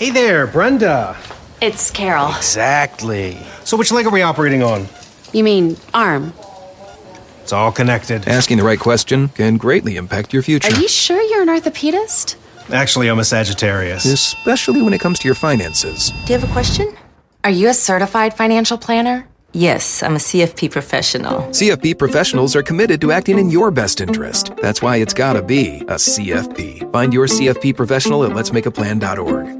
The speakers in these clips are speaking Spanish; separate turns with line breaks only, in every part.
Hey there, Brenda.
It's Carol.
Exactly. So, which leg are we operating on?
You mean arm?
It's all connected.
Asking the right question can greatly impact your future,
Are you sure you're an orthopedist?
Actually, I'm a Sagittarius.
especially when it comes to your finances.
Do you have a question? Are you a certified financial planner?
Yes, I'm a CFP professional.
CFP professionals are committed to acting in your best interest. That's why it's gotta be a CFP. Find your CFP professional at letsmakeaplan.org.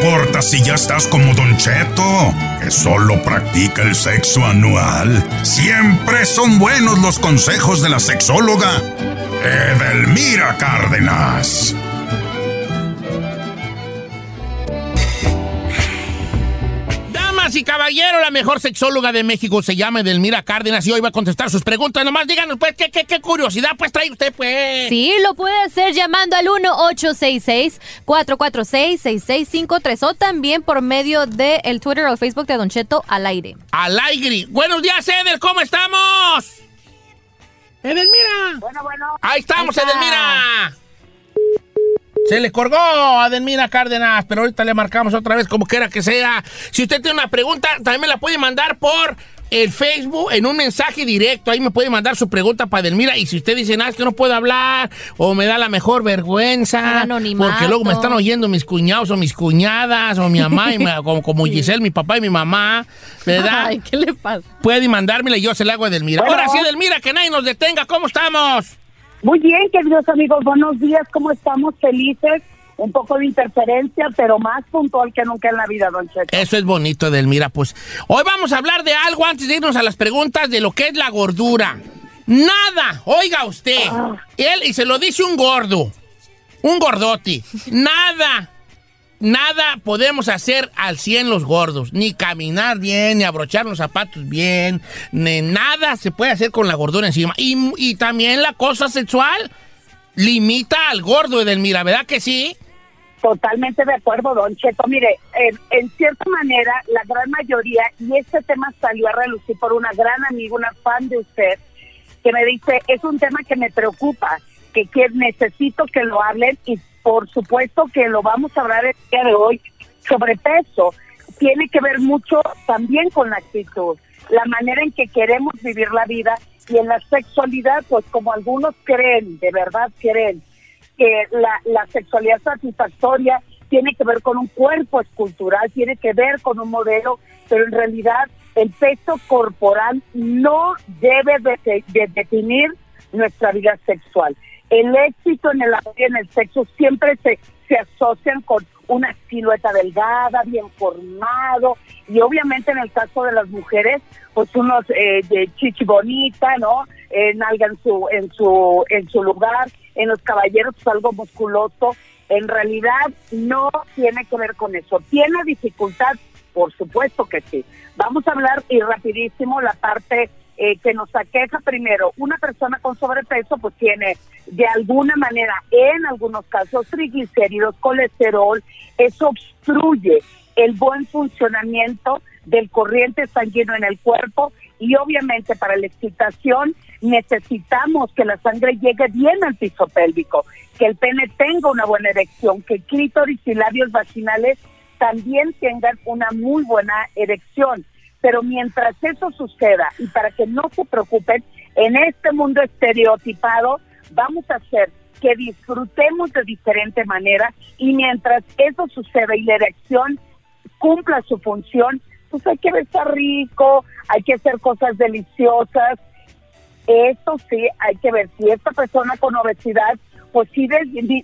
importa si ya estás como Don Cheto, que solo practica el sexo anual. Siempre son buenos los consejos de la sexóloga Edelmira Cárdenas.
Damas y caballeros, la mejor sexóloga de México se llama Edelmira Cárdenas y hoy va a contestar sus preguntas. Nomás díganos, pues, ¿qué, qué, qué curiosidad pues trae usted, pues?
Sí, lo puede hacer llamando al 1-866-446-6653 o también por medio del el Twitter o Facebook de Don Cheto al aire.
Al aire. Buenos días, Edel, ¿cómo estamos? Edelmira.
Bueno, bueno.
Ahí estamos. Edelmira. Se le colgó a Edelmira Cárdenas, pero ahorita le marcamos otra vez, como quiera que sea. Si usted tiene una pregunta, también me la puede mandar por el Facebook en un mensaje directo. Ahí me puede mandar su pregunta para Edelmira. Y si usted dice, nada, es que no puedo hablar, o me da la mejor vergüenza, porque luego me están oyendo mis cuñados o mis cuñadas, o mi mamá, y me- como, como Giselle, mi papá y mi mamá, ¿verdad?
Ay, ¿qué le pasa?
Puede mandármela y yo se la hago a Edelmira.
Bueno.
Ahora sí, Edelmira, que nadie nos detenga. ¿Cómo estamos?
Muy bien, queridos amigos, buenos días, ¿cómo estamos? Felices, un poco de interferencia, pero más puntual que nunca en la vida, don Cheto.
Eso es bonito, Edelmira. Pues hoy vamos a hablar de algo antes de irnos a las preguntas de lo que es la gordura. Nada, oiga usted. Él, y se lo dice un gordo, un gordoti. Nada, nada podemos hacer al 100 los gordos. Ni caminar bien, ni abrochar los zapatos bien, ni nada se puede hacer con la gordura encima. Y, y también la cosa sexual limita al gordo, Edelmira, ¿verdad que sí?
Totalmente de acuerdo, don Cheto. Mire, en, cierta manera, la gran mayoría, y este tema salió a relucir por una gran amiga, una fan de usted, que me dice, es un tema que me preocupa, que, que necesito que lo hablen y por supuesto que lo vamos a hablar el día de hoy. Sobrepeso tiene que ver mucho también con la actitud, la manera en que queremos vivir la vida y en la sexualidad, pues como algunos creen, de verdad creen, que la, sexualidad satisfactoria tiene que ver con un cuerpo escultural, tiene que ver con un modelo, pero en realidad el peso corporal no debe de, de definir nuestra vida sexual. El éxito en el amor y en el sexo siempre se, se asocian con una silueta delgada, bien formado, y obviamente en el caso de las mujeres, pues unos eh, de chichi bonita, ¿no? Eh, nalga en su, en su, en su lugar, en los caballeros pues, algo musculoso. En realidad no tiene que ver con eso. ¿Tiene dificultad? Por supuesto que sí. Vamos a hablar y rapidísimo la parte eh, que nos aqueja primero. Una persona con sobrepeso pues tiene de alguna manera, en algunos casos, triglicéridos, colesterol. Eso obstruye el buen funcionamiento del corriente sanguíneo en el cuerpo y obviamente para la excitación necesitamos que la sangre llegue bien al piso pélvico, que el pene tenga una buena erección, que clítoris y labios vaginales también tengan una muy buena erección. Pero mientras eso suceda, y para que no se preocupen, en este mundo estereotipado vamos a hacer que disfrutemos de diferente manera y mientras eso suceda y la erección cumpla su función, pues hay que estar rico, hay que hacer cosas deliciosas. Eso sí, hay que ver si esta persona con obesidad, pues sí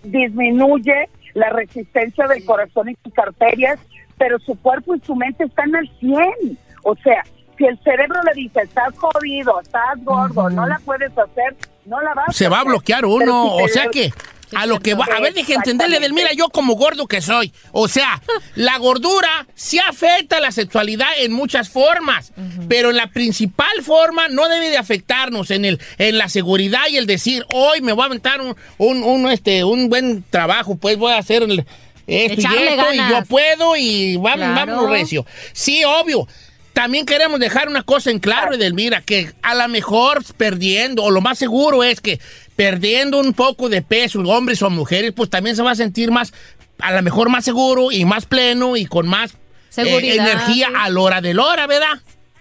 disminuye la resistencia del corazón y sus arterias, pero su cuerpo y su mente están al 100. O sea, si el cerebro le dice, estás jodido, estás gordo, no la puedes hacer, no la vas
Se va a bloquear uno, o sea que... A lo que va, a ver, dije entenderle del mira yo como gordo que soy. O sea, la gordura sí afecta la sexualidad en muchas formas, pero en la principal forma no debe de afectarnos en el en la seguridad y el decir, hoy me voy a aventar un, un, este un buen trabajo, pues voy a hacer esto y esto y yo puedo y vamos, vamos recio. Sí, obvio también queremos dejar una cosa en claro, Edelmira, que a lo mejor perdiendo, o lo más seguro es que perdiendo un poco de peso, hombres o mujeres, pues también se va a sentir más, a lo mejor más seguro y más pleno y con más eh, energía a la hora de la hora, ¿verdad?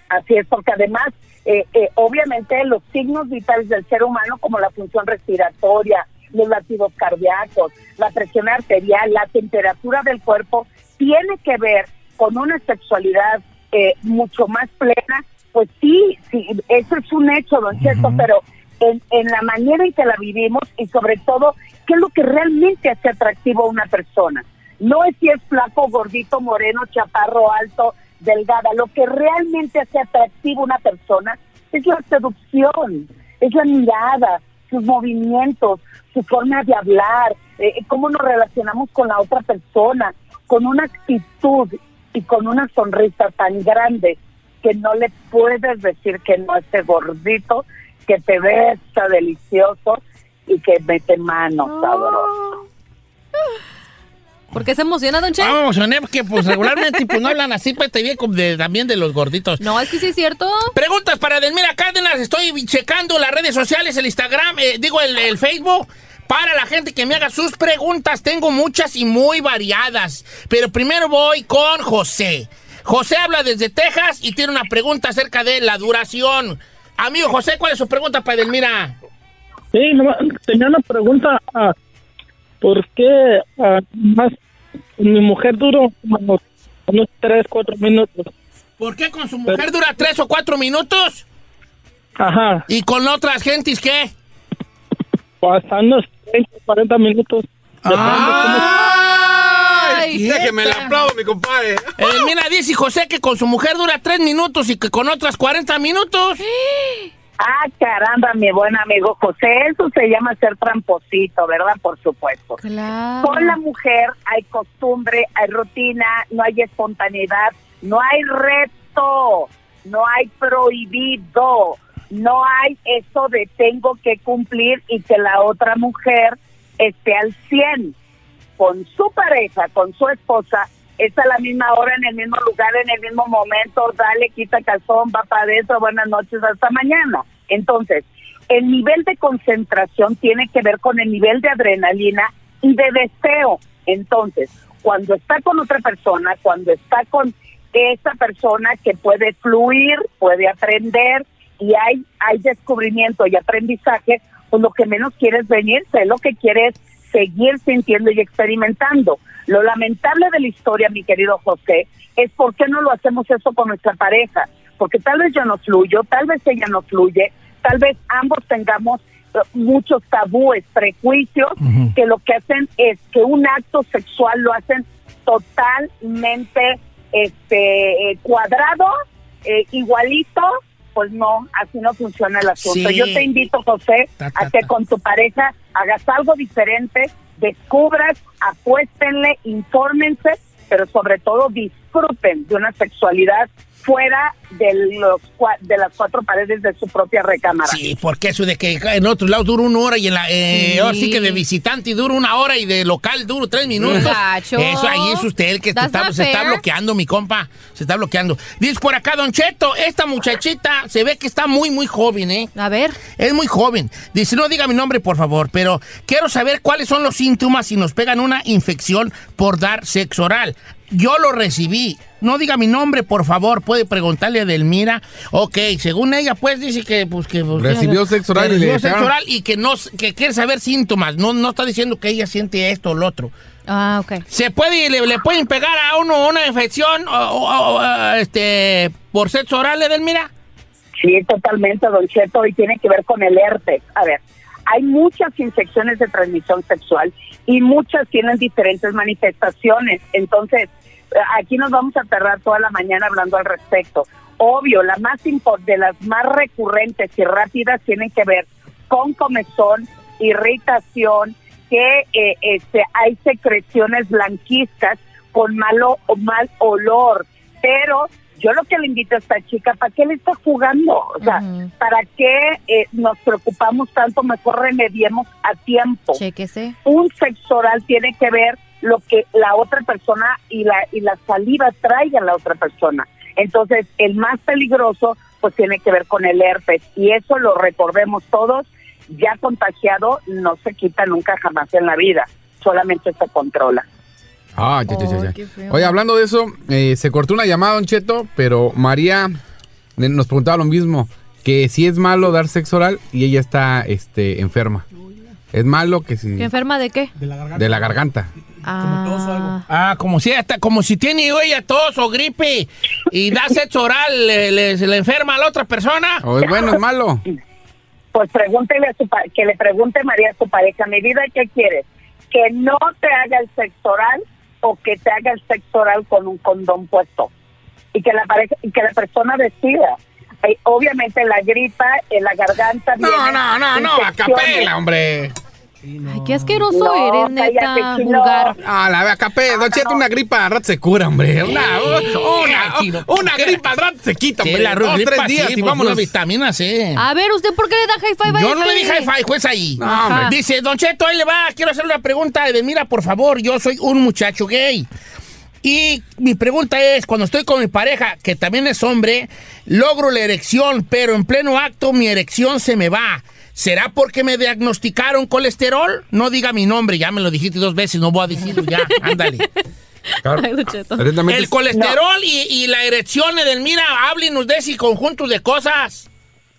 Así es, porque además, eh, eh, obviamente, los signos vitales del ser humano, como la función respiratoria, los latidos cardíacos, la presión arterial, la temperatura del cuerpo, tiene que ver con una sexualidad eh, mucho más plena, pues sí, sí, eso es un hecho, don Cheto, pero en, en, la manera en que la vivimos y sobre todo, ¿qué es lo que realmente hace atractivo a una persona? No es si es flaco, gordito, moreno, chaparro, alto, delgada, lo que realmente hace atractivo a una persona es la seducción, es la mirada, sus movimientos, su forma de hablar, eh, cómo nos relacionamos con la otra persona, con una actitud y con una sonrisa tan grande que no le puedes decir que no ese gordito que te besa delicioso y que mete manos sabroso.
¿Por qué se emociona, don Che?
No, me emocioné porque pues regularmente pues, no hablan así, pues te vi también de los gorditos.
No, es que sí es cierto.
Preguntas para Delmira Cárdenas. Estoy checando las redes sociales, el Instagram, eh, digo el, el Facebook para la gente que me haga sus preguntas. Tengo muchas y muy variadas. Pero primero voy con José. José habla desde Texas y tiene una pregunta acerca de la duración. Amigo José, ¿cuál es su pregunta para Edelmira?
Sí, tenía una pregunta. Ah, ¿Por qué ah, más mi mujer duró unos, unos 3, 4 minutos?
¿Por qué con su mujer dura 3 o 4 minutos?
Ajá.
¿Y con otras gentes qué?
Pasando 30, 40 minutos.
¡Ay! Déjeme el aplauso, mi compadre. Eh, mira, dice José que con su mujer dura 3 minutos y que con otras 40 minutos.
Ah, caramba, mi buen amigo José, eso se llama ser tramposito, ¿verdad? Por supuesto.
Claro.
Con la mujer hay costumbre, hay rutina, no hay espontaneidad, no hay reto, no hay prohibido no hay eso de tengo que cumplir y que la otra mujer esté al 100 con su pareja, con su esposa, es a la misma hora, en el mismo lugar, en el mismo momento, dale, quita calzón, va para adentro, buenas noches, hasta mañana. Entonces, el nivel de concentración tiene que ver con el nivel de adrenalina y de deseo. Entonces, cuando está con otra persona, cuando está con esa persona que puede fluir, puede aprender, y hay, hay descubrimiento y aprendizaje, pues lo que menos quieres venirse, lo que quieres seguir sintiendo y experimentando. Lo lamentable de la historia, mi querido José, es por qué no lo hacemos eso con nuestra pareja. Porque tal vez yo no fluyo, tal vez ella no fluye, tal vez ambos tengamos eh, muchos tabúes, prejuicios, que lo que hacen es que un acto sexual lo hacen totalmente este eh, cuadrado, eh, igualito, pues no, así no funciona el asunto. Yo te invito, José, a que con tu pareja hagas algo diferente, descubras, apuéstenle, infórmense, pero sobre todo disfruten de una sexualidad fuera de los de las cuatro paredes de su propia recámara.
Sí, porque eso de que en otro lado dura una hora y en la. Eh,
Sí.
ahora sí que de visitante dura una hora y de local dura tres minutos.
Gacho.
Eso ahí es usted el que está, se está bloqueando, mi compa. Se está bloqueando. Dice por acá, Don Cheto, esta muchachita se ve que está muy, muy joven, ¿eh?
A ver.
Es muy joven. Dice, no diga mi nombre, por favor, pero quiero saber cuáles son los síntomas si nos pegan una infección por dar sexo oral. Yo lo recibí. No diga mi nombre, por favor. Puede preguntarle a Edelmira. Ok, según ella, pues dice que... Pues, que pues,
Recibió sexo oral y le
recibió sexo oral y que, no, que quiere saber síntomas. No, no está diciendo que ella siente esto o lo otro.
Ah, ok.
¿Se puede, le, le pueden pegar a uno una infección o, o- o, este, por sexo oral, Edelmira?
Sí, totalmente, Don Cheto, y tiene que ver con el herpes. A ver, hay muchas infecciones de transmisión sexual y muchas tienen diferentes manifestaciones. Entonces, aquí nos vamos a tardar toda la mañana hablando al respecto. Obvio, la más de las más recurrentes y rápidas tienen que ver con comezón, irritación, que eh, este, hay secreciones blanquistas con malo o mal olor, pero yo lo que le invito a esta chica, ¿para qué le está jugando? O sea, ¿para qué eh, nos preocupamos tanto? Mejor remediemos a tiempo.
Chéquese.
Un sexo oral tiene que ver lo que la otra persona y la, y la saliva traiga a la otra persona. Entonces, el más peligroso, pues tiene que ver con el herpes. Y eso lo recordemos todos, ya contagiado no se quita nunca jamás en la vida, solamente se controla.
Ah, ya, ya, ya. Oye, hablando de eso, eh, se cortó una llamada, Don Cheto, pero María eh, nos preguntaba lo mismo, que si es malo dar sexo oral y ella está este, enferma. Es malo que si...
¿Qué enferma de qué?
De la garganta.
Ah,
Ah, como si hasta, como si tiene ella tos o gripe y da sexo oral, le, le- se le enferma a la otra persona.
¿O es bueno, es malo?
Pues pregúntele a su pa- que le pregunte María a su pareja, mi vida, ¿qué quieres? ¿Que no te haga el sexo oral o que te haga el sexo oral con un condón puesto? Y que la pareja, y que la persona decida. Obviamente la gripa en la garganta.
No,
viene
no, no, no, a capela, hombre.
Ay, qué asqueroso
No,
eres, neta, vulgar.
Ah, la a capela, Don Cheto, una gripa al rato se cura, hombre. Una, una, una gripa al rato se quita,
Sí,
hombre.
la
Dos,
gripa,
tres días
sí,
y
pues,
vámonos.
vitamina C.
A ver, ¿usted por qué le da high five a
Yo no
este?
le dije high five, juez ahí.
No, hombre.
Dice, Don Cheto, ahí le va, quiero hacer una pregunta. De, mira, por favor, yo soy un muchacho gay. Y mi pregunta es, cuando estoy con mi pareja, que también es hombre, logro la erección, pero en pleno acto mi erección se me va. ¿Será porque me diagnosticaron colesterol? No diga mi nombre, ya me lo dijiste dos veces, no voy a decirlo ya, ándale.
Ay.
El colesterol y, y la erección, Edelmira, háblenos de ese conjunto de cosas.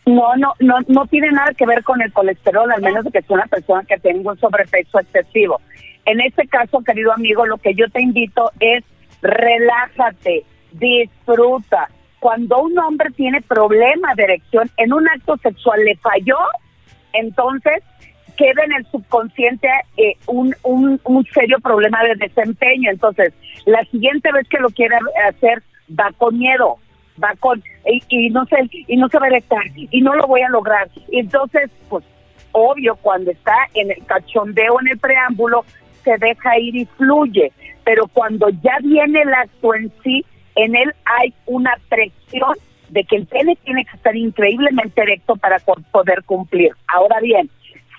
No, no, no, no tiene nada que ver con el colesterol, al menos de que sea una persona que tenga un sobrepeso excesivo. En este caso, querido amigo, lo que yo te invito es relájate, disfruta. Cuando un hombre tiene problema de erección en un acto sexual le falló, entonces queda en el subconsciente eh, un, un, serio problema de desempeño. Entonces, la siguiente vez que lo quiera hacer, va con miedo, va con y, y no sé y no se va a erectar y no lo voy a lograr. Entonces, pues obvio cuando está en el cachondeo en el preámbulo se deja ir y fluye, pero cuando ya viene el acto en sí, en él hay una presión de que el pene tiene que estar increíblemente erecto para poder cumplir. Ahora bien,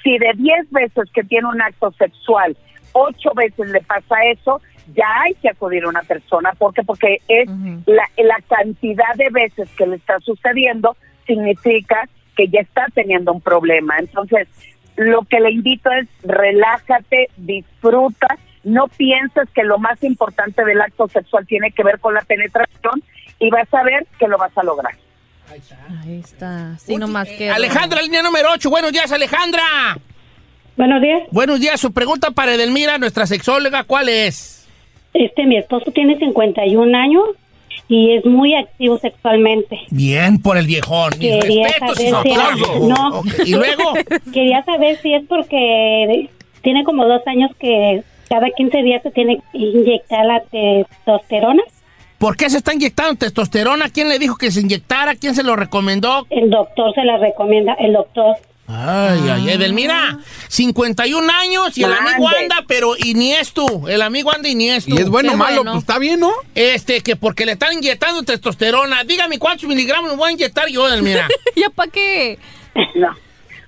si de 10 veces que tiene un acto sexual, 8 veces le pasa eso, ya hay que acudir a una persona. ¿Por qué? Porque es la, la cantidad de veces que le está sucediendo significa que ya está teniendo un problema. Entonces, lo que le invito es relájate, disfruta, no pienses que lo más importante del acto sexual tiene que ver con la penetración y vas a ver que lo vas a lograr.
Ahí está. Sí, nomás que.
Alejandra, línea número 8. Buenos días, Alejandra.
Buenos días.
Buenos días. Su pregunta para Edelmira, nuestra sexóloga, ¿cuál es?
Este, mi esposo tiene 51 años y es muy activo sexualmente.
Bien, por el viejón. Mis
Quería
respetos y
si-. No.
Ok, Y luego,
Quería saber si es porque tiene como dos años que cada 15 días se tiene que inyectar la testosterona.
¿Por qué se está inyectando testosterona? ¿Quién le dijo que se inyectara? ¿Quién se lo recomendó?
El doctor se la recomienda, el doctor.
Ay, ay, Edelmira, 51 años y el amigo anda, pero y ni es tú. El amigo anda y ni es tú.
Y es bueno o malo,
bueno.
pues está bien, ¿no?
Este, que porque le están inyectando testosterona. Dígame cuántos miligramos me voy a inyectar yo, Edelmira.
¿Ya para qué?
No.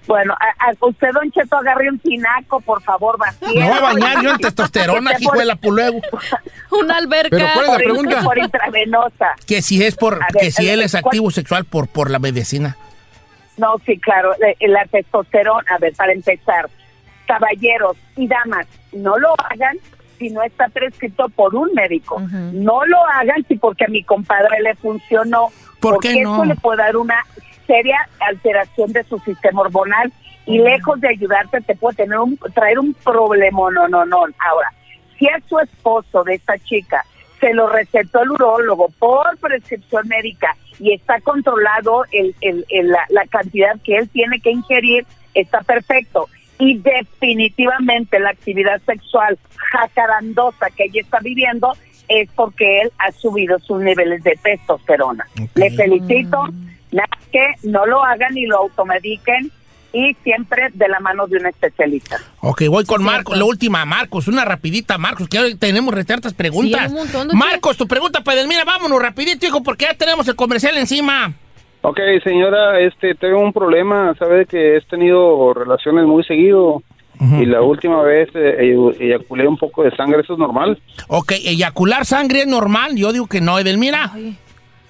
Bueno, a, a- usted, Don Cheto, agarre un tinaco, por favor, vacíe.
Me voy a bañar yo en testosterona, hijo de la luego.
Una alberca.
Pero ¿cuál es la
Por,
pregunta?
por intravenosa.
Que si es por,
A ver,
que si
a
él es
¿cuál-
activo sexual por, por la medicina.
No, sí, claro, la, la testosterona, a ver, para empezar, caballeros y damas, no lo hagan si no está prescrito por un médico. No lo hagan si porque a mi compadre le funcionó.
¿Por
porque
qué no?
eso le puede dar una seria alteración de su sistema hormonal y lejos de ayudarte te puede tener un, traer un problema, no, no, no. Ahora, si a su esposo de esta chica se lo recetó el urólogo por prescripción médica y está controlado el, el- el- la, la cantidad que él tiene que ingerir, está perfecto. Y definitivamente la actividad sexual jacarandosa que ella está viviendo es porque él ha subido sus niveles de testosterona. Le felicito, nada que no lo hagan y lo automediquen y siempre de la mano de un especialista.
Ok, voy con Marcos, la última, Marcos, una rapidita, Marcos, que hoy tenemos tantas preguntas.
Sí, un montón de
Marcos, tu pregunta para Edelmira, vámonos rapidito, hijo, porque ya tenemos el comercial encima.
Ok, señora, este, tengo un problema, sabe que he tenido relaciones muy seguido y la última vez eh, eyaculé un poco de sangre, ¿eso es normal?
Ok, eyacular sangre es normal, yo digo que no, Edelmira.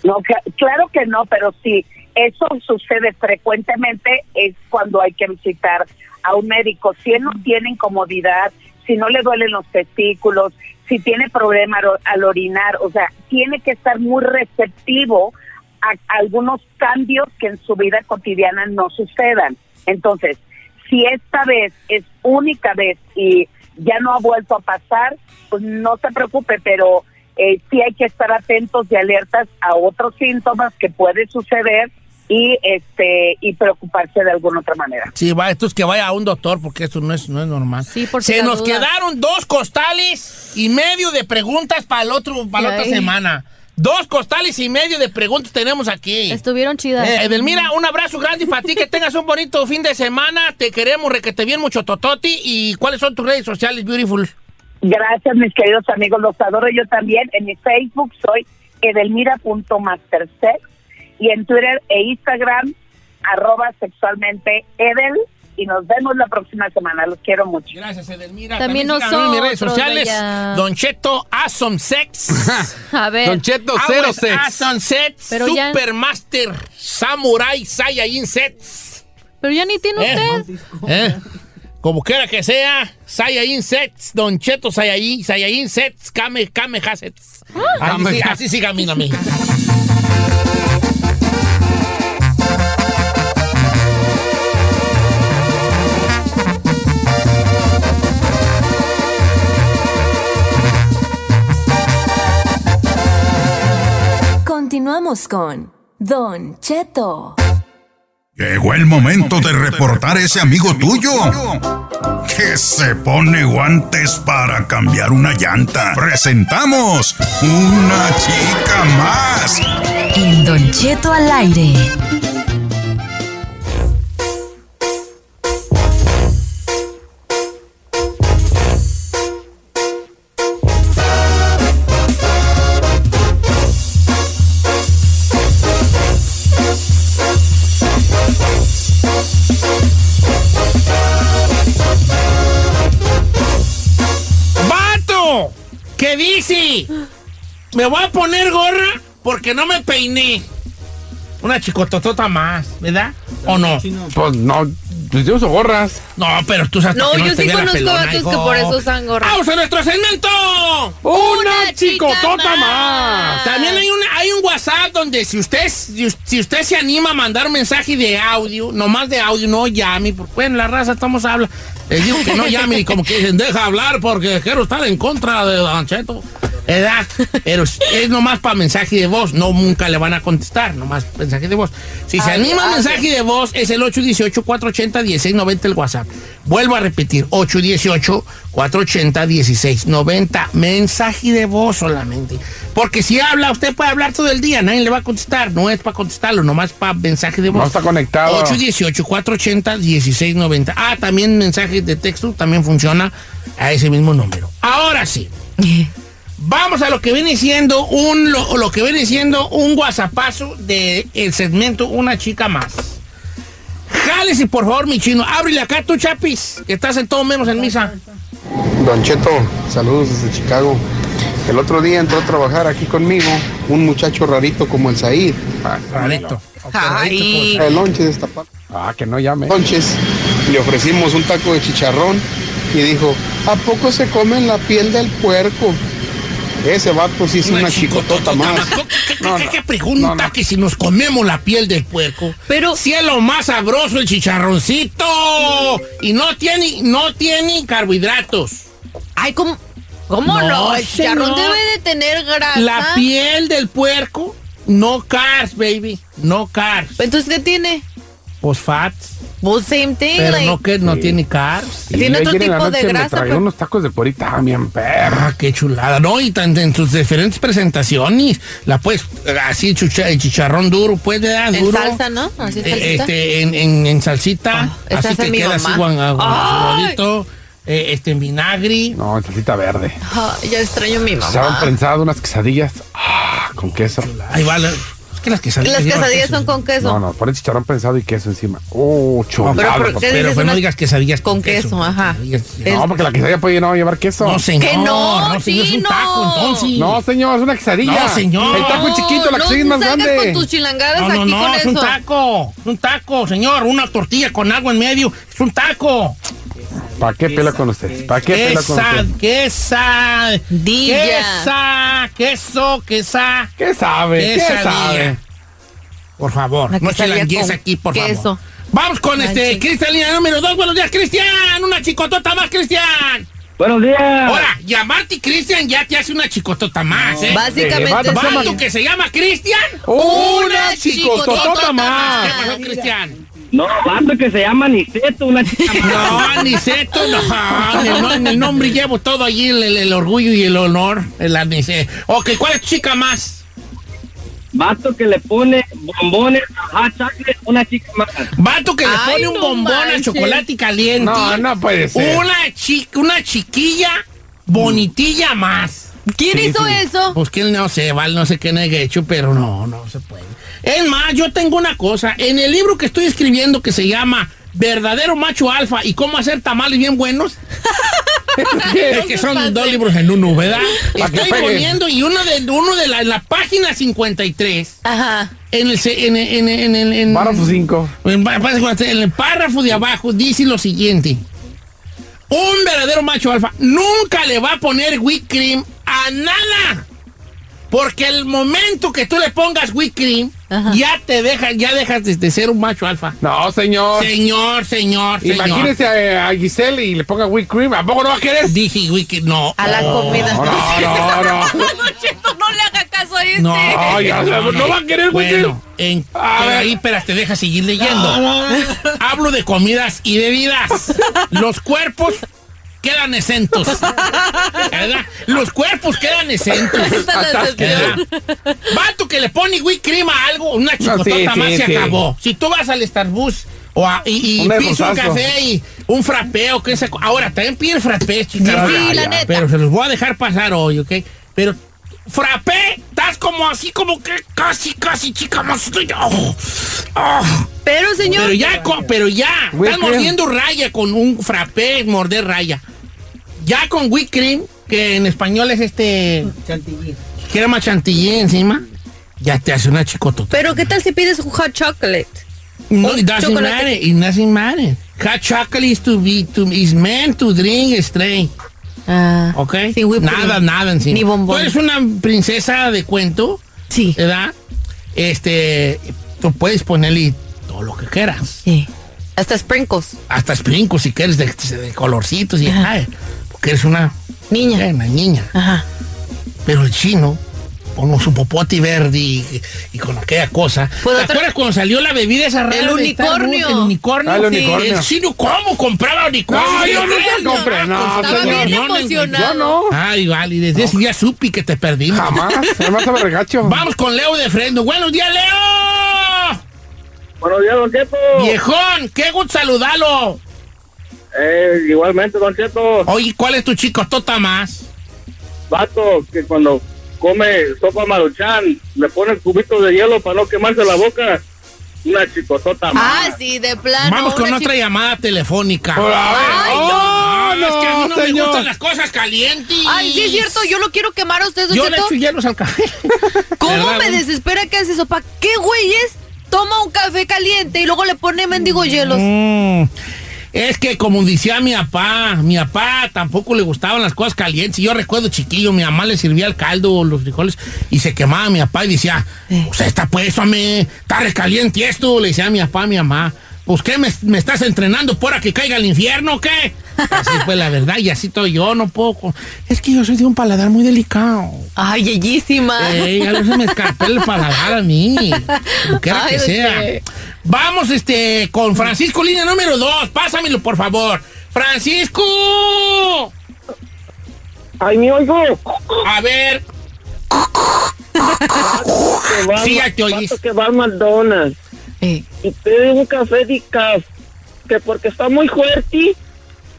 No, cla- claro que no, pero sí, eso sucede frecuentemente es cuando hay que visitar a un médico. Si él no tiene incomodidad, si no le duelen los testículos, si tiene problema al orinar, o sea, tiene que estar muy receptivo a algunos cambios que en su vida cotidiana no sucedan. Entonces, si esta vez es única vez y ya no ha vuelto a pasar, pues no se preocupe, pero eh, sí hay que estar atentos y alertas a otros síntomas que puede suceder y este y preocuparse de alguna otra manera.
Sí, va, esto es que vaya a un doctor, porque eso no es, no es normal.
por si
Se nos quedaron dos costales y medio de preguntas para el otro, para la otra semana. Dos costales y medio de preguntas tenemos aquí.
Estuvieron chidas.
Eh, Edelmira, un abrazo grande para ti, que tengas un bonito fin de semana. Te queremos, requete bien mucho tototi. ¿Y cuáles son tus redes sociales, Beautiful?
Gracias, mis queridos amigos, los adoro yo también. En mi Facebook soy edelmira.mastersex y en Twitter e Instagram arroba sexualmente edel y nos vemos la próxima semana. Los quiero mucho.
Gracias, Edelmira.
También
síganme en mis redes sociales.
bella.
Don Cheto Awesome Sex.
A ver.
Don Cheto, cero sex.
Awesome Sex.
Pero ya-
Supermaster Samurai Saiyajin Sets.
Pero ya ni tiene
Eh,
usted.
¿Eh? Como quiera que sea, Saiyajin Sets, Don Cheto Saiyajin, Saiyajin Sets, Kame, Kame Hasets. Así, sí, así sí camina a mí.
Continuamos con Don Cheto.
Llegó el momento de reportar ese amigo tuyo que se pone guantes para cambiar una llanta. Presentamos una chica más.
En Don Cheto al aire.
Me voy a poner gorra porque no me peiné. Una chicototota más, ¿verdad? ¿O no?
Pues no, pues yo uso gorras.
No, pero tú sabes
No,
que
yo
te
sí conozco vatos que por eso usan gorra.
¡Vamos a nuestro segmento!
¡Una chicotota más!
También hay, una, hay un WhatsApp donde si usted, si, us- si usted se anima a mandar mensaje de audio, nomás de audio, no llame, porque bueno, la raza estamos hablando. Les digo que no llame y como que dicen, deja hablar porque quiero estar en contra de Don Cheto. ¿Verdad? Pero es nomás para mensaje de voz, no nunca le van a contestar, nomás mensaje de voz. Si se
Ay,
anima
ay.
mensaje de voz, es el 818-480-1690 el WhatsApp. Vuelvo a repetir, 818-480-1690. Mensaje de voz solamente. Porque si habla, usted puede hablar todo el día, nadie le va a contestar. No es para contestarlo, nomás para mensaje de voz.
No está conectado.
818-480-1690. Ah, también mensajes de texto, también funciona a ese mismo número. Ahora sí. Vamos a lo que viene siendo un lo, lo que viene siendo un guasapazo de el segmento Una chica más. Jálese, por favor, mi chino. Ábrele acá tú, chapis, que estás en todo menos en misa.
Don Cheto, saludos desde Chicago. El otro día entró a trabajar aquí conmigo un muchacho rarito como el Said.
Rarito.
Ay. El lonche de esta parte.
Ah, que no llame.
Lonches. Le ofrecimos un taco de chicharrón y dijo, ¿a poco se comen la piel del puerco? Ese vato sí es una, chicotota más.
¿Qué, qué pregunta que si nos comemos la piel del puerco? Pero si es lo más sabroso el chicharroncito y no tiene no tiene carbohidratos.
Ay, ¿cómo, cómo no? El chicharrón
señor.
debe de tener grasa.
La piel del puerco, no carbs, baby, no carbs.
Entonces, ¿qué tiene?
Pues fats.
Pues same thing.
Pero
like-
no que no tiene carbs.
Tiene otro
en
tipo de
me
grasa,
tragué
pero-
unos tacos de porita bien perro.
Ah, qué chulada. No, y tan, en tus diferentes presentaciones. La puedes, así, chucha- chicharrón duro, puede dar
En
duro.
salsa, ¿no? Así
Eh, este, en, en, en salsita, así que queda así
mamá.
guan-
Ay.
aguadito, eh, este, en vinagre.
No, en salsita verde.
Ah, ya extraño a mi mamá.
prensado, unas quesadillas. Ah, con queso.
Ahí va, la- que las quesadillas.
Las quesadillas son con queso.
No, no, pon el chicharrón prensado y queso encima. Oh, chulada.
Pero, ¿por qué
papá.
dices
Pero, pero no
unas-
digas quesadillas
Con queso, ajá.
No, porque la quesadilla puede no llevar queso.
No, señor.
Que no,
no, señor, es un taco, entonces.
No, señor, es una quesadilla.
No, señor.
El taco es chiquito, la
no,
quesadilla es más grande.
con tus chilangadas
No, no,
aquí
no,
con
es
eso.
un taco. Es un taco, señor. Una tortilla con agua en medio. Es un taco.
¿Para qué pela con ustedes? ¿Para qué pela con ustedes?
quesa,
Dilla.
quesa, queso, quesa.
¿Qué sabe? ¿Qué
quesadilla.
sabe?
Por favor,
La
no se aquí, por
queso.
favor. Vamos con este, Cristian, línea número dos. Buenos días, Cristian. Una chicotota más, Cristian.
Buenos días.
Ahora, llamarte Cristian ya te hace una chicotota más, ¿eh?
Básicamente
vato que se llama Cristian.
Una chicotota
más. ¿Qué pasó, Cristian?
No, vato que se llama Niceto, una chica
No, Aniceto, no. En el, no- en el nombre llevo todo allí, el, orgullo y el honor. El Aniceto. Ok, ¿cuál es tu chica más?
Vato que le pone bombones a chocolate, una chica más.
Vato que le
Ay,
pone un bombón
manches.
chocolate caliente.
No, no puede ser.
Una, chi- una chiquilla bonitilla más.
¿Quién
Sí,
hizo
sí.
eso?
Pues que no sé, vale, no sé qué he hecho, pero no, no se puede. Es más, yo tengo una cosa. En el libro que estoy escribiendo que se llama Verdadero Macho Alfa y cómo hacer tamales bien buenos. es que son dos libros en uno, ¿verdad? Estoy poniendo y uno de uno de la, en la página 53
Ajá.
en el en, en, en, en-
Párrafo 5.
en, en el párrafo de abajo dice lo siguiente. Un verdadero macho alfa nunca le va a poner whipped cream a nada. Porque el momento que tú le pongas whipped cream,
Ajá.
ya te deja, ya dejas de, de ser un macho alfa.
No, señor.
Señor, señor, señor.
Imagínese a, a Giselle y le ponga whipped cream. ¿A poco no va a querer?
Dije whipped no.
A la comida.
No, no, no.
No, Cheto, no le haga caso a este.
No,
ya, no va a querer whipped cream.
Bueno, en,
A ver.
ahí, espera, te deja seguir leyendo. Hablo de comidas y bebidas. Los cuerpos quedan exentos. ¿Verdad? Los cuerpos quedan exentos. Vato que le pone whipped cream a algo, una chicotota
sí,
más
sí,
se
sí.
acabó. Si tú vas al Starbucks o a- y, y
Un
pides un
nervosazo.
café y un frapeo, que co- ahora también pide frappé, chicas.
Sí,
Ya,
la
ya,
neta.
Pero se los voy a dejar pasar hoy, ¿ok? Pero frappé, estás como así como que casi, casi, chica, más estoy. oh, oh.
Pero, señor.
Pero ya, pero ya, estás
cream.
mordiendo raya con un frappé, morder raya. Ya con whipped cream, que en español es este... Chantilly. Crema chantilly encima, ya te hace una chicotota.
Pero, ¿qué tal si pides un hot chocolate?
No, it doesn't
chocolate.
matter, it doesn't matter. Hot chocolate is, to be, to, is meant to drink straight,
Ah.
¿ok? Nada, nada encima.
Ni bombón.
Tú eres una princesa de cuento,
Sí.
¿verdad? Este, tú puedes ponerle todo lo que quieras.
Sí. Hasta sprinkles.
hasta sprinkles si quieres de, de colorcitos y ay, porque eres una,
Niña.
una niña.
Ajá.
Pero el chino con su popote verde y, y con aquella cosa.
Pues
¿Te
otra-
acuerdas cuando salió la bebida esa rara?
El unicornio.
El unicornio.
Ah, el
Sí.
unicornio.
El chino, ¿cómo compraba unicornio?
No, yo nunca compré, no,
Estaba
señor.
bien
no, no,
emocionado.
Yo no.
Ay, vale, desde ese día supe que te perdimos.
Jamás. Además sabe regacho.
Vamos con Leo de Frendo. Buenos días, Leo.
Buenos días, Don Cheto.
Viejón, qué gusto saludarlo.
Eh, igualmente, Don Cheto.
Oye, ¿cuál es tu chico tota más?
Vato, que cuando come sopa maruchan, le pone cubitos de hielo para no quemarse la boca. Una chicotota más.
Ah, sí, de plano.
Vamos con otra llamada telefónica.
Por a ver.
Ay,
¡Oh,
es que a mí no me gustan las cosas calientes.
Ay, sí es cierto, yo lo quiero quemar a usted, Don
Yo le echo hielos al café.
¿Cómo
¿Verdad,
me desespera que hace sopa? ¿Qué güeyes toma un café caliente y luego le pone mendigo hielos?
Mm, Es que como decía mi papá, mi papá tampoco le gustaban las cosas calientes. Yo recuerdo chiquillo, mi mamá le servía el caldo o los frijoles y se quemaba mi papá y decía, sea, está pues, hombre, está recaliente esto. Le decía a mi papá, a mi mamá, pues qué, me, me estás entrenando para que caiga al infierno qué? Así fue la verdad y así estoy yo, no puedo. con- Es que yo soy de un paladar muy delicado.
Ay, bellísima.
Ey, a veces me escapé el paladar a mí. Lo que era
Ay,
que sea. Vamos, este, con Francisco, línea número dos. Pásamelo, por favor. ¡Francisco!
Ay, mi oigo.
A ver. Sí, te oís.
que va al McDonald's
Eh,
y pide un café de caf que porque está muy fuerte,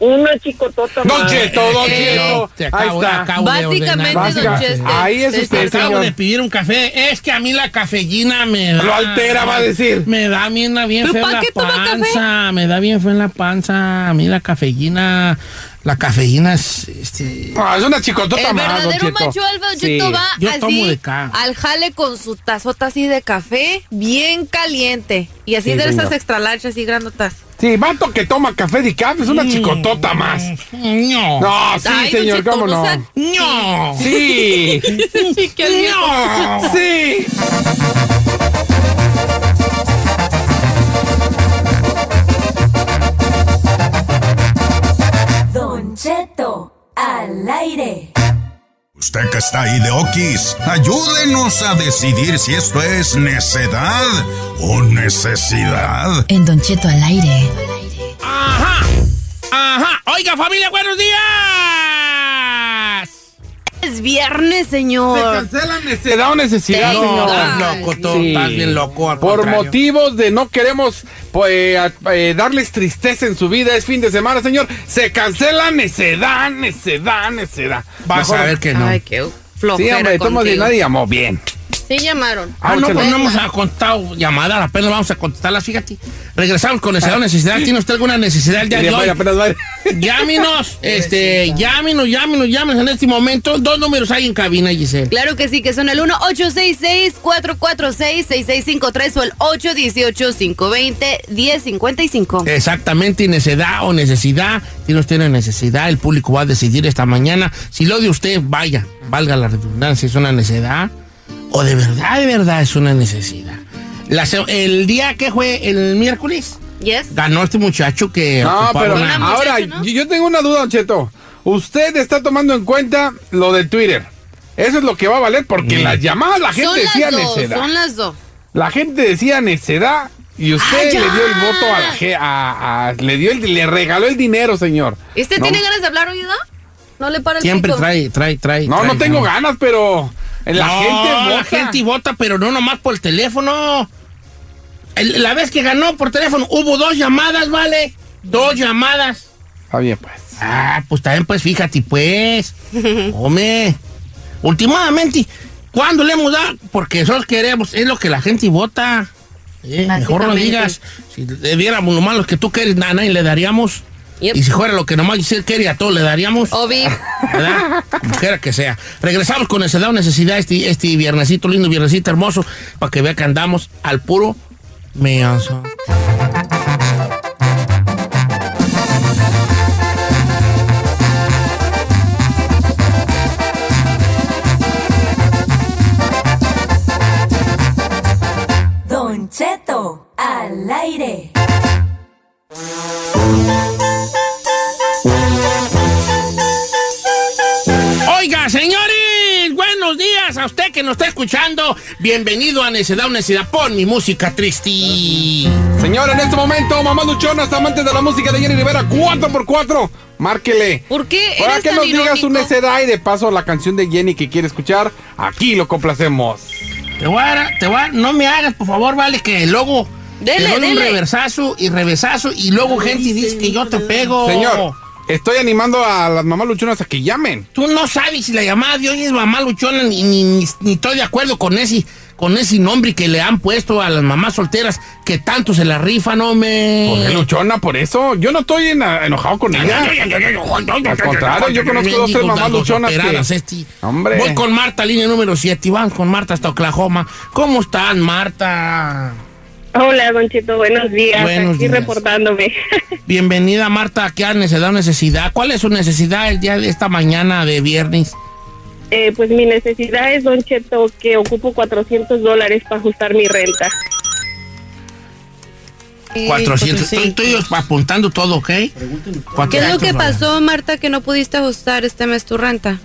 una chicotota
Don
más.
Cheto, Don
Eh,
Cheto. Ahí está.
acabo de
Básicamente,
ordenar.
don Chester.
Ahí es
Te
usted,
Acabo
señor.
de pedir un café. Es que a mí la cafeína me da.
Lo altera, va a decir.
Me da bien, bien
¿Pero
fea
pa'
en la
qué toma café?
panza. Me da bien fea en la panza. A mí la cafeína. La cafeína es. Este,
Ah, es una chicotota
El
más, Don
verdadero
Cheto.
macho alfa Don
Sí.
Cheto va
Yo tomo
así al jale con su tazota así de café bien caliente y así
Sí,
de esas extra large así grandotas.
Sí, vato que toma café de caf es una chicotota más.
No.
No, sí,
Ay,
señor,
Cheto,
cómo
no
no. Sí.
No.
Sí.
Don Cheto, al aire.
Usted que está ahí de Okis, ayúdenos a decidir si esto es necedad o necesidad.
En Don Cheto al aire.
Ajá. Ajá. Oiga, familia, buenos días.
Es viernes,
Se
señor.
cancela necedad o necesidad,
No,
señor.
estás loco, tú
Sí.
estás bien loco. al
Por
contrario.
motivos de no queremos pues, a- eh, darles tristeza en su vida, es fin de semana, señor. Se cancela necedad, necedad, necedad.
Vas
Mejor-
a ver que no.
Ay, qué
Sí,
flojera
hombre, tomo de nadie llamó bien.
Sí llamaron.
Ah, no, pues no hemos contestado llamadas, apenas vamos a contestarlas, fíjate. Regresamos con necesidad o necesidad. ¿Tiene usted alguna necesidad el día de hoy?
apenas va-
Llámenos, este, llámenos, llámenos, llámenos en este momento. Dos números hay en cabina, Giselle.
Claro que sí, que son el 1-866-446-6653 o el 818-520-1055.
Exactamente, y necesidad o necesidad. Tiene usted una necesidad, el público va a decidir esta mañana. Si lo de usted, vaya, valga la redundancia, es una necesidad o de verdad, de verdad es una necesidad. La el día que fue el miércoles,
Yes.
ganó este muchacho que.
No, pero
una-
ahora yo- yo tengo una duda, Cheto. Usted está tomando en cuenta lo del Twitter. Eso es lo que va a valer porque en las llamadas la gente
son
decía
las dos,
necedad.
son las dos.
La gente decía necedad y usted
Ah,
le dio el voto a la ge- a- a- le dio el, le regaló el dinero, señor.
¿Este
No,
tiene ganas de hablar, oído? No le para el
Siempre
pico.
trae, trae, trae.
No,
trae
no tengo ganas, pero la
No,
gente vota.
La gente vota, pero no nomás por el teléfono. El- la vez que ganó por teléfono, hubo dos llamadas, ¿vale? Dos llamadas.
Está bien, pues.
Ah, pues también, pues fíjate, pues. Hombre. Últimamente, ¿cuándo le hemos dado? Porque nosotros queremos, es lo que la gente vota. Eh, mejor no digas. Si le diéramos lo que tú quieres, a nadie le daríamos.
Yep.
Y si fuera lo que nomás quería, a todos le daríamos.
Obi.
¿verdad? Quiera que sea. Regresamos con necesidad o necesidad este, este viernesito lindo, viernesito hermoso, para que vea que andamos al puro meazo. Que nos está escuchando. Bienvenido a Necedad o Necedad. Pon mi música triste.
Señor, en este momento, mamá luchonas, amantes de la música de Jenny Rivera, 4x4, márquele.
¿Por qué
Para que nos diga su necedad y de paso la canción de Jenny que quiere escuchar, aquí lo complacemos.
Te voy a, te voy a- no me hagas, por favor, vale, que luego
Dele,
te doy un reversazo y reversazo y luego gente dice que yo te pego.
Señor, estoy animando a las mamás luchonas a que llamen.
Tú no sabes si la llamada de hoy es mamá luchona, ni, ni, ni- ni estoy de acuerdo con ese, con ese nombre que le han puesto a las mamás solteras que tanto se la rifan, hombre.
¿Por qué luchona? Por eso. Yo no estoy ena- enojado con ella. Al contrario, yo conozco dos, tres mamás luchonas que...
este.
Hombre.
Voy con Marta, línea número 7, y vamos con Marta hasta Oklahoma. ¿Cómo están, Marta?
Hola, Don Cheto, buenos días.
Buenos
Aquí
días.
reportándome.
Bienvenida, Marta, aquí a Necesidad o Necesidad. ¿Cuál es su necesidad el día de esta mañana de viernes?
Eh, pues mi necesidad es, Don Cheto, que ocupo 400 dólares para ajustar mi renta.
400.
pues sí.
Estoy, estoy apuntando todo, ¿ok?
¿Qué es lo
400
que pasó, Marta, que no pudiste ajustar este mes tu renta?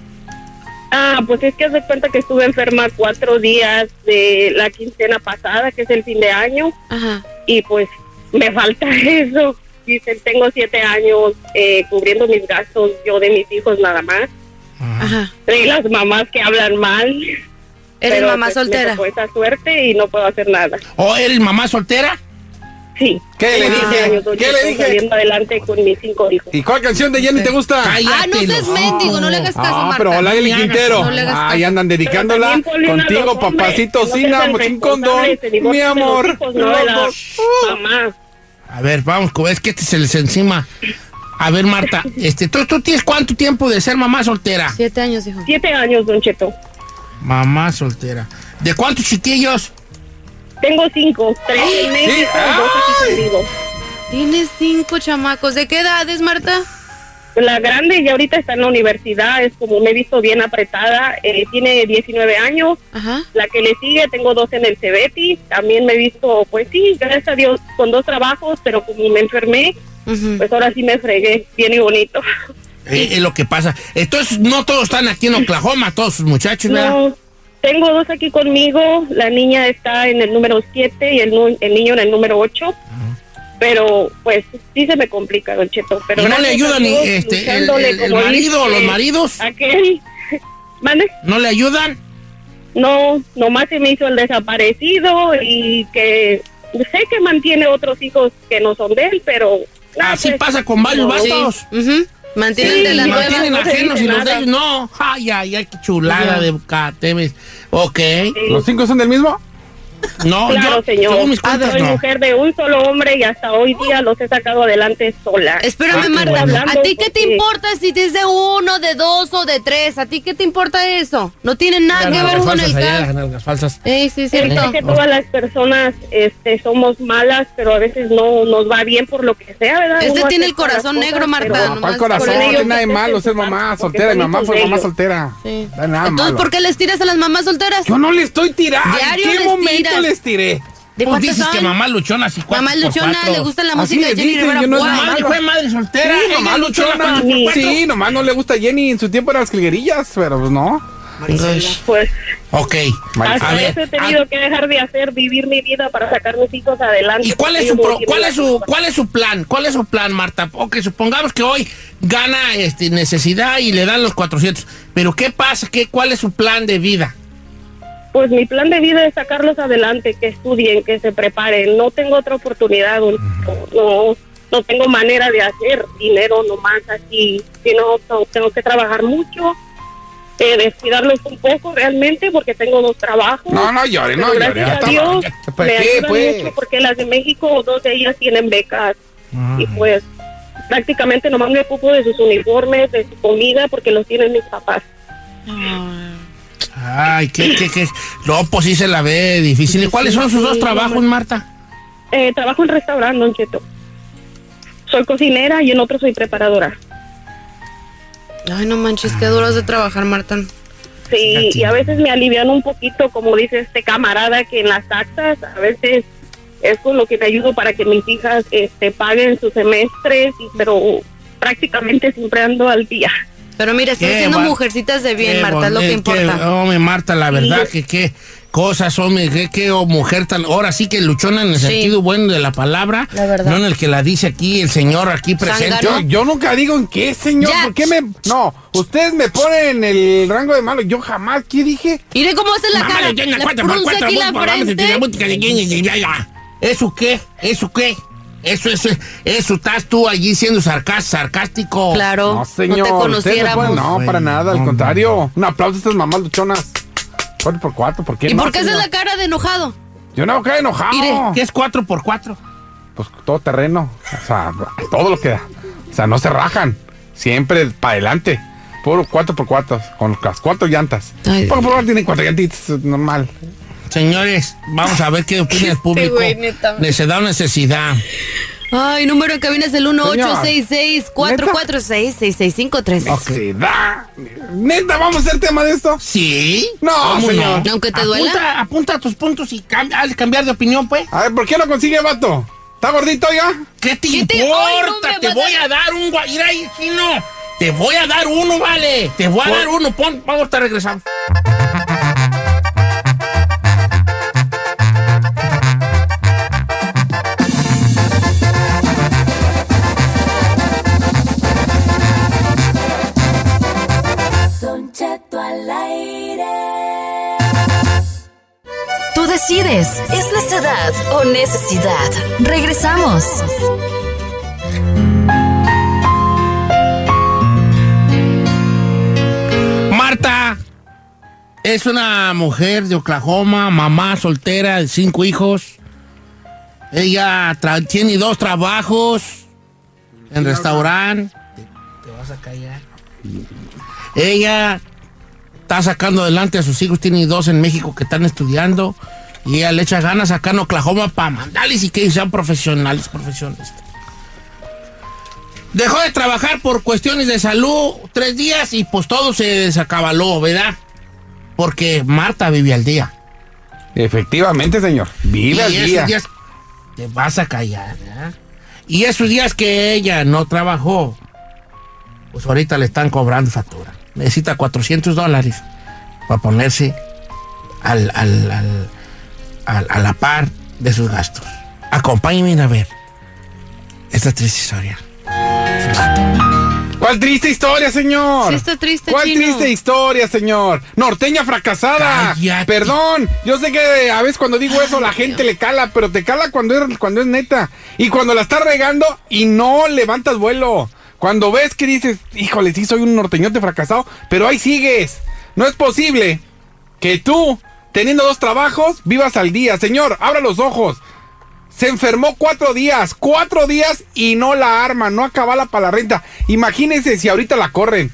Ah, pues es que haz de cuenta que estuve enferma cuatro días de la quincena pasada, que es el fin de año,
Ajá.
y pues me falta eso. Dicen, tengo siete años eh, cubriendo mis gastos, yo de mis hijos nada más.
Ajá.
Y las mamás que hablan mal.
¿Eres
Pero,
mamá
pues,
soltera?
Me tocó esa suerte y no puedo hacer nada.
¿O eres mamá soltera?
Sí.
¿Qué le dije?
15 años, Don
¿Qué le dije?
Saliendo adelante con mis cinco hijos.
¿Y cuál canción de Jenny te gusta?
Ah, no seas mendigo, no le hagas caso,
Ah,
Marta.
pero hola, Eli
No le hagas
Quintero.
no
Ahí andan dedicándola contigo, papacito, sin, condón. Mi amor.
hijos, no de la
Los-
mamá.
A ver, vamos, es que este se les encima. A ver, Marta, este, ¿tú, ¿tú tienes cuánto tiempo de ser mamá soltera?
Siete años, hijo.
Siete años, Don Cheto.
Mamá soltera. ¿De cuántos chiquillos?
Tengo cinco, tres en México y dos aquí conmigo.
Tienes cinco chamacos. ¿De qué edades, Marta?
La grande ya ahorita está en la universidad, es como me he visto bien apretada, eh, tiene 19 años. La que le sigue, tengo dos en el Cebeti, también me he visto, pues sí, gracias a Dios, con dos trabajos, pero como me enfermé, pues ahora sí me fregué, bien y bonito.
Eh, es lo que pasa. Entonces, no todos están aquí en Oklahoma, todos sus muchachos, ¿verdad?
No, tengo dos aquí conmigo, la niña está en el número 7 y el, el niño en el número 8. Pero pues sí se me complica, Don Cheto. Pero
¿Y no le ayudan
a
ni, este, el- el- marido o los maridos?
Aquel. ¿Mande?
¿No le ayudan?
No, nomás se me hizo el desaparecido y que sé que mantiene otros hijos que no son de él, pero...
Así
pues,
pasa con varios
no,
vatos.
Mantienen
Sí,
de la nueva.
mantienen ajenos y los de ellos no. Ay, ay, ay, qué chulada de catemes. Ok.
¿Los cinco son del mismo?
No,
Claro,
yo,
señor.
según mis cuentas,
Soy
no.
mujer de un solo hombre y hasta hoy día los he sacado adelante sola.
Espérame,
Ah,
Marta.
bueno.
¿A ti qué te importa si es de uno, de dos o de tres? ¿A ti qué te importa eso? No tiene nada que ver con el caso.
las falsas.
Eh, sí, es
Sé
cierto.
que todas las personas este, somos malas, pero a veces no nos va bien por lo que sea, ¿verdad?
Este
Uno
tiene el corazón
cosas,
negro, Marta, nomás
¿Cuál corazón? No tiene nada de malo ser mamá soltera. Mi mamá fue mamá soltera.
Sí.
No nada
Entonces,
malo.
¿por qué les tiras a las mamás solteras?
Yo no le estoy tirando.
Diario
¿En qué
les
momento
tiras.
les tiré?
¿De
Pues dices
son?
que mamá luchona, así cuatro
Mamá luchona, le gusta la música de Jenny
dicen,
Rivera.
no-.
Mamá fue madre soltera.
Sí, mamá
luchona
luchona. Sí, nomás no le gusta Jenny. En su tiempo eran las jilguerillas, pero pues no.
Pues
Ok.
hasta
A ver,
eso he tenido que dejar de hacer, vivir mi vida para sacar mis hijos adelante.
¿Y cuál es
porque
su pro- cuál es su cuál es su plan? ¿Cuál es su plan, Marta? Ok, supongamos que hoy gana este necesidad y le dan los 400, pero ¿qué pasa? ¿Qué cuál es su plan de vida?
Pues mi plan de vida es sacarlos adelante, que estudien, que se preparen. No tengo otra oportunidad, no, no tengo manera de hacer dinero nomás así, sino to- tengo que trabajar mucho, eh, descuidarlos un poco realmente porque tengo dos trabajos.
No, no llore, no
Pero
llore.
Gracias a Dios
¿Para
me
qué,
ayudan
pues?
mucho porque las de México, dos de ellas tienen becas y pues prácticamente nomás me ocupo de sus uniformes, de su comida porque los tienen mis papás.
Ay, qué qué qué. No, pues sí se la ve difícil. ¿Y cuáles son sus dos trabajos, Marta?
Eh, trabajo en restaurante, Don Cheto. Soy cocinera y en otro soy preparadora.
Ay, no manches, qué duro es de trabajar, Marta.
Sí, y a veces me alivian un poquito, como dice este camarada, que en las taxas a veces es con lo que te ayudo para que mis hijas este, paguen sus semestres, y- pero prácticamente siempre ando al día.
Pero mira, estás
Qué
haciendo mujercitas de bien, Marta, es lo que importa.
qué- hombre, Marta, la verdad que qué cosas, hombre, qué, qué oh, mujer tan... Ahora sí que luchona en el
Sí.
sentido bueno de la palabra.
La verdad.
No en el que la dice aquí el señor aquí presente.
Yo, yo nunca digo en qué, señor.
Ya.
¿Por qué me.? No, ustedes me ponen en el rango de malo. Yo jamás, ¿qué dije?
Mire cómo hace la
Mamá,
cara.
tiene
La
cuatro cuatro,
aquí la frente.
¿Eso qué? ¿Eso qué? Eso, eso, eso, estás tú allí siendo sarcás- sarcástico.
Claro,
No, señor. ponen- No, para nada, al contrario. Un aplauso a estas mamás luchonas. Cuatro por cuatro, ¿por qué
¿Y
no,
por qué
señor?
la cara de enojado?
Yo no cae enojado.
Mire,
¿Qué es cuatro por cuatro?
Pues todo terreno. O sea, todo lo que da. O sea, no se rajan. Siempre para adelante. Puro cuatro por cuatro. Con las cuatro llantas.
Ay.
Porque por favor tienen cuatro llantitas, es normal.
Señores, vamos a ver qué opina el público.
güey, neta.
Necesidad o necesidad.
Ay, número en cabina es el
Señor.
1-866-446-6653.
Se da. ¿Neta vamos a hacer tema de esto?
Sí.
No,
¿Cómo
señor.
no?
Aunque te duela.
Apunta, apunta tus puntos y cambia, hazle cambiar de opinión, pues.
A ver, ¿por qué no consigue vato? ¿Está gordito ya?
¿Qué te
¿Qué te-
importa?
Ay, no
te
a
voy a dar un gua- Mira ahí, chino. Te voy a dar uno, vale. Te voy a dar uno. Pon, vamos a estar
decides, ¿es necedad o necesidad? Regresamos.
Marta es una mujer de Oklahoma, mamá soltera de cinco hijos. Ella tra- tiene dos trabajos en restaurante. Te, te vas a callar. Ella está sacando adelante a sus hijos, tiene dos en México que están estudiando. Y ella le echa ganas acá en Oklahoma para mandarles y que sean profesionales, profesionistas. Dejó de trabajar por cuestiones de salud tres días y pues todo se desacabaló, ¿verdad? Porque Marta vive al día.
Efectivamente, señor. Vive
y
al
esos
día.
días te vas a callar, ¿verdad? Y esos días que ella no trabajó, pues ahorita le están cobrando factura. Necesita 400 dólares para ponerse al, al- al- a la par de sus gastos. Acompáñenme a ver esta triste historia.
¿Cuál triste historia, señor?
Sí está triste,
¿Cuál
chino.
triste historia, señor? Norteña fracasada.
Cállate.
Perdón, yo sé que a veces cuando digo eso la gente le cala, pero te cala cuando es, cuando es neta. Y cuando la estás regando y no levantas vuelo. Cuando ves que dices, híjole, sí soy un norteñote fracasado, pero ahí sigues. No es posible que tú, teniendo dos trabajos, vivas al día. Señor, abra los ojos. Se enfermó cuatro días, cuatro días y no la arma, no acabala para la renta. Imagínense si ahorita la corren.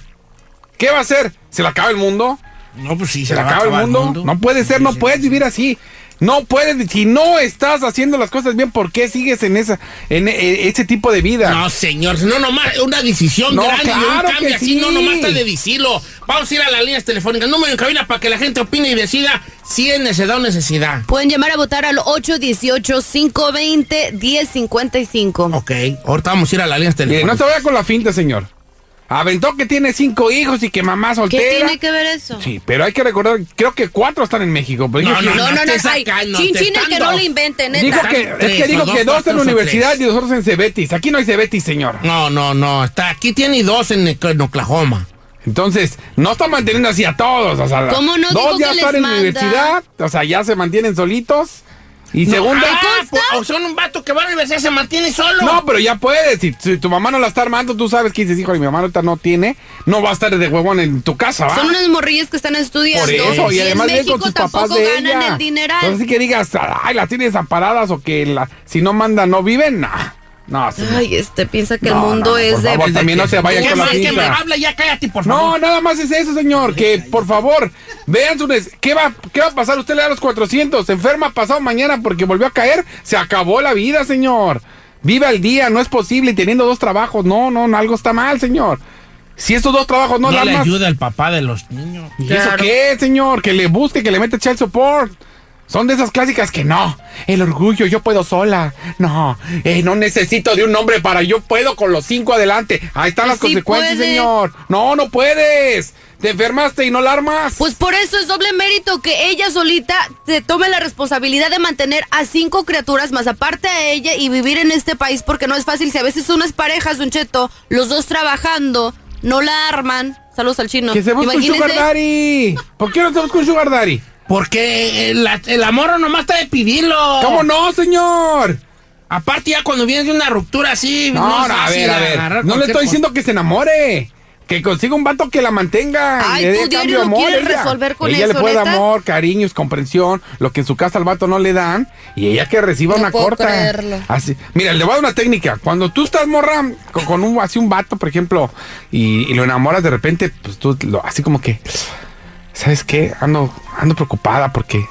¿Qué va a hacer? ¿Se le acaba el mundo?
No, pues sí,
¿Se, le acaba el mundo? No puede ser, no puedes vivir así. No puedes, si no estás haciendo las cosas bien, ¿por qué sigues en esa, en eh, ese tipo de vida?
No, señor, no nomás una decisión
No,
grande y un
claro
cambio
que
así,
sí.
no nomás está de decirlo. Vamos a ir a las líneas telefónicas, número en cabina para que la gente opine y decida si es necesidad o necesidad.
Pueden llamar a votar al 818-520-1055.
Ok, ahorita vamos a ir a las líneas
Mire, no
telefónicas.
se vaya con la finta, señor. Aventó que tiene cinco hijos y que mamá
¿Qué
soltera.
tiene que ver eso?
Sí, pero hay que recordar, creo que cuatro están en México. pero
No,
No, no, no,
no,
chin
te
chin el
están
que no
dos.
lo invente, neta.
Dijo que,
Tres,
es que dijo
o dos,
que dos en la universidad
tres.
y nosotros en Cebetis. Aquí no hay Cebetis, señor.
No, no, no, está aquí tiene dos en, en Oklahoma.
Entonces, no está manteniendo así a todos. O sea,
¿Cómo no?
dos ya
que
están
les
en la
manda.
universidad, o sea, ya se mantienen solitos. Y
No,
segunda,
ah, pues, o son un vato que va a la universidad se mantiene solo.
no, pero ya puedes. Si, si tu mamá no la está armando, tú sabes que dices, hijo, mi mamá ahorita no tiene, no va a estar de huevón en tu casa, ¿va?
Son unas morrillas que están estudiando.
Por eso, y
en
además
México
con sus papás
tampoco
de
ganan
ella.
el dineral.
Entonces, que digas, ay, las tienes amparadas o que la, si no manda, no viven, no. No, señor.
Ay, este piensa que el
No,
mundo
no, no,
es
por
de...
favor, también no se vayan
¿Qué
con la
que me habla ya? Cállate, por
No,
favor.
nada más es eso, señor. Que por favor, vean su. ¿Qué va, ¿Qué va a pasar? Usted le da los 400. Se enferma pasado mañana porque volvió a caer. Se acabó la vida, señor. Vive al día, no es posible teniendo dos trabajos. No, no, no, algo está mal, señor. Si estos dos trabajos no,
No,
dan
le ayuda el papá de los niños.
¿Y eso qué, señor? Que le busque, que le meta child support. Son de esas clásicas que no. El orgullo, yo puedo sola. No, eh, no necesito de un hombre para yo puedo con los cinco adelante. Ahí están las
Sí
consecuencias,
puede.
señor. No, no puedes. Te enfermaste y no la armas.
Pues por eso es doble mérito que ella solita se tome la responsabilidad de mantener a cinco criaturas más aparte a ella y vivir en este país porque no es fácil. Si a veces unas parejas, Don Cheto, los dos trabajando, no la arman. Saludos al chino.
que se busque un sugar daddy. ¿Por qué no se busca un sugar daddy?
Porque el, el amor nomás está de pedirlo.
¿Cómo no, señor?
Aparte ya cuando vienes de una ruptura así,
No,
no,
no, a ver, a ver. No le estoy
cosa.
diciendo que se enamore. Que consiga un vato que la mantenga.
Ay, tú
dé
diario
cambio
lo
amor.
quieres
ella.
resolver con
ella
eso,
le puede dar
¿neta?
amor, cariños, comprensión, lo que en su casa al vato no le dan. Y ella que reciba
No
una
puedo
corta.
creerlo.
Así. Mira, le voy a dar una técnica. Cuando tú estás morra con, con un, así un vato, por ejemplo, y, y lo enamoras de repente, pues tú lo, así como que. ¿Sabes qué? Ando, ando preocupada porque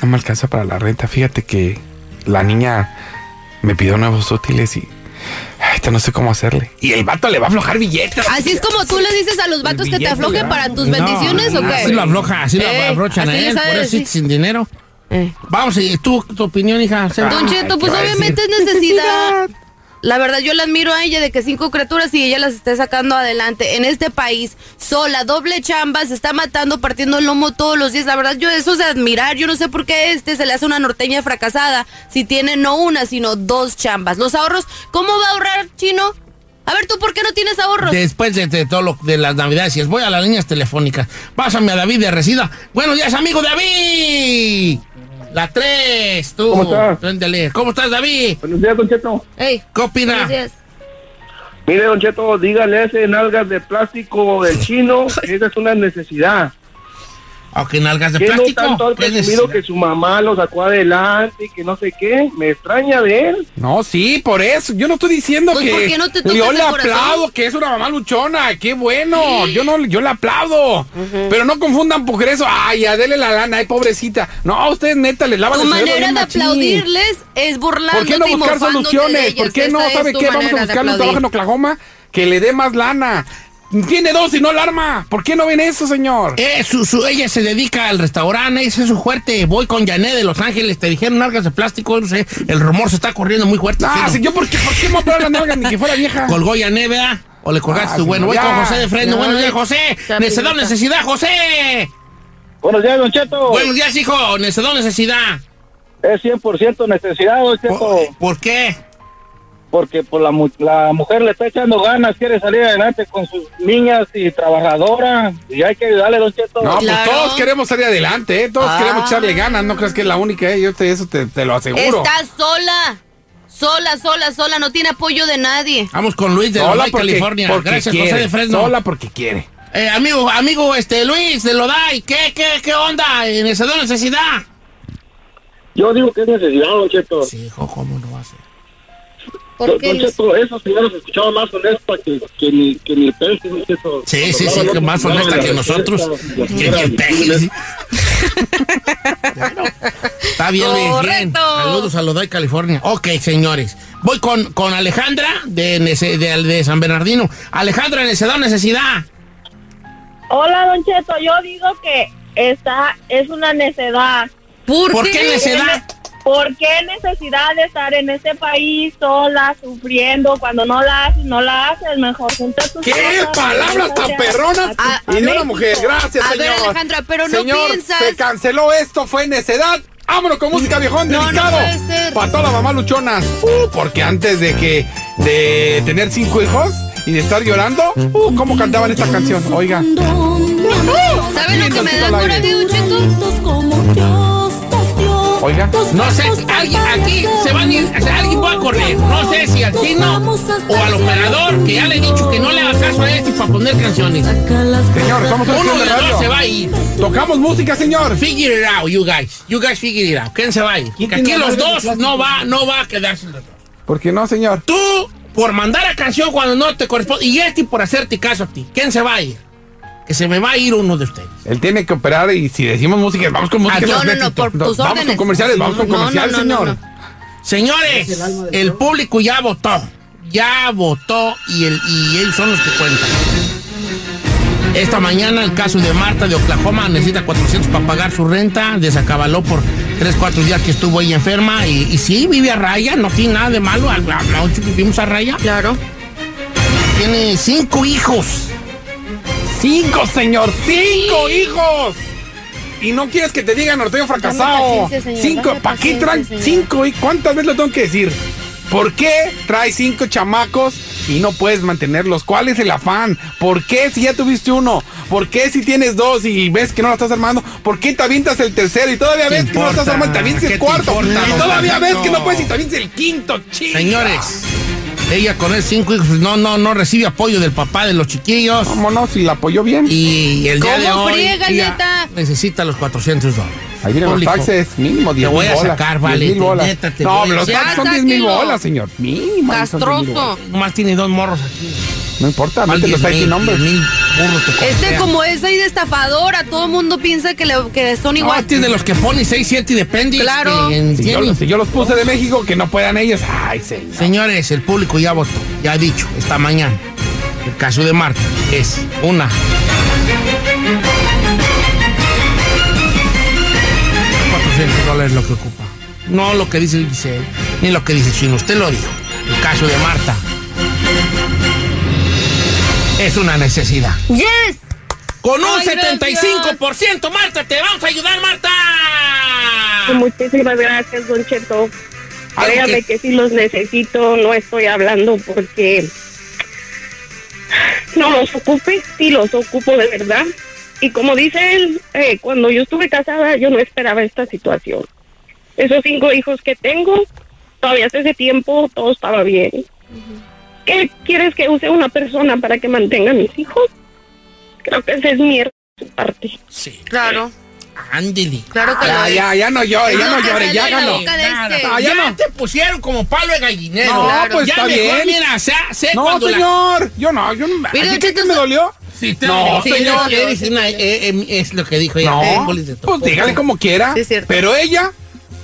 no me alcanza para la renta. Fíjate que la niña me pidió nuevos útiles y. ay, ahorita no sé cómo hacerle. Y el vato le va a aflojar billetes.
Así es como tú le dices a los vatos que te aflojen
¿verdad?
para tus
No,
bendiciones o qué.
Así lo afloja, así lo
Eh,
abrochan a
así le
él, por eso
decir.
sí, sin dinero. Vamos, y tú, tu opinión, hija.
Don Cheto, pues
¿qué va a
obviamente es necesidad. La verdad, yo la admiro a ella de que cinco criaturas y ella las esté sacando adelante. En este país, sola, doble chamba, se está matando, partiendo el lomo todos los días. La verdad, yo eso es admirar. Yo no sé por qué este se le hace una norteña fracasada si tiene no una, sino dos chambas. Los ahorros, ¿cómo va a ahorrar, chino? A ver, ¿tú por qué no tienes ahorros?
Después de, todo lo de las navidades, y voy a las líneas telefónicas. Pásame a David de Resida. Buenos días, amigo David. La 3, tú.
¿Cómo estás?
Préndele. ¿Cómo estás, David?
Buenos días, Don Cheto.
Hey,
¿Qué opina?
Mire, Don Cheto, dígale a ese nalgas de plástico del chino esa es una necesidad.
Aunque nalgas de
que no
plástico.
tanto ha
¿Qué
presumido que su mamá lo sacó adelante y que no sé qué. Me extraña de él.
No, sí, por eso. Yo no estoy diciendo
Pues,
que.
¿por qué no te
yo le aplaudo que es una mamá luchona. Qué bueno. Yo no, yo le aplaudo. Pero no confundan por eso. Ay, a dele la lana, ay, pobrecita. No, a ustedes neta les lavan
Tu
el cerebro
manera de
machín.
aplaudirles es burlándote
¿Por qué no buscar soluciones? ¿Por qué no? ¿Sabe qué? Vamos a buscarle un trabajo en. Oklahoma que le dé más lana. Tiene dos y no la arma. ¿Por qué no ven eso, señor?
Eh, su, su- ella se dedica al restaurante, ese es su fuerte. Voy con Janet de Los Ángeles, te dijeron nalgas de plástico, no sé, el rumor se está corriendo muy fuerte.
Ah, ¿por qué, ¿por qué la nalga ni que fuera vieja?
Colgó Janet, ¿verdad? ¿O le colgaste
Ah,
tú?
sí,
Bueno, voy
ya.
con José de Fresno.
Ya.
Buenos días, José. Necesidad, necesidad, José.
Buenos días, Don Cheto.
Buenos días, hijo. Necesidad, necesidad.
Es 100% necesidad, Don Cheto.
¿Por qué?
Porque pues, la, mu- la mujer le está echando ganas, quiere salir adelante con sus niñas y trabajadora. Y hay que ayudarle, Don Cheto.
No, pues todos queremos salir adelante, ¿eh? Todos
Ah.
queremos echarle ganas. No crees que es la única, ¿eh? Yo te, eso te, te lo aseguro.
Está sola. Sola, sola, sola. No tiene apoyo de nadie.
Vamos con Luis de
Sola
Lodai,
porque-
California.
porque
Gracias,
quiere.
José de Fresno.
Sola porque quiere.
Eh, amigo, amigo, este, Luis de Lodai, ¿qué, qué, qué onda? ¿Necesidad, necesidad?
Yo digo que es necesidad, Don Cheto.
Sí, hijo, ¿cómo no va a ser?
¿Por
Don, Cheto, esa señora se escuchaba más honesta que, que ni, que ni el Pepsi, Don Cheto.
Sí, sí, sí, que más honesta que nosotros. Que-
señoras
el sí. Está bien, bien.
Correcto.
Saludos a Lodai, California. Ok, señores. Voy con, con Alejandra de, Nece- de, de San Bernardino. Alejandra, necesidad, necesidad.
Hola, Don Cheto. Yo digo que esta es una necedad.
¿Por,
¿Por qué? qué necedad?
¿Por qué necesidad de estar en este país sola, sufriendo? Cuando no la haces, no la haces. Mejor junta tus
¿Qué
cosas,
palabras tan perronas?
a- a
y de una
México.
mujer. Gracias,
A ver,
señor.
Alejandra, pero no
Señor,
piensas-
se canceló esto, fue necedad. Vámonos con música viejón,
No, no
delicado.
ser.
Para todas las mamás luchonas. Uh, porque antes de que de tener cinco hijos y de estar llorando, uh, ¿cómo cantaban esta canción? Oiga.
¿Saben lo que me da Cheto?
Oiga.
No sé, alguien aquí se van a ir, o sea, alguien va a correr. No sé si al chino o al operador, que ya le he dicho que no le haga caso a este para poner canciones.
Señor, somos un
Uno
de
dos se va a ir.
Tocamos música, señor.
Figure it out, you guys. You guys figure it out. ¿Quién se va a ir? Que aquí los dos no va, no va a quedarse.
¿Por qué no, señor?
Tú por mandar a canción cuando no te corresponde y este por hacerte caso a ti. ¿Quién se va a ir? Que se me va a ir uno de ustedes.
Él tiene que operar y si decimos música, vamos con música.
Ah, no, no,
Vamos
no, por tus
con
órdenes.
comerciales, vamos con
No, no,
comerciales,
no, no,
señor.
no. Señores, el público ya votó. Ya votó y, el, y ellos son los que cuentan. Esta mañana el caso de Marta de Oklahoma necesita 400 para pagar su renta, desacabaló por 3, 4 días que estuvo ahí enferma y, y sí, vive a raya, no tiene nada de malo, a la noche vivimos a raya.
Claro.
Tiene cinco hijos.
¡Cinco, señor! ¡Cinco hijos! Y no quieres que te digan norteño fracasado.
señor,
Cinco, ¿para qué traen
señor.
cinco? ¿Y cuántas veces lo tengo que decir? ¿Por qué traes cinco chamacos y no puedes mantenerlos? ¿Cuál es el afán? ¿Por qué si ya tuviste uno? ¿Por qué si tienes dos y ves que no lo estás armando? ¿Por qué te avientas el tercero y todavía ves que no lo estás armando? Te avientas
¿Qué
el cuarto.
importa,
Y todavía ves que no puedes y te avientas el quinto, chico.
Señores, ella con esos cinco hijos no, no, no recibe apoyo del papá de los chiquillos.
¿Cómo no? Si la apoyó bien.
Y el día de
¿Cómo
hoy
friega,
ella
neta?
necesita los 400 dólares.
Ahí vienen los
Público.
taxes, mínimo 10
Te voy
mil
a
bolas.
sacar,
10
vale.
mil bolas.
neta, te
no,
voy a
los taxes son 10 mil bolas, señor. Mínimo. ahí son 10 mil bolas.
Castroso.
Nomás tiene dos morros aquí.
No importa,
Más
mételos
10
ahí
mil,
sin nombre.
10 mil burros te
Este como es ahí de estafadora, todo el mundo piensa que, le, que son
No,
igual.
este es de los que pone 6, 7 y depende.
Claro.
que
Si yo, si yo los puse de México, que no puedan ellos. Ay, señor.
Señores, el público ya votó, ya ha dicho esta mañana. El caso de Marta es una. 400 dólares lo que ocupa. No lo que dice Giselle, ni lo que dice Chino. Usted lo dijo. El caso de Marta es una necesidad.
¡Yes!
Con un
Ay,
75%, Marta, te vamos a ayudar, Marta.
Muchísimas gracias, Don Cheto. Créame
que-
que... sí los necesito, no estoy hablando porque no los ocupe, sí los ocupo de verdad. Y como dice él, eh, cuando yo estuve casada yo no esperaba esta situación. Esos cinco hijos que tengo, todavía hace ese tiempo todo estaba bien. ¿Qué quieres que use una persona para que mantenga a mis hijos? Creo que esa es mi er- parte.
Sí.
Claro,
Ándele.
claro que
Ya, ya, ya no llore,
Es
ya no
que
llore,
sale
ya ganó.
de este.
Ya
ya
no.
te pusieron como palo de gallinero.
No,
Claro.
pues
ya
está
mejor,
bien.
mira, sé, sé
No,
cuando la-
señor. Yo no, yo no.
Mira,
¿A ti
Don
crees que
Cheto,
me dolió?
Sí, te
No,
sí,
señor.
eres una- eh, eh, es lo que dijo ella.
No,
eh, de
pues
topo.
dígale como quiera.
Sí, es cierto.
Pero ella,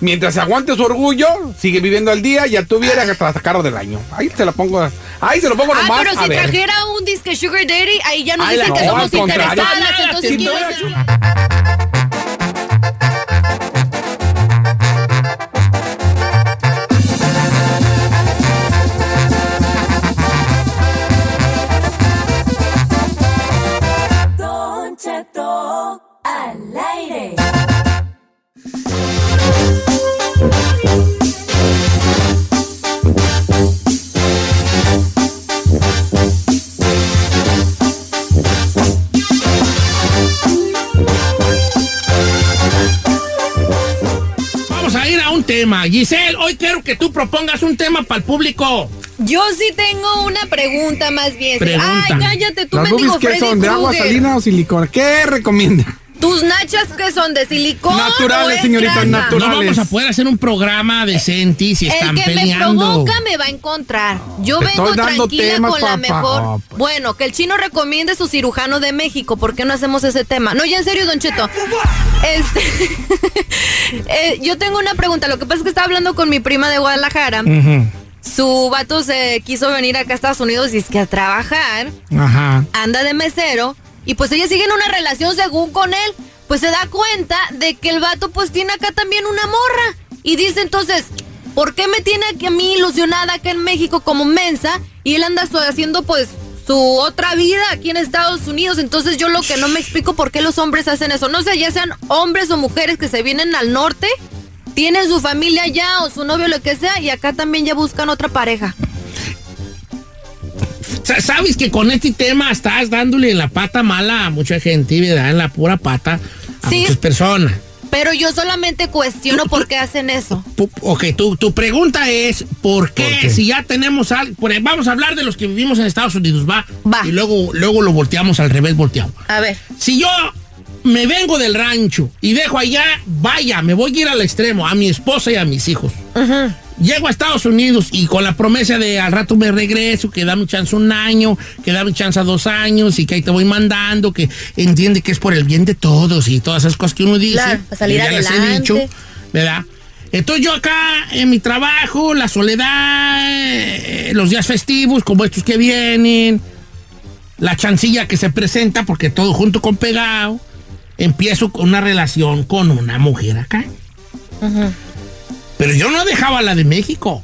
mientras se aguante su orgullo, sigue viviendo al día, ya tuviera que sacarlo del año. Ahí se lo pongo, ahí se lo pongo
Ah,
nomás.
pero
a
si
ver.
trajera un disque Sugar Daddy, ahí ya nos
Ay, la-
dicen que
no,
somos
al contrario.
interesadas.
Nada,
Entonces,
si
¿quién
no era tema. Giselle, hoy quiero que tú propongas un tema para el público.
Yo sí tengo una pregunta más bien.
Pregunta.
Ay, cállate, tú
¿Las
mendigo
boobies qué
Freddy
son? ¿De agua salina o silicona? ¿Qué recomienda?
¿Tus nachas que son de silicón
Naturales,
o
señorita,
grasa?
naturales.
No vamos a poder hacer un programa decente y si
El
están
que me
peleando.
provoca me va a encontrar. Yo
Te
vengo tranquila
temas,
con la mejor.
Oh, pues.
Bueno, que el chino recomiende su cirujano de México. ¿Por qué no hacemos ese tema? No, ya en serio, Don Cheto. Este, eh, yo tengo una pregunta. Lo que pasa es que estaba hablando con mi prima de Guadalajara. Su vato se quiso venir acá a Estados Unidos y es que a trabajar
Ajá.
anda de mesero y pues ella sigue en una relación según con él, pues se da cuenta de que el vato pues tiene acá también una morra y dice entonces, ¿por qué me tiene a mí ilusionada acá en México como mensa y él anda haciendo pues su otra vida aquí en Estados Unidos? Entonces yo lo que no me explico por qué los hombres hacen eso, no sé, ya sean hombres o mujeres que se vienen al norte, tienen su familia allá o su novio lo que sea y acá también ya buscan otra pareja.
Sa- Sabes que con este tema estás dándole en la pata mala a mucha gente, ¿verdad? En la pura pata a
Sí.
muchas personas.
Pero yo solamente cuestiono por qué hacen eso.
Ok, tu, tu pregunta es, ¿por qué,
¿Por qué?
si ya tenemos algo? Vamos a hablar de los que vivimos en Estados Unidos, ¿va?
Va.
Y luego, luego lo volteamos al revés, volteamos.
A ver.
Si yo me vengo del rancho y dejo allá, vaya, me voy a ir al extremo, a mi esposa y a mis hijos. Llego a Estados Unidos y con la promesa de al rato me regreso, que dame chance un año, que dame chance a dos años y que ahí te voy mandando, que entiende que es por el bien de todos y todas esas cosas que uno dice.
Claro, para salir
ya las he
adelante.
dicho, ¿verdad? Entonces yo acá en mi trabajo, la soledad, eh, los días festivos como estos que vienen, la chancilla que se presenta, porque todo junto con pegado, empiezo con una relación con una mujer acá. Pero yo no dejaba la de México.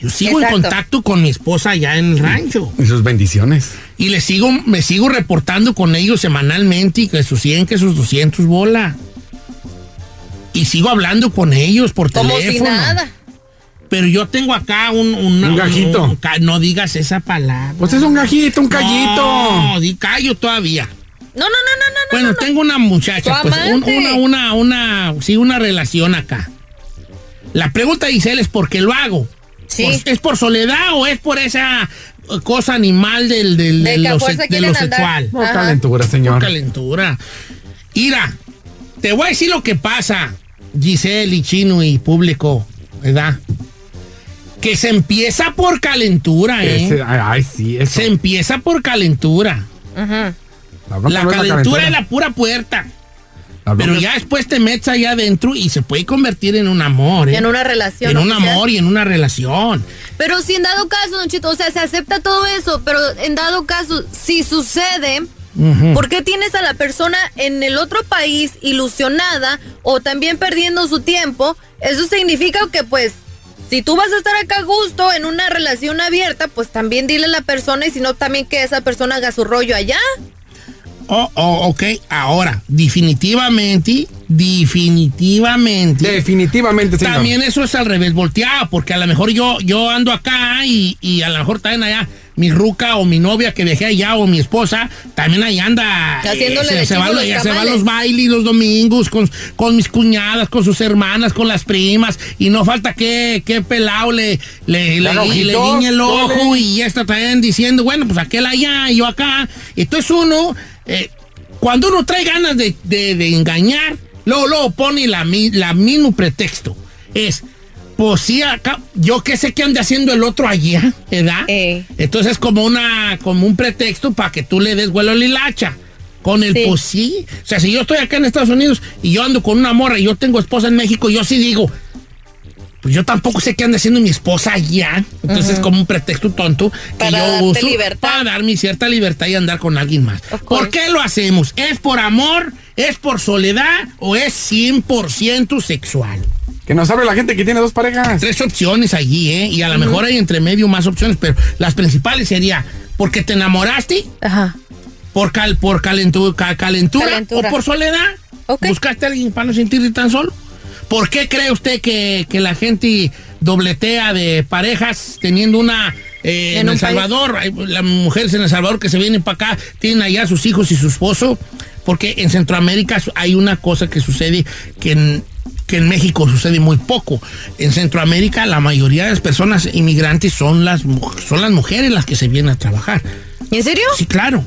Yo sigo
Exacto.
en contacto con mi esposa allá en el rancho.
Y sus bendiciones.
Y le sigo, me sigo reportando con ellos semanalmente y que sus 100, que sus 200 bola. Y sigo hablando con ellos por
Como
teléfono.
si nada.
Pero yo tengo acá un... una-
Un gajito.
un no digas esa palabra.
Pues es un gajito, un callito.
No, di callo todavía.
No, no, no, no, no.
Bueno, tengo una muchacha, pues, una, una, una, sí, una relación acá. La pregunta, Giselle, es ¿por qué lo hago? Por- ¿Es por soledad o es por esa cosa animal del, del-
De
lo,
fuerza
se- de
quieren
lo
andar.
sexual?
Por calentura, señor.
Por calentura. Mira, te voy a decir lo que pasa, Giselle y Chino y público, ¿verdad? Que se empieza por calentura, ¿eh?
Ese- ay, ay, sí, eso.
Se empieza por calentura.
La, es
calentura es la pura puerta. Pero ya después te metes allá adentro y se puede convertir en un amor, ¿eh?
En una relación.
En un amor y en una relación.
Pero si en dado caso, Don Chito, o sea, se acepta todo eso, pero en dado caso, si sucede,
Ujú.
¿por qué tienes a la persona en el otro país ilusionada o también perdiendo su tiempo? Eso significa que, pues, si tú vas a estar acá a gusto en una relación abierta, pues también dile a la persona y si no, también que esa persona haga su rollo allá.
Oh, oh, ok. Ahora, definitivamente, definitivamente.
Definitivamente, señor.
También eso es al revés, volteado, porque a lo mejor yo, yo ando acá y, y a lo mejor también allá mi ruca o mi novia que dejé allá o mi esposa, también ahí anda. eh,
Haciéndole
se,
de
se va,
los
se va a los bailes los domingos con, con mis cuñadas, con sus hermanas, con las primas, y no falta que, que pelado le, le, le, guiñe el ojo
órale.
y esta también diciendo, bueno, pues aquel allá y yo acá. Entonces uno, eh, cuando uno trae ganas de, de- de engañar, luego, luego pone la, la mismo pretexto. Es, pues sí, acá, yo qué sé que ande haciendo el otro allá, ¿verdad? Entonces es como una, como un pretexto para que tú le des vuelo a la hilacha. Con el
Sí.
pues sí. O sea, si yo estoy acá en Estados Unidos y yo ando con una morra y yo tengo esposa en México, yo sí digo, pues yo tampoco sé qué anda haciendo mi esposa allá. Entonces es como un pretexto tonto que
Para
yo
darte
uso
libertad.
para dar mi cierta libertad y andar con alguien más. ¿Por qué lo hacemos? ¿Es por amor? ¿Es por soledad? ¿O es 100% sexual?
Que nos abre la gente que tiene dos parejas.
Tres opciones allí, ¿eh? Y a lo mejor hay entre medio más opciones, pero las principales sería porque te enamoraste,
Ajá.
por, cal, por calentu- ca- calentura,
Calentura.
o por soledad. ¿Buscaste a alguien para no sentirte tan solo? ¿Por qué cree usted que, que la gente dobletea de parejas teniendo una eh,
En
El. Salvador? Hay- Las mujeres en El Salvador que se vienen para acá tienen allá sus hijos y su esposo. Porque en Centroamérica hay una cosa que sucede que en, que en México sucede muy poco. En Centroamérica la mayoría de las personas inmigrantes son las, son las mujeres las que se vienen a trabajar.
¿En serio?
Sí, claro.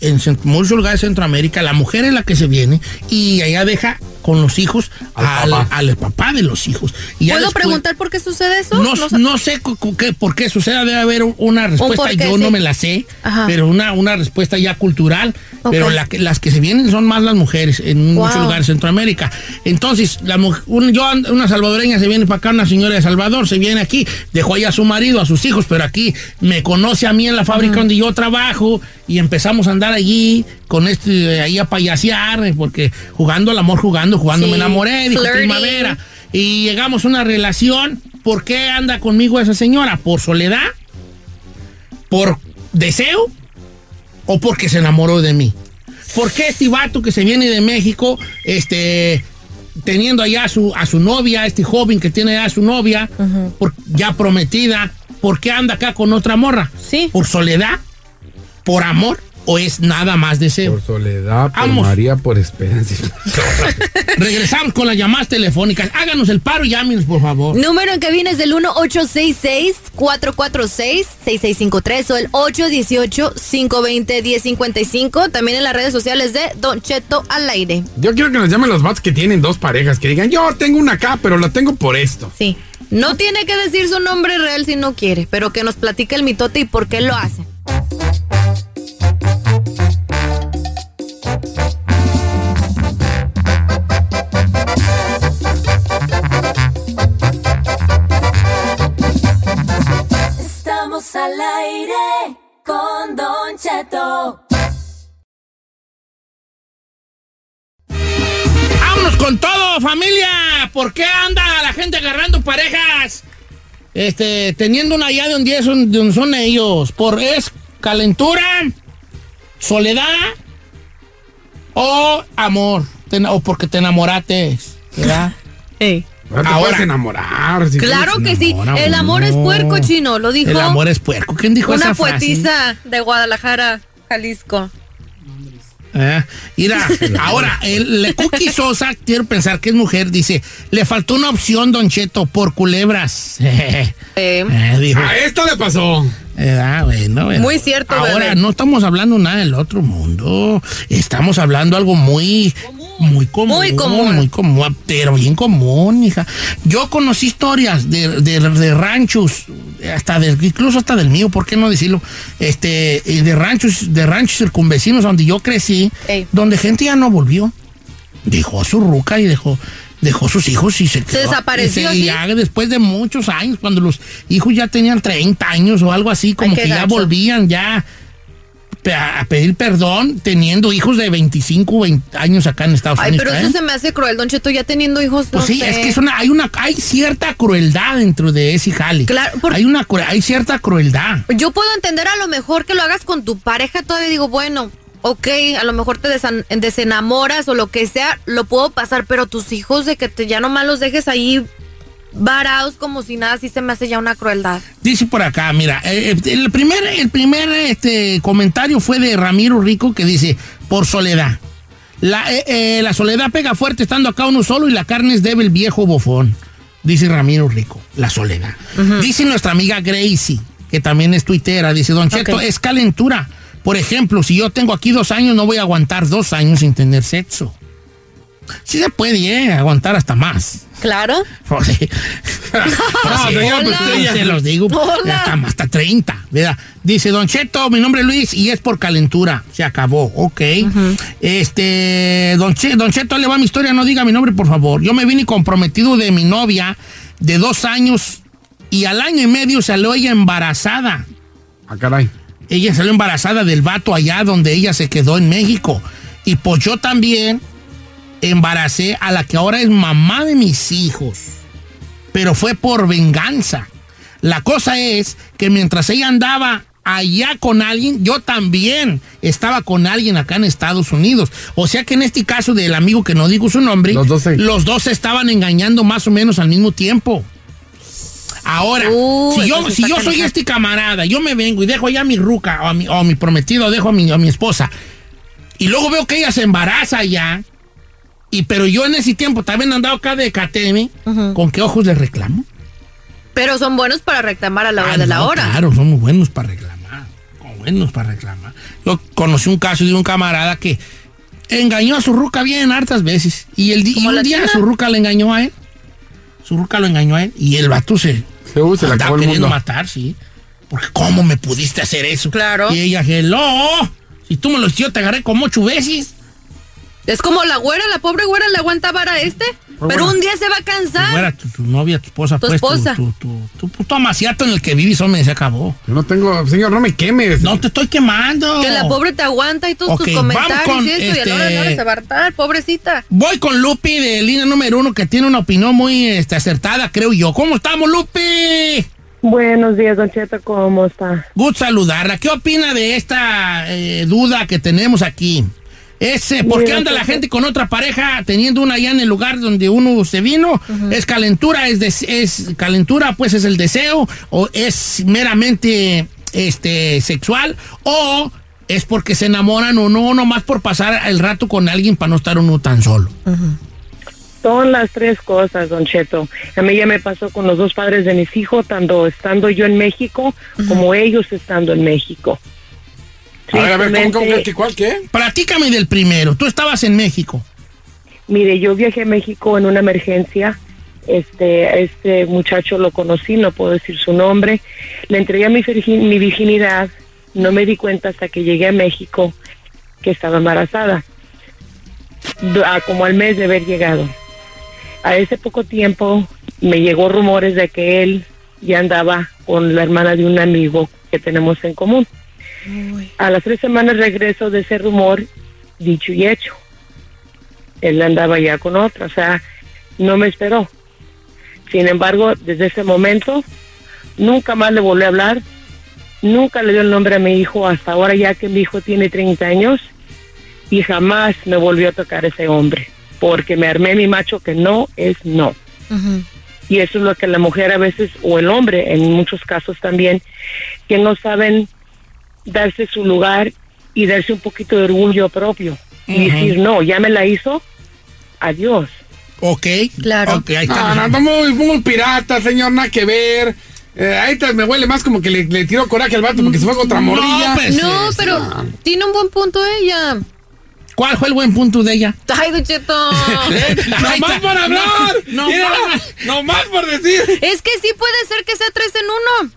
En, muchos lugares de Centroamérica, la mujer es la que se viene y allá deja con los hijos al, al papá. de los hijos. Y
¿Puedo
después-
preguntar por qué sucede eso?
No,
sé.
no qué- por qué suceda, debe haber una respuesta, yo no me la sé,
Ajá.
pero una, una respuesta ya cultural, pero la que- las que se vienen son más las mujeres en muchos lugares de Centroamérica. Entonces, la, mu- un- yo, and- una salvadoreña se viene para acá, una señora de Salvador, se viene aquí, dejó allá a su marido, a sus hijos, pero aquí me conoce a mí en la fábrica donde yo trabajo y empezamos a andar allí con este, ahí a payasear, porque jugando al amor, jugando, jugando
Sí,
me enamoré, dijo primavera. Y llegamos a una relación. ¿Por qué anda conmigo esa señora? ¿Por soledad? ¿Por deseo? ¿O porque se enamoró de mí? ¿Por qué este vato que se viene de México, este, teniendo allá a su, a su novia, este joven que tiene allá a su novia, por- ya prometida, ¿por qué anda acá con otra morra?
Sí.
¿Por soledad? ¿Por amor? ¿O es nada más deseo?
Por soledad, por
Vamos.
María, por esperanza.
Regresamos con las llamadas telefónicas. Háganos el paro y llámenos, por favor.
Número en cabina es del 1-866-446-6653 o el 818-520-1055. También en las redes sociales de Don Cheto al aire.
Yo quiero que nos llamen los vatos que tienen dos parejas, que digan, yo tengo una acá, pero la tengo por esto.
Sí. No tiene que decir su nombre real si no quiere, pero que nos platique el mitote y por qué lo hace.
Vamos al aire con Don Cheto.
¡Vámonos con todo, familia! ¿Por qué anda la gente agarrando parejas? Este, teniendo una allá de un 10 son, de un son ellos. ¿Por es calentura, soledad o amor? O porque te enamoraste, ¿verdad? hey.
No te puedes enamorar. si
Claro que sí. El amor es puerco chino, lo dijo.
El amor es puerco. ¿Quién dijo
Una
esa frase?
poetisa de Guadalajara, Jalisco.
Eh, Mira, ahora, el, le Cookie Sosa, quiero pensar que es mujer, dice, le faltó una opción, Don Cheto, por culebras. Eh, dijo.
A esto le pasó.
Eh, ah, bueno, bueno.
Muy cierto,
Ahora,
bebé.
no estamos hablando nada del otro mundo. Estamos hablando algo muy, muy común.
Muy común.
Muy común, pero bien común, hija. Yo conocí historias de, de- de ranchos, hasta del, incluso hasta del mío, ¿por qué no decirlo? Este, y de ranchos, de ranchos circunvecinos donde yo crecí,
Ey.
donde gente ya no volvió. Dejó a su ruca y dejó, dejó sus hijos y se quedó.
desapareció,
Y se-
¿sí?
ya después de muchos años, cuando los hijos ya tenían 30 años o algo así, como que ya volvían ya a pedir perdón teniendo hijos de 25, 20 años acá en Estados
Ay,
Unidos.
pero
¿eh?
eso se me hace cruel, Don Cheto, ya teniendo hijos,
Pues
no
sí,
sé.
es que es una, hay una, hay cierta crueldad dentro de ese jale.
Claro, por-
Hay una, hay cierta crueldad.
Yo puedo entender a lo mejor que lo hagas con tu pareja, todavía digo, bueno, ok, a lo mejor te desenamoras o lo que sea, lo puedo pasar, pero tus hijos de que te ya nomás los dejes ahí varados como si nada, sí se me hace ya una crueldad.
Dice por acá, mira, eh, eh, el primer, el primer este, comentario fue de Ramiro Rico que dice, por soledad. La, eh, eh, la soledad pega fuerte estando acá uno solo y la carne es débil, viejo bofón. Dice Ramiro Rico, la soledad. Dice nuestra amiga Gracie, que también es tuitera, dice, Don Cheto, es calentura. Por ejemplo, si yo tengo aquí dos años, no voy a aguantar dos años sin tener sexo. Sí se puede, ¿eh? Aguantar hasta más.
Claro.
Joder.
No, señor, pues,
Hola.
ella-
Se los digo.
Hola.
Hasta, hasta 30, ¿verdad? Dice, Don Cheto, mi nombre es Luis y es por calentura. Se acabó, ok. Este, Don, Che- Don Cheto, le va mi historia, no diga mi nombre, por favor. Yo me vine comprometido de mi novia de dos años y al año y medio salió ella embarazada.
Ah, caray.
Ella salió embarazada del vato allá donde ella se quedó en México. Y pues yo también embaracé a la que ahora es mamá de mis hijos. Pero fue por venganza. La cosa es que mientras ella andaba allá con alguien, yo también estaba con alguien acá en Estados Unidos. O sea que en este caso del amigo que no digo su nombre,
Los dos
los dos se estaban engañando más o menos al mismo tiempo. Ahora,
Uh,
si yo, si yo soy este camarada, yo me vengo y dejo allá a mi ruca o a mi, o a mi prometido, dejo a mi, a mi esposa, y luego veo que ella se embaraza ya, y pero yo en ese tiempo también andaba acá de cateme, ¿con qué ojos le reclamo?
Pero son buenos para reclamar a la hora
Ah,
de la
no,
hora.
Claro, son muy buenos para reclamar. Son buenos para reclamar. Yo conocí un caso de un camarada que engañó a su ruca bien hartas veces. Y, el y
¿Como
un día su ruca le engañó a él. Su ruca lo engañó a él. Y el vato Se,
uh, se
andaba
acabó el
queriendo
mundo.
matar, sí. Porque ¿cómo me pudiste hacer eso?
Claro.
Y ella, hello. Si tú me lo hiciste, yo te agarré como ocho veces.
Es como la güera, la pobre güera le aguanta vara a este, pero
bueno.
un día se va a cansar.
tu, tu novia, tu esposa,
Tu
pues. tu-
esposa.
Tu, tu, tu, puto amaciato en el que vives, hombre, se acabó.
Yo no tengo, señor, no me quemes.
No te estoy quemando.
Que la pobre te aguanta y todos
Ok,
tus
vamos
comentarios
con,
y eso, y a la hora de la hora
este-
se va a hartar, pobrecita.
Voy con Lupi de línea número uno que tiene una opinión muy este, acertada, creo yo. ¿Cómo estamos, Lupi?
Buenos días, Don Cheto, ¿cómo está?
Gusto saludarla. ¿Qué opina de esta eh, duda que tenemos aquí? Ese, ¿Por qué
Mira,
anda la gente con otra pareja teniendo una allá en el lugar donde uno se vino? ¿Es calentura? ¿Es, des- es calentura? Pues es el deseo. ¿O es meramente este, sexual? ¿O es porque se enamoran o no, nomás por pasar el rato con alguien para no estar uno tan solo?
Son las tres cosas, Don Cheto. A mí ya me pasó con los dos padres de mis hijos, tanto estando yo en México como ellos estando en México.
A ver, a ver, ¿cómo, qué, cuál, qué?
Platícame del primero. Tú estabas en México.
Mire, yo viajé a México en una emergencia. Este, este muchacho lo conocí, no puedo decir su nombre. Le entregué mi, mi virginidad. No me di cuenta hasta que llegué a México que estaba embarazada. A como al mes de haber llegado. A ese poco tiempo me llegó rumores de que él ya andaba con la hermana de un amigo que tenemos en común. A las tres semanas regreso de ese rumor, dicho y hecho. él andaba ya con otra, o sea, no me esperó. Sin embargo, desde ese momento, nunca más le volví a hablar, nunca le dio el nombre a mi hijo, hasta ahora ya que mi hijo tiene 30 años, y jamás me volvió a tocar ese hombre, porque me armé mi macho que no es no. Y eso es lo que la mujer a veces, o el hombre en muchos casos también, que no saben darse su lugar y darse un poquito de orgullo propio. Y
Ujú.
decir, no, ya me la hizo, adiós.
Ok.
Claro.
Ok, ahí está.
No, no, no, muy, muy pirata, señor, nada que ver. Eh, ahí me huele más como que le, le tiró coraje al vato porque se fue contra morrilla.
pues,
No, pero tiene un buen punto ella.
¿Cuál fue el buen punto de ella?
Ay, Don Cheto.
¡Nomás por hablar!
No
Mira,
más.
¡Nomás por decir!
Es que sí puede ser que sea tres en uno.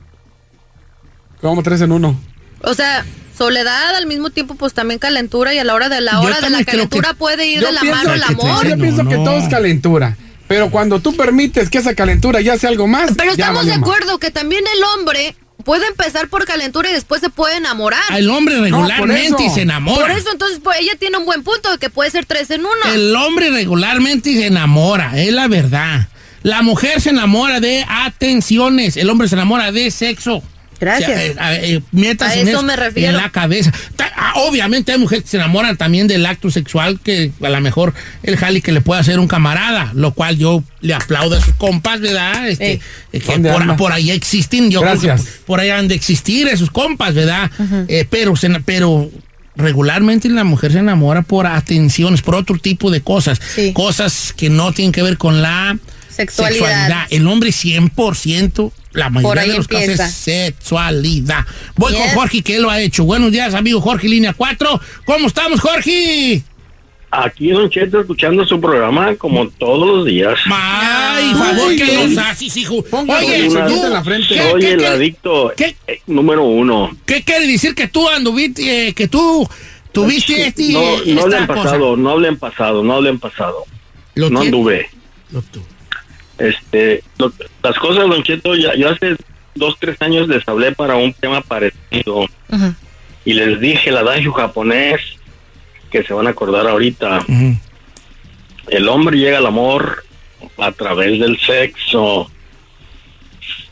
Como tres en uno.
O sea, soledad al mismo tiempo, pues también calentura y a la hora de la hora de la calentura
que-
puede ir de la mano el amor.
Yo pienso que todo es calentura. Pero cuando tú permites que esa calentura ya sea algo más.
Pero estamos de
más.
acuerdo que también el hombre puede empezar por calentura y después se puede enamorar.
El hombre regularmente se enamora.
Por eso, entonces, pues, ella tiene un buen punto de que puede ser tres en uno.
El hombre regularmente se enamora, es la verdad. La mujer se enamora de atenciones, el hombre se enamora de sexo.
Gracias.
O sea, eh, eh, métase
A
en
eso me refiero.
En la cabeza. Ta- ah, obviamente hay mujeres que se enamoran también del acto sexual, que a lo mejor el jali que le puede hacer un camarada, lo cual yo le aplaudo a sus compas, ¿verdad? Este, eh, que
¿Dónde
por, por ahí existen, yo creo que por, ahí han de existir esos compas, ¿verdad? Eh, pero, se, pero regularmente la mujer se enamora por atenciones, por otro tipo de cosas. Cosas que no tienen que ver con la
Sexualidad.
El hombre 100%, la mayoría de los
empieza.
casos es sexualidad. Voy
Yes.
con Jorge, que él lo ha hecho. Buenos días, amigo Jorge, línea 4. ¿Cómo estamos, Jorge?
Aquí, Don Cheto, escuchando su programa como todos los días.
Ay, favor que los haces, hijo. Oye,
Una-
tú, ¿qué-
soy
qué-
el
qué-
adicto eh, número uno.
¿Qué quiere decir que tú anduviste, eh, que tú tuviste este,
No, no hablen
cosa?
pasado, no hablen pasado, no hablen pasado.
Lo
no
tiene-
anduve.
Lo tu-
Este, lo- las cosas, Don Cheto, ya, yo hace dos, tres años les hablé para un tema parecido y les dije el adagio japonés que se van a acordar ahorita. El hombre llega al amor a través del sexo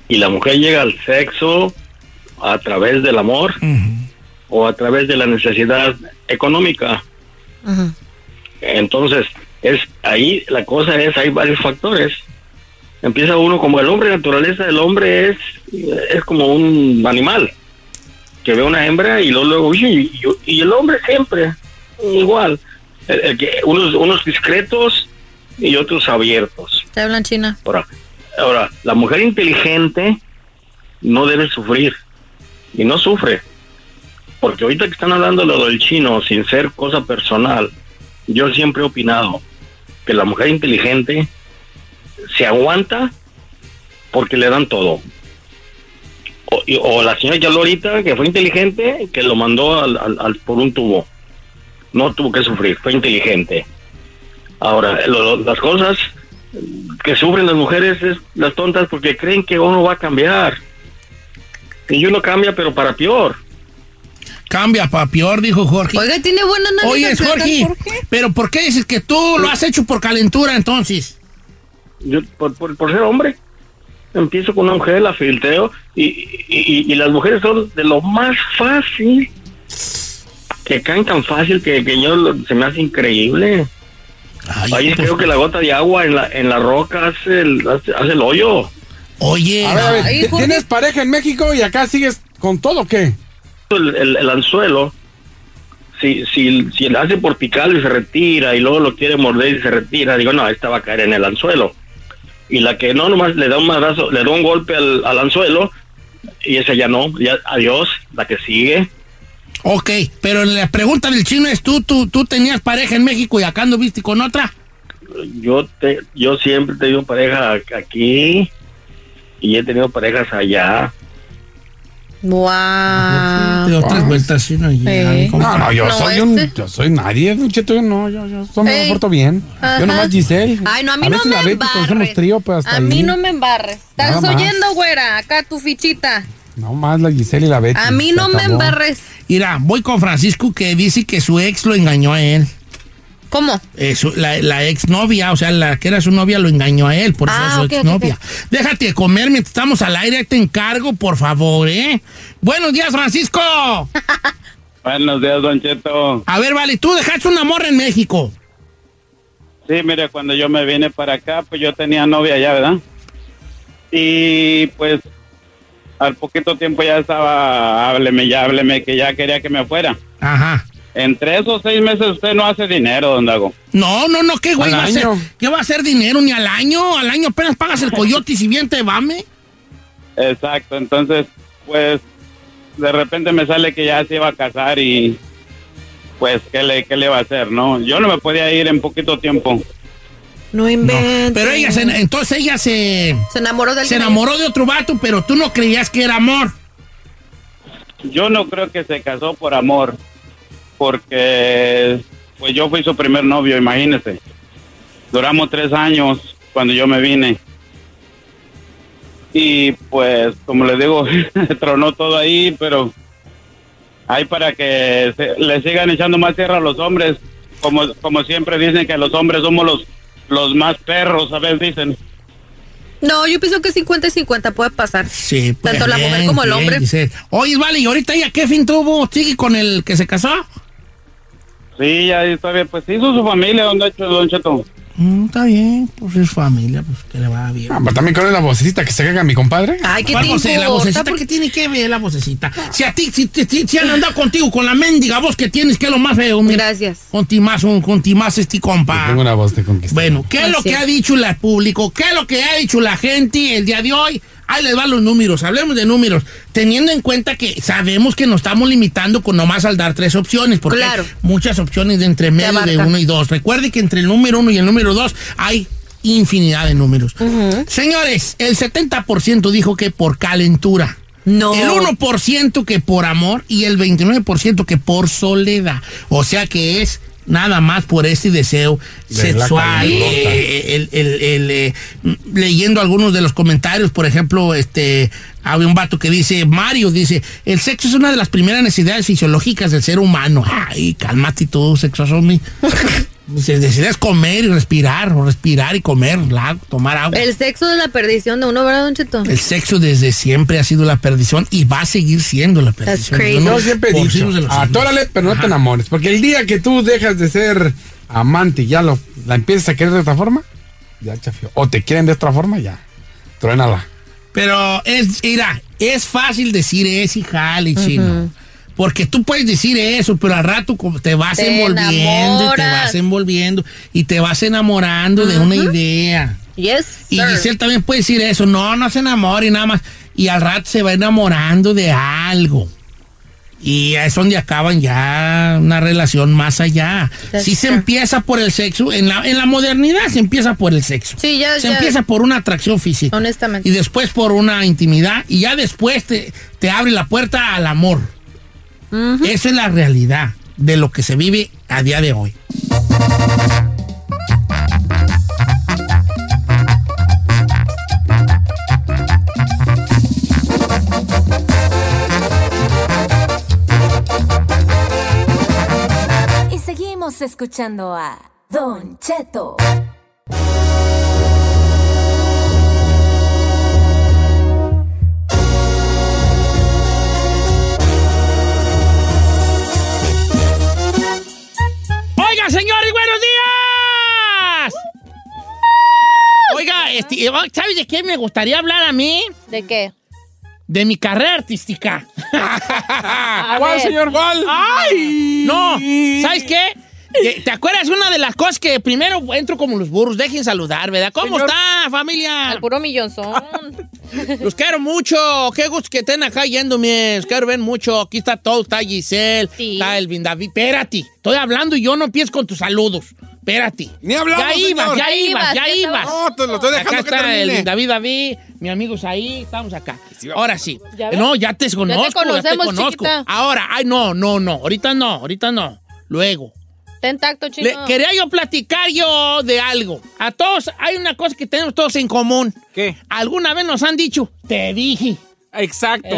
y la mujer llega al sexo a través del amor o a través de la necesidad económica. Entonces, es ahí la cosa es, hay varios factores. Empieza uno como el hombre, naturaleza del hombre es, es como un animal que ve una hembra y luego, luego y, y- y el hombre siempre igual. El- el que, unos, unos discretos y otros abiertos.
Te hablan china.
Ahora, ahora, la mujer inteligente no debe sufrir y no sufre. Porque ahorita que están hablando de lo del chino sin ser cosa personal, yo siempre he opinado que la mujer inteligente se aguanta porque le dan todo. O, y- o la señora ahorita, que fue inteligente, que lo mandó al- al- al- por un tubo. No tuvo que sufrir, fue inteligente. Ahora, lo- lo- las cosas que sufren las mujeres es las tontas porque creen que uno va a cambiar. Y uno cambia, pero para peor.
Cambia para peor, dijo Jorge.
Oiga, tiene buena.
Oye. Jorge,
¿Por qué?
pero ¿por qué dices que tú lo has hecho por calentura entonces?
Yo, por, por, por ser hombre, empiezo con una mujer, la filtreo, y, y, las mujeres son de lo más fácil, que caen tan fácil que, que yo lo- se me hace increíble. Ahí creo que la gota de agua en la, en la roca hace el, hace, hace el hoyo.
Oye,
A ver, a ver, ¿tienes pareja en México y acá sigues con todo o qué?
el, el- el anzuelo, si, si, si le hace por picarlo y se retira y luego lo quiere morder y se retira, digo, no, esta va a caer en el anzuelo. Y la que no, nomás le da un madrazo, le da un golpe al, al anzuelo y esa ya no, ya adiós, la que sigue.
Ok, pero la pregunta del chino es, ¿tú, tú, tú tenías pareja en México y acá anduviste con otra?
Yo, te, yo siempre he tenido pareja aquí y he tenido parejas allá.
Wow.
De otras vueltas, sí, no,
Sí.
¿cómo?
No, no, yo
No,
soy un,
este.
yo soy nadie, yo no, yo, yo, yo me
Ey.
porto bien.
Ajá.
Yo nomás Giselle.
Ay, no, a mí no me
Betty,
embarres.
trío, pues hasta
A
ahí.
mí no me embarres. ¿Estás
Nada más.
oyendo, güera? Acá tu fichita.
No más la Giselle y la Betty.
A mí no me embarres.
Mira, voy con Francisco que dice que su ex lo engañó a él.
¿Cómo?
Eh, su- la, la exnovia, o sea, la que era su novia lo engañó a él, por eso
Ah,
es su
ok, ok,
exnovia. Déjate de comer mientras estamos al aire, te encargo, por favor, ¿eh? Buenos días, Francisco.
Buenos días, Don Cheto.
A ver, vale, tú dejaste una morra en México.
Sí, mire, cuando yo me vine para acá, pues yo tenía novia allá, ¿verdad? Y pues al poquito tiempo ya estaba, hábleme, ya hábleme, que ya quería que me fuera.
Ajá.
Entre esos seis meses usted no hace dinero, don Dago.
No, no, no, ¿qué güey va a hacer? ¿Qué va a hacer dinero ni al año? Al año apenas pagas el coyote y si bien te vame.
Exacto, entonces, pues de repente me sale que ya se iba a casar y pues, ¿qué le, qué le va a hacer, no? Yo no me podía ir en poquito tiempo.
No inventes.
Pero ella se, entonces ella se,
Se enamoró del
se enamoró de otro vato, pero tú no creías que era amor.
Yo no creo que se casó por amor, porque pues yo fui su primer novio, imagínese. Duramos tres años cuando yo me vine. Y pues, como les digo, tronó todo ahí, pero hay para que se- le sigan echando más tierra a los hombres. Como, como siempre dicen que los hombres somos los, los más perros, a veces dicen.
No, yo pienso que 50 y 50 puede pasar.
Sí, pues,
Tanto la mujer como el
bien,
hombre.
dice. Oye, vale, ¿y ahorita ella qué fin tuvo? ¿Sigue con el que se casó?
Sí, ya está bien. Pues hizo su familia, don, don Cheto.
Mm, está bien, pues es familia, pues que le va bien.
Ah, pero también con la vocecita que se caga mi compadre.
Ay, ¿qué
¿Cuál
te
voce- La vocecita,
Por-
¿qué tiene que ver la vocecita? Si a ti, si, si, si han andado contigo con la mendiga voz que tienes, que es lo más feo. mira.
Gracias.
Con ti más, un, con ti más este compa.
Tengo una voz de conquista.
Bueno, ¿qué es lo que ha dicho el público? ¿Qué es lo que ha dicho la gente el día de hoy? Ahí les van los números, hablemos de números, teniendo en cuenta que sabemos que nos estamos limitando con nomás al dar tres opciones, porque
Claro.
hay muchas opciones de entre medio de uno y dos. Recuerde que entre el número uno y el número dos hay infinidad de números. Señores, el 70% dijo que por calentura.
No.
El 1% que por amor y el 29% que por soledad. O sea que es nada más por ese deseo
De
sexual. Eh, el- el- el, eh, m- leyendo algunos de los comentarios, por ejemplo, este había un vato que dice, Mario dice, el sexo es una de las primeras necesidades fisiológicas del ser humano. Ay, cálmate tú, sexo Necesidades comer y respirar, o respirar y comer, la- tomar agua.
El sexo de la perdición de uno, ¿verdad, Don Cheto?
El sexo desde siempre ha sido la perdición y va a seguir siendo la perdición. Yo no-
siempre
siglos.
atórale, pero no te enamores. Porque el día que tú dejas de ser amante y ya lo, la empiezas a querer de otra forma, ya chafió. O te quieren de otra forma, ya. Truénala.
Pero es, mira, es fácil decir eso y jale, chino. Porque tú puedes decir eso, pero al rato te vas
Te
envolviendo, te vas envolviendo y te vas enamorando de una idea.
Yes,
Y. Giselle también puede decir eso, no, no se enamore y nada más. Y al rato se va enamorando de algo. Y es donde acaban ya una relación más allá.
That's
Si se empieza por el sexo, en la, en la modernidad se empieza por el sexo.
Sí, ya,
Se
ya.
empieza por una atracción física.
Honestamente.
Y después por una intimidad. Y ya después te, te abre la puerta al amor. Esa es la realidad de lo que se vive a día de hoy.
Y seguimos escuchando a Don Cheto.
Oiga, señores, buenos días. Oiga, este, ¿sabes de qué me gustaría hablar a mí?
¿De qué?
De mi carrera artística.
¿Cuál, señor?
¿Cuál? ¡Ay! No, ¿sabes qué? ¿Te- ¿Te acuerdas una de las cosas que primero entro como los burros? Dejen saludar, ¿verdad? ¿Cómo
Señor.
está, familia?
Al puro millonzón.
Los quiero mucho. Qué gusto que estén acá yéndome. Los quiero ver mucho. Aquí está todo. Está Giselle. Está Elvin David. Espérate. Estoy hablando y yo no empiezo con tus saludos. Espérate.
Ni hablamos,
Ya ibas, ya ibas, ya ibas.
estaba- No, te lo estoy dejando
Acá
que
está
termine.
Elvin David David. Mi amigos ahí. Estamos acá. Ahora sí. No, ya te
Ya te
conozco. Ya te conozco.
chiquita.
Ahora, ay, no, no, no. Ahorita no. Ahorita no. Luego.
Chino.
Le- quería yo platicar yo de algo. A todos hay una cosa que tenemos todos en común.
¿Qué?
Alguna vez nos han dicho, te dije.
Exacto.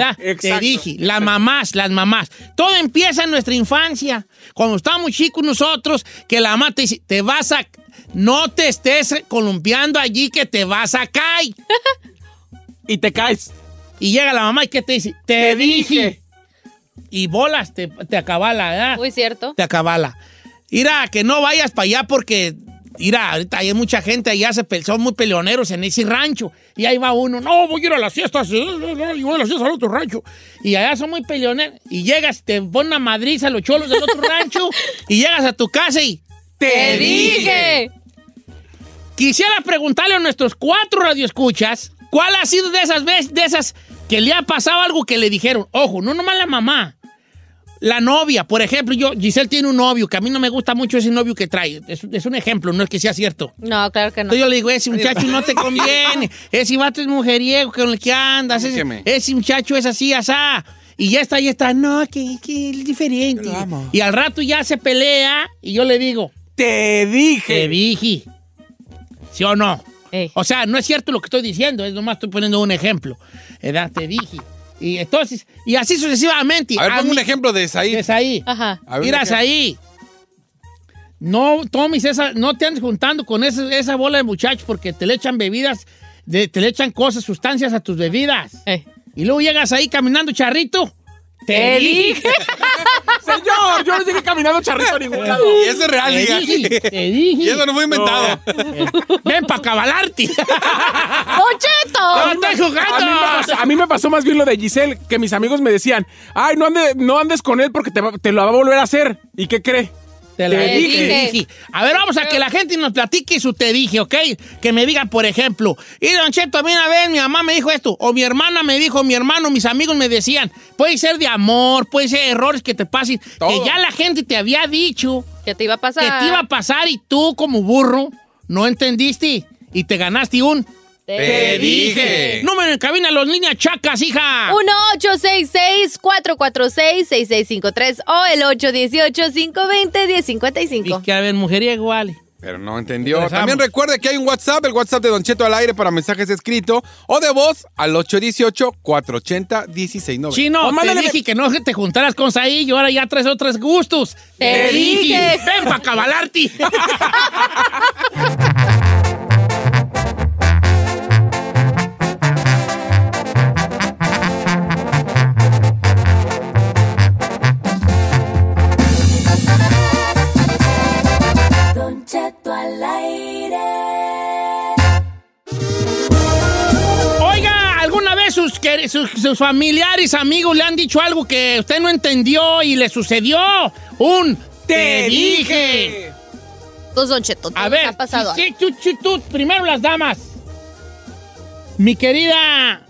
Te dije, las mamás, las mamás. Todo empieza en nuestra infancia. Cuando estábamos chicos nosotros, que la mamá te dice, te vas a... No te estés columpiando allí que te vas a caer.
y te caes.
Y llega la mamá y que te dice, te, dije. Y bolas, te, te acabala, ¿verdad?
Muy cierto.
Te acabala. Mira, que no vayas para allá porque, mira, ahorita hay mucha gente allá, se son muy peleoneros en ese rancho. Y ahí va uno, no, voy a ir a las fiestas, y voy a las fiestas al otro rancho. Y allá son muy peleoneros. Y llegas, te ponen una madriza a los cholos del otro rancho. Y llegas a tu casa y...
¡Te dije!
Quisiera preguntarle a nuestros cuatro radioescuchas, ¿cuál ha sido de esas veces, de esas que le ha pasado algo que le dijeron? Ojo, no nomás la mamá, la novia. Por ejemplo, yo, Giselle tiene un novio que a mí no me gusta mucho ese novio que trae. Es, es un ejemplo, no es que sea cierto.
No, claro que no.
Entonces yo le digo, ese muchacho no te conviene, ese vato es mujeriego con el que andas, ese, ese muchacho es así, asá. Y ya está, ya está, no, que, que es diferente. Y al rato ya se pelea y yo le digo,
Te dije.
te dije. ¿Sí o no? O sea, no es cierto lo que estoy diciendo, es nomás estoy poniendo un ejemplo. ¿Verdad? Te dije. Y entonces, y así sucesivamente.
A ver, ponme
mí-
un ejemplo de Said.
de Saí.
Ajá.
A ver,
Mira. Saí. No tomes esa, no te andes juntando con esa, esa bola de muchachos porque te le echan bebidas, de- te le echan cosas, sustancias a tus bebidas.
Eh.
Y luego llegas ahí caminando charrito. Te, dije.
Señor, yo no llegué caminando charrito a ningún lado.
Y eso es real,
Te
diga.
dije, te dije.
Y eso no fue inventado.
Ven para cabalarte.
¡Don Cheto!
No estoy jugando.
A mí, me pasó, a mí me pasó más bien lo de Giselle, que mis amigos me decían, ay, no, ande- no andes con él porque te lo va a volver a hacer. ¿Y qué cree?
Te la
Te
dije.
dije.
dije. A ver, vamos a que la gente nos platique su te dije, ¿ok? Que me digan, por ejemplo, y Don Cheto, a mí una vez mi mamá me dijo esto, o mi hermana me dijo, mi hermano, mis amigos me decían, puede ser de amor, puede ser errores que te pasen,
Todo.
que ya la gente te había dicho
¿Qué te iba a pasar?
que te iba a pasar y tú como burro no entendiste y te ganaste un
Te dije.
número en cabina, los líneas chacas, hija.
1-866-446-6653 o el 818-520-1055.
Y que a ver, mujeriego, vale.
Pero no entendió.
Regresamos.
También recuerde que hay un WhatsApp, el WhatsApp de Don Cheto al aire para mensajes escritos o de voz al 818-480-1690.
Chino,
O
te
mándale-
dije que no te juntaras con Saí y ahora ya traes otros gustos.
Te dije.
Ven para cabalarte.
Cheto al aire.
Oiga, ¿alguna vez sus, sus, sus familiares, amigos le han dicho algo que usted no entendió y le sucedió? Un te, dije.
Entonces, Don Cheto, ¿qué
A ver,
ha pasado?
sí, sí, tú, tú, tú, primero las damas. Mi querida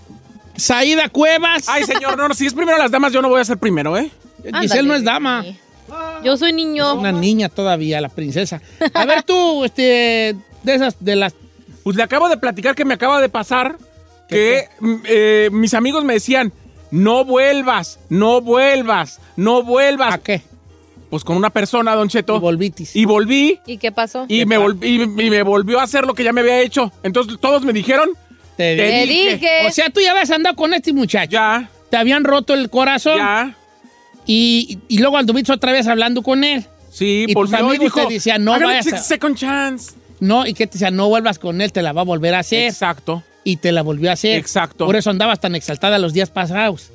Saída Cuevas.
Ay, señor, no, no, si es primero las damas, yo no voy a ser primero, ¿eh?
Giselle no es dama.
Yo soy niño.
Es una niña todavía, la princesa. A ver tú, este, de esas, de las...
Pues le acabo de platicar que me acaba de pasar que mm, eh, mis amigos me decían, no vuelvas, no vuelvas, no vuelvas.
¿A qué?
Pues con una persona, Don Cheto.
Y volvitis.
Y volví
¿Y qué pasó?
y me, volví- y, y me volvió a hacer lo que ya me había hecho. Entonces todos me dijeron,
Te,
Te dije.
O sea, tú ya habías andado con este muchacho.
ya,
Te habían roto el corazón.
ya,
Y, y luego anduviste otra vez hablando con él.
sí,
Y tus amigos
dijo,
te decían, no
"Hágale
vayas a-
second chance.
No, y que te decía, no vuelvas con él, te la va a volver a hacer.
Exacto.
Y te la volvió a hacer.
Exacto.
Por eso andabas tan exaltada los días pasados.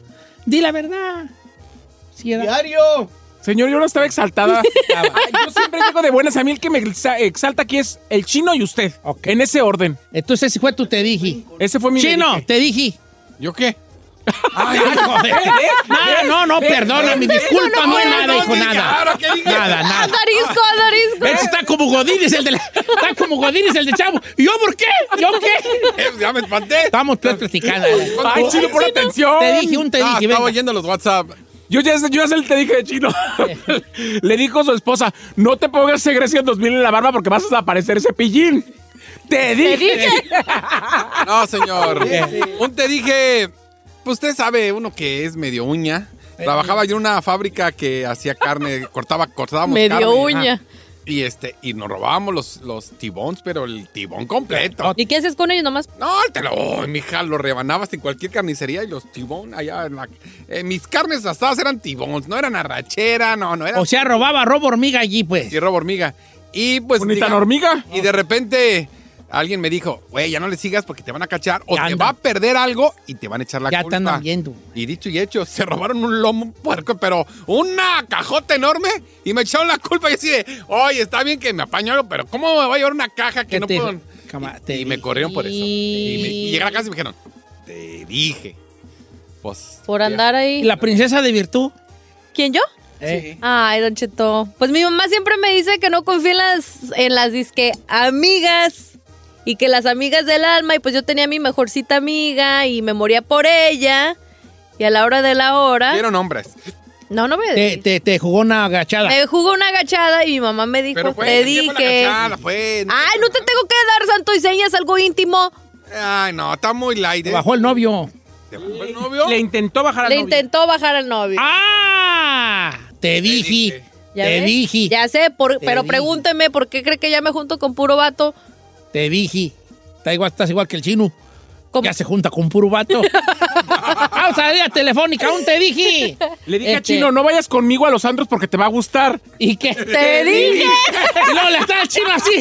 Di la verdad. Sí, era-
Diario.
Señor, yo no estaba exaltada. Ay, yo siempre digo de buenas. A mí el que me exa- exalta aquí es el chino y usted. En ese orden.
Entonces ese fue tu te dije.
Ese fue mi
Chino, te dije.
¿Yo qué?
Ay, joder. Nada, no, no, perdóname, disculpa, no, nada, hijo, nada. Nada, nada.
Andarisco, andarisco.
Este está como Godínez, el de la- está como Godínez, el de Chavo. ¿Y yo por qué? ¿Yo qué?
Eh, ya me espanté.
Estamos pues platicando.
Ay, chino, pon atención.
Te dije un te
Ah,
dije,
estaba
venga.
oyendo los WhatsApp.
Yo ya, sé- yo ya sé el te dije de chino. Le dijo a su esposa, no te pongas ese Grecia 2000 en la barba porque vas a aparecer ese pillín. Te dije.
dije.
No, señor. Un te dije, pues usted sabe, uno que es medio uña. Trabajaba yo en una fábrica que hacía carne, cortaba, cortábamos
Medio
carne.
uña.
Y este, y nos robábamos los, los tibones, pero el tibón completo.
¿Y qué haces con ellos nomás?
No, te lo, oh, mija, lo rebanabas en cualquier carnicería y los tibón allá en la, eh, mis carnes asadas eran tibones, no eran arrachera, no, no eran.
O sea, robaba robo hormiga allí, pues.
Sí, robo hormiga. Y pues. Diga-
hormiga.
Y de repente alguien me dijo, güey, ya no le sigas porque te van a cachar o te va a perder algo y te van a echar la
Ya te
culpa.
andan viendo.
Y dicho y hecho, se robaron un lomo puerco, pero una cajota enorme y me echaron la culpa y así de, oye, está bien que me apaño algo, pero ¿cómo me voy a llevar una caja que
¿Qué
no
te-
puedo?
cama-
y,
te
y me corrieron por eso. Y, me- y llegué a la casa y me dijeron, te dije. Pues.
Por andar ahí.
¿La princesa de virtud?
¿Quién yo?
Eh.
Ay, Don Cheto. Pues mi mamá siempre me dice que no confíe en las, en las disque amigas y que las amigas del alma. Y pues yo tenía mi mejorcita amiga y me moría por ella. Y a la hora de la hora.
Vieron hombres.
No, no me
Te, te, te jugó una agachada.
Me jugó una agachada y mi mamá me dijo,
Pero fue,
te
¿qué fue la
dije.
agachada? Fue-
Ay, no te tengo que dar santo y señas, algo íntimo.
Ay, no, está muy light. ¿eh?
Bajó el novio.
¿Te bajó el novio?
Le intentó bajar al
Le
novio.
intentó bajar al novio.
¡Ah! Te dije.
¿Ya
Te dije.
Ya sé, por- pero
dije.
pregúnteme por qué cree que ya me junto con puro vato.
Te dije. Está igual, estás igual que el chino. Ya se junta con puro vato. Vamos a la telefónica, aún te dije.
Le dije a
Este-
Chino, no vayas conmigo a los antros porque te va a gustar.
¿Y qué?
¡Te dije!
Y luego le está el chino así.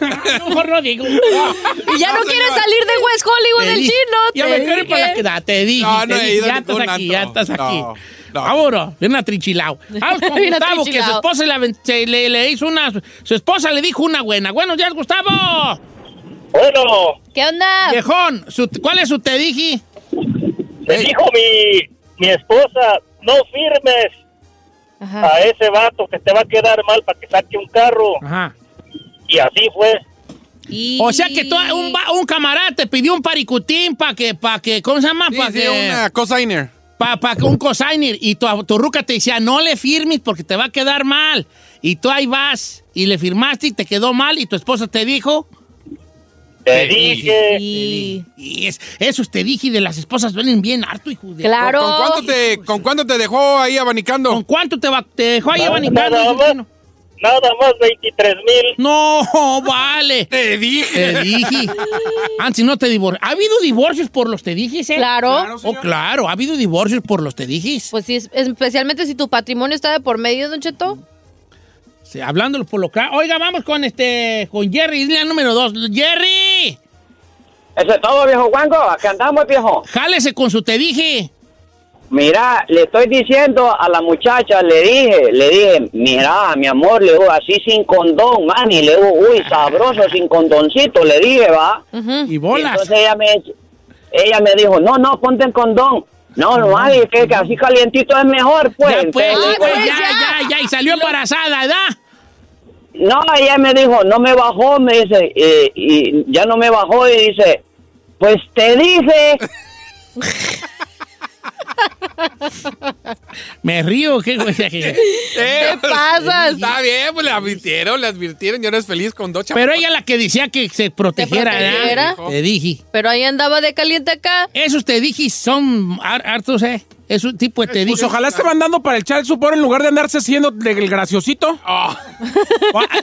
Mejor no digo.
Y ya no, quiere salir de West Hollywood
Te
el chino.
Ya
te
me
dije.
para la. Te dije.
No,
te
no he ido a
Ya estás aquí, ya estás aquí. Vámonos, bien atrichilao. Vamos con
Bien
Gustavo, que su
atrichilao.
esposa le, se- le, le hizo una. Su esposa le dijo una buena. Buenos días, Gustavo.
Bueno,
¿Qué onda?
Viejón, su- ¿cuál es su te dije?
me dijo mi, mi esposa, no firmes a ese vato que te va a quedar mal para que saque un carro.
Ajá.
Y así fue.
O sea que tú- un, va- un camarada te pidió un paricutín para que, para que, ¿cómo se llama?
Sí,
Para
sí,
que,
una cosigner.
Para que un cosigner. Y tu, tu ruca te decía, no le firmes porque te va a quedar mal. Y tú ahí vas y le firmaste y te quedó mal y tu esposa te dijo.
Te dije.
Y, y es, esos te dije de las esposas duelen bien harto, hijo de...
Claro.
¿Con, cuánto te, ¿Con cuánto te dejó ahí abanicando?
¿Con cuánto te, va- te dejó ahí abanicando?
nada
hijo
más. Nada más 23 mil.
No, vale.
Te dije.
Te dije. Antes no te divorcias. ¿Ha habido divorcios por los te dije, eh?
Claro.
Oh, claro, ha habido divorcios por los te dije.
Pues sí, es- especialmente si tu patrimonio está de por medio, Don Cheto.
Sí, hablándolo por lo claro. Oiga, vamos con este, con Jerry, línea número dos. Jerry,
Eso es todo, viejo Juanco. Acá andamos, viejo.
jálese con su te dije.
Mira, le estoy diciendo a la muchacha, le dije, le dije, mira, mi amor, le digo, así sin condón, man, y le digo, uy, sabroso, sin condoncito, le dije, va.
Y
Y
bolas.
entonces ella me, ella me dijo, no, no, ponte el condón. No, no, ay, que, que así calientito es mejor, pues.
ya, pues,
Entonces,
pues, ya,
digo,
ya, ya, y salió embarazada, ¿verdad?
No, ella me dijo, no me bajó, me dice, y, y ya no me bajó, y dice, pues te dije.
Me río, ¿qué güey?
¿Qué
pasas?
Está bien, pues le advirtieron, le advirtieron. Yo eres feliz con dos
Pero ella la que decía que se protegiera,
¿Te.
Te dije.
Pero ahí andaba de caliente acá.
Esos te dije son har- hartos, ¿eh? Es un tipo de te dije.
Pues ojalá esté mandando para el chat supor en lugar de andarse haciendo el graciosito.
Ah,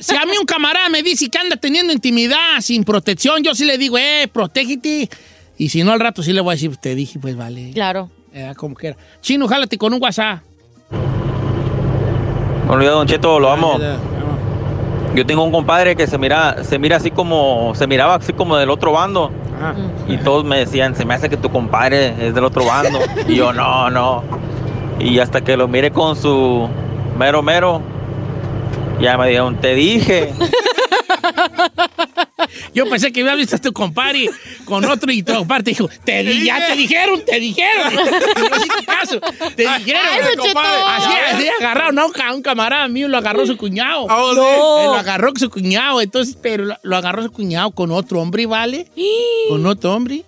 Si a mí un camarada me dice que anda teniendo intimidad sin protección, yo sí le digo, eh, protégete. Y si no, al rato sí le voy a decir, te dije, pues vale.
Claro.
Eh, como quiera. Chino, jálate con un WhatsApp.
Días, Don Cheto, lo amo. Yo tengo un compadre que se mira, se mira así como, se miraba así como del otro bando. Y todos me decían, se me hace que tu compadre es del otro bando. y yo, no, no. Y hasta que lo mire con su mero mero, ya me dijeron, te dije.
Yo pensé que había visto a tu compadre con otro y tu compadre te dijo, te di, ya te dijeron, te dijeron. No caso. Te dijeron,
Ay, Cheto.
Así, así agarraron a un, ca- un camarada mío, lo agarró su cuñado.
Oh,
No.
Lo agarró su cuñado, entonces, pero lo, agarró su cuñado con otro hombre, ¿vale? Con otro hombre.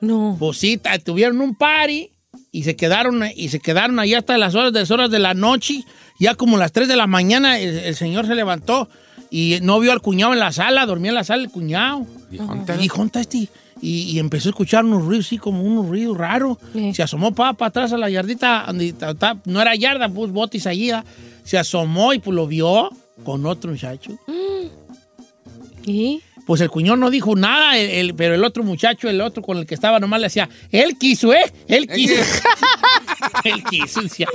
No.
Pues sí, tuvieron un party y se quedaron y se quedaron allá hasta las horas de las horas de la noche. Ya como las 3 de la mañana el, el señor se levantó y no vio al cuñado en la sala, dormía en la sala el cuñado. Y dijo, "¿Dónde está este?" Y, y empezó a escuchar unos ruidos, sí, como unos ruidos raros. Se asomó para atrás a la yardita, donde ta- ta- no era yarda, pues botis allí. Se asomó y pues lo vio. con otro muchacho.
¿Y?
Pues el cuñón no dijo nada, el- el- pero el otro muchacho, el otro con el que estaba, nomás le decía, él quiso, ¿eh? Él quiso. él quiso, decía.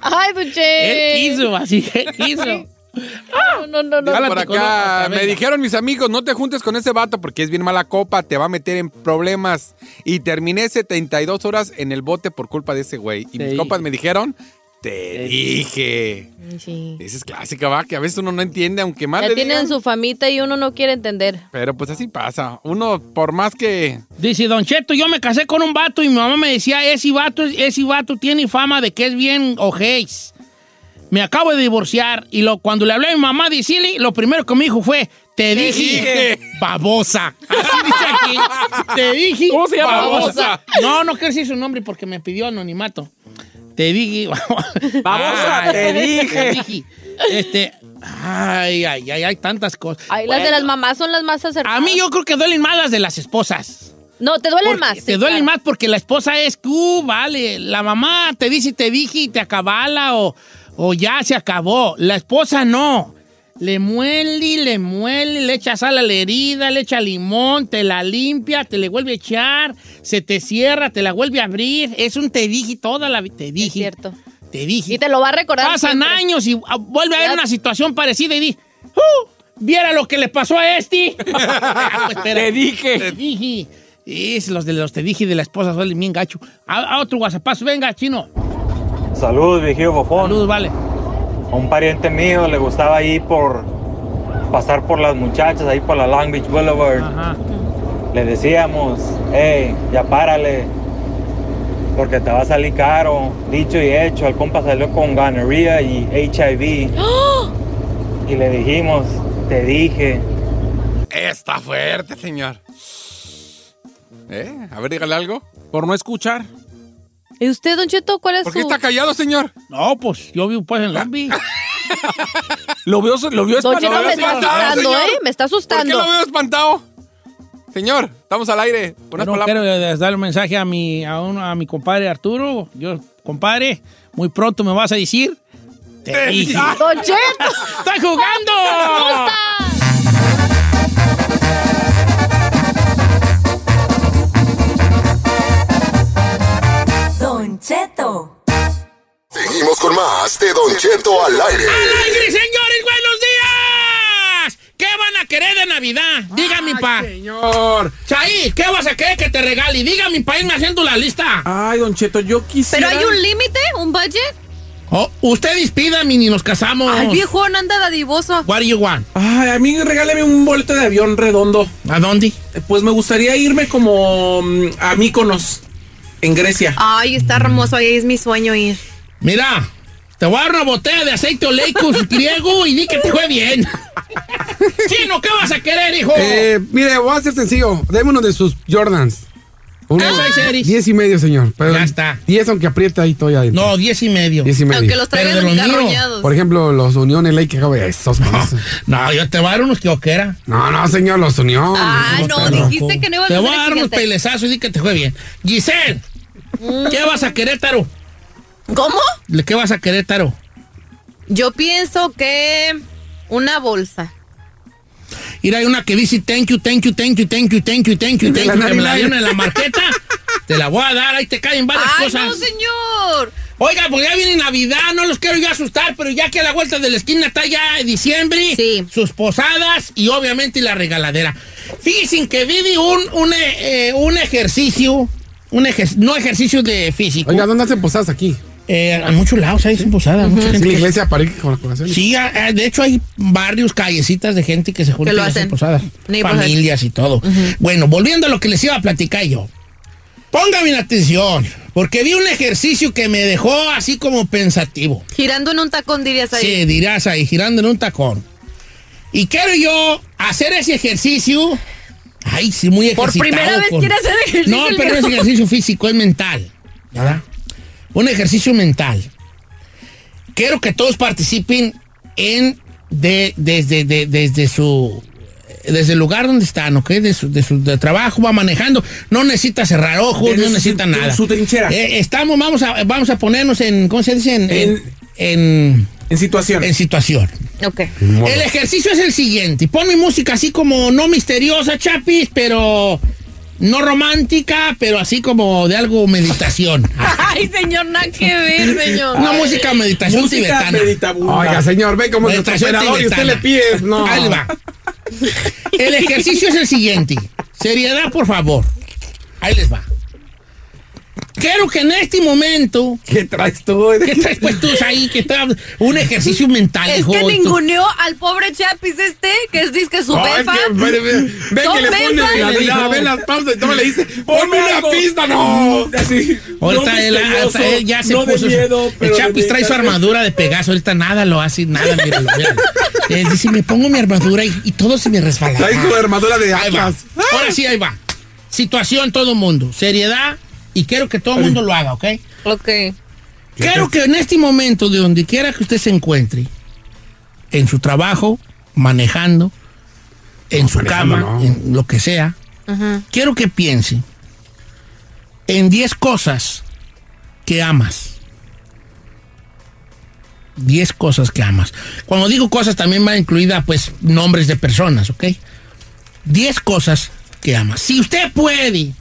Ay, Don Che.
Él quiso, así, él quiso.
No, no, no, no.
Por acá,
otra,
me dijeron mis amigos, no te juntes con ese vato porque es bien mala copa, te va a meter en problemas. Y terminé 72 horas en el bote por culpa de ese güey. Y mis compas me dijeron, te dije.
Sí.
Esa es clásica, va, que a veces uno no entiende, aunque más
Ya
le
tienen
digan,
su famita y uno no quiere entender.
Pero pues así pasa. Uno, por más que...
Dice, Don Cheto, yo me casé con un vato y mi mamá me decía, ese vato, ese vato tiene fama de que es bien ojéis. Me acabo de divorciar y lo, cuando le hablé a mi mamá de Silly, lo primero que me dijo fue, te dije,
dije.
babosa. Así dice aquí. Te dije,
¿Cómo se llama
babosa. No, no quiero decir su nombre porque me pidió anonimato. Te dije,
Babosa,
Ay,
te dije.
Este, ay, ay, ay, hay tantas cosas.
Ay, las de las mamás son las más acertadas.
A mí yo creo que duelen más las de las esposas.
No, te duelen
Porque
más.
Te
sí,
duelen
claro.
más porque la esposa es tú, vale. La mamá te dice, te dije y te acabala o, o ya se acabó. La esposa no. Le muele, le muele, le echa sal a la herida, le echa limón, te la limpia, te le vuelve a echar, se te cierra, te la vuelve a abrir. Es un te dije toda la vida. Te dije.
Es cierto.
Te dije.
Y te lo va a recordar.
Pasan
siempre.
años y ah, vuelve a haber una situación parecida y di, "Uh, viera lo que le pasó a este. Pues.
Te dije.
Te dije. Es los de los te dije de la esposa suelen bien gacho. A, a otro WhatsApp, venga, chino.
Salud, viejillo bofón.
Salud, vale.
A un pariente mío le gustaba ir por pasar por las muchachas ahí por la Long Beach Boulevard.
Ajá.
Le decíamos, hey, ya párale, porque te va a salir caro. Dicho y hecho, el compa salió con gonorrhea y HIV.
¡Oh!
Y le dijimos, te dije.
Está fuerte, señor. ¿Eh? A ver, dígale algo.
Por no escuchar.
¿Y usted, Don Cheto, cuál es
¿Por
su...?
qué está callado, señor?
No, pues yo vivo pues en Beach.
Lo vio, lo vio
Don Cheto
espantado.
me está asustando,
señor.
¿eh? Me está
¿Por qué
asustando.
lo veo espantado? Señor, estamos al aire. Unas
Bueno,
palabras.
quiero eh, darle un mensaje a mi, a, uno- a mi compadre Arturo. Yo, compadre, muy pronto me vas a decir. Te dije.
Don Cheto.
¡Estoy jugando!
Cheto.
Seguimos con más de Don Cheto al aire.
¡Alegre, señores! ¡Buenos días! ¿Qué van a querer de Navidad? Dígame, pa.
Señor.
Chay, ¿qué vas a querer que te regale? Dígame, pa, irme haciendo la lista.
Ay, Don Cheto, yo quisiera.
¿Pero hay un límite? ¿Un budget?
Oh, usted despídame y nos casamos.
Ay, viejón, anda dadivoso.
What do you want?
Ay, a mí regáleme un boleto de avión redondo.
¿A dónde?
Pues me gustaría irme como mm, a Míconos, en Grecia.
Ay, está hermoso, ahí es mi sueño ir.
Mira, te voy a dar una botella de aceite oleico griego y di que te fue bien. Chino, ¿qué vas a querer, hijo?
Eh, mire, voy a ser sencillo. Deme uno de sus Jordans. Uno,
¿Qué size eres?
diez y medio, señor. Pero
Ya está.
Diez, aunque aprieta ahí todavía adentro.
No, diez y medio.
Diez y medio.
Aunque los traigan.
Por ejemplo, los Unión LA que acabo de esos.
No, yo te voy a dar unos que oquera.
No, no, señor, los Unión.
Ah, no, dijiste que no ibas
Te
a
voy
ser
a dar unos pelezazos y di que te fue bien. Giselle, ¿qué vas a querer, Taro?
¿Cómo?
¿Qué vas a querer, Taro?
Yo pienso que una bolsa.
Mira, hay una que dice thank you, thank you, thank you, thank you, thank you, thank you, thank
la
you, que me la
99.
dieron en la marqueta. Te la voy a dar, ahí te caen varias
Ay,
cosas.
no, señor.
Oiga, pues ya viene Navidad, no los quiero yo asustar, pero ya que a la vuelta de la esquina está ya diciembre,
Sí.
sus posadas y obviamente la regaladera. Fíjense que vive un, un, eh, un ejercicio, un ejer- no ejercicio de físico.
Oiga, ¿dónde hacen posadas aquí?
Eh, en muchos lados hay posadas. mucha
Sí,
gente
la
que-
iglesia con las colaciones.
Sí, ah, ah, de hecho hay barrios, callecitas de gente que se juntan hacen
hacen.
posadas.
Neighborhood.
Familias y todo. Bueno, volviendo a lo que les iba a platicar yo. Pónganme atención, porque vi un ejercicio que me dejó así como pensativo.
Girando en un tacón dirías ahí.
Sí, dirás ahí, girando en un tacón. Y quiero yo hacer ese ejercicio. Ay, sí, muy
Por
ejercitado.
primera vez
con-
quiere hacer ejercicio
No, pero no es ejercicio físico, es mental. ¿Verdad? Un ejercicio mental. Quiero que todos participen en de, desde, de- desde su desde el lugar donde están, ¿ok? De su, de su de trabajo, va manejando. No necesita cerrar ojos,
Desde
no necesita
su-
nada.
su trinchera.
Eh, estamos, vamos a, vamos a ponernos en, ¿cómo se dice? En, en, en-
En situación.
En situación.
Ok.
El ejercicio es el siguiente. Pon mi música así como no misteriosa, chapis, pero no romántica, pero así como de algo meditación.
Ay, señor, nada que ver, señor.
Una música meditación
Música
tibetana.
meditabunda.
Oiga, señor, ve cómo es nuestro
Meditación
operador y usted le pide. No.
Ahí va. El ejercicio es el siguiente. Seriedad, por favor. Ahí les va. Quiero que en este momento.
¿Qué traes tú?
¿Qué traes pues tú ahí? Que un ejercicio mental,
Es
hijo.
que
Tú-
ninguneó al pobre Chapis este, que es disque su befa.
ve, ve, ve
Son
que le pone la, ve las pausas y todo le dice, ponme una pista, no.
Así,
Ahorita
no
él,
misterioso,
hasta él ya se puso. el Chapis trae su armadura de Pegaso. Ahorita nada lo hace, nada, míralo, míralo. Él dice: Me pongo mi armadura y, y todo se me resbala.
Trae su armadura de.
Ahora sí, ahí va. Situación, todo mundo. Seriedad y quiero que todo el mundo lo haga, ¿ok?
Ok.
Quiero que en este momento, de donde quiera que usted se encuentre, en su trabajo, manejando, en su
manejando
cama,
no.
en lo que sea, quiero que piense en 10 cosas que amas. 10 cosas que amas. Cuando digo cosas también va incluida pues nombres de personas, ¿ok? 10 cosas que amas. Si usted puede,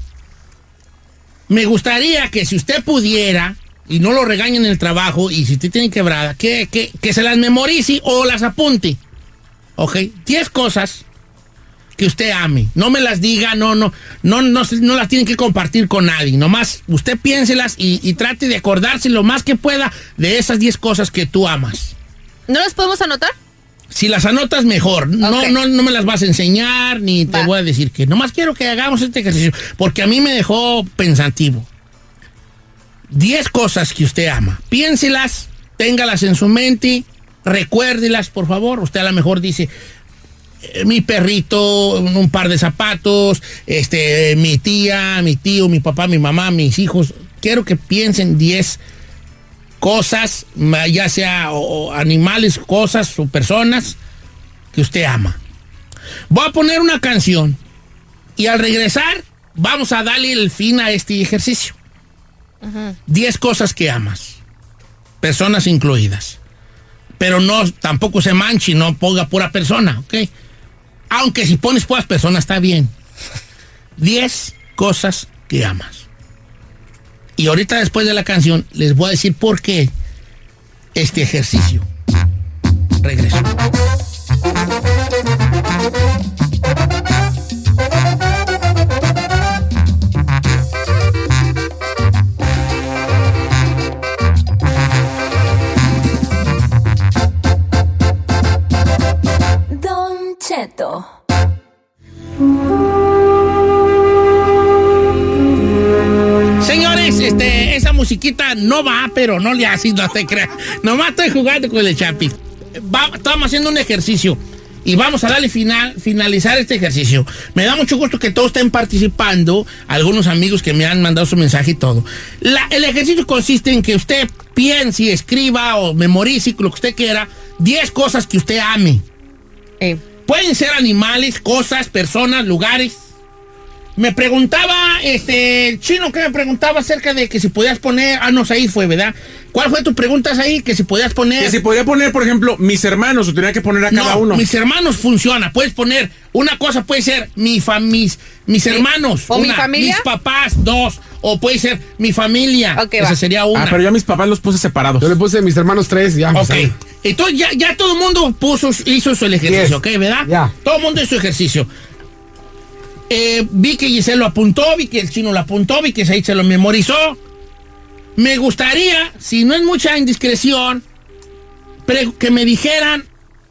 me gustaría que si usted pudiera, y no lo regañen en el trabajo, y si usted tiene quebrada, que, que, que se las memorice o las apunte. ¿Ok? 10 cosas que usted ame. No me las diga, no, no, no, no, no las tienen que compartir con nadie. Nomás usted piénselas y, y trate de acordarse lo más que pueda de esas 10 cosas que tú amas.
¿No las podemos anotar?
Si las anotas, mejor. No, no, no me las vas a enseñar ni te
Va.
voy a decir que. Nomás quiero que hagamos este ejercicio porque a mí me dejó pensativo. 10 cosas que usted ama. Piénselas, téngalas en su mente, recuérdelas, por favor. Usted a lo mejor dice, eh, mi perrito, un par de zapatos, este, mi tía, mi tío, mi papá, mi mamá, mis hijos. Quiero que piensen 10 cosas, ya sea o- o animales, cosas o personas que usted ama. Voy a poner una canción y al regresar vamos a darle el fin a este ejercicio. 10 cosas que amas, personas incluidas. Pero no, tampoco se manche, no ponga pura persona, ¿ok? Aunque si pones puras personas está bien. 10 cosas que amas. Y ahorita después de la canción les voy a decir por qué este ejercicio. Regreso.
Don Cheto.
Musiquita no va, pero no le hace, no te creas. Nomás estoy jugando con el Chapi. Va- estamos haciendo un ejercicio y vamos a darle final, finalizar este ejercicio. Me da mucho gusto que todos estén participando, algunos amigos que me han mandado su mensaje y todo. La- el ejercicio consiste en que usted piense, y escriba o memorice lo que usted quiera, 10 cosas que usted ame. Pueden ser animales, cosas, personas, lugares. Me preguntaba, este, el chino que me preguntaba acerca de que si podías poner, ah, no, ahí fue, ¿verdad? ¿Cuál fue tu pregunta ahí? Que si podías poner...
Que si podía poner, por ejemplo, mis hermanos, o tenía que poner a cada
No,
uno.
mis hermanos funciona. Puedes poner, una cosa puede ser mi mis, mis hermanos.
¿O mi familia?
Mis papás, dos. O puede ser mi familia.
Ok,
Esa
va.
sería una.
Ah, pero yo a mis papás los puse separados.
Yo le puse mis hermanos tres, ya.
Ok. Entonces ya, ya todo el mundo puso, hizo su ejercicio,
Yes.
¿ok? ¿Verdad?
Ya.
Todo el mundo hizo su ejercicio. Eh, vi que Giselle lo apuntó, vi que el chino lo apuntó, vi que Said se lo memorizó. Me gustaría, si no es mucha indiscreción, que me dijeran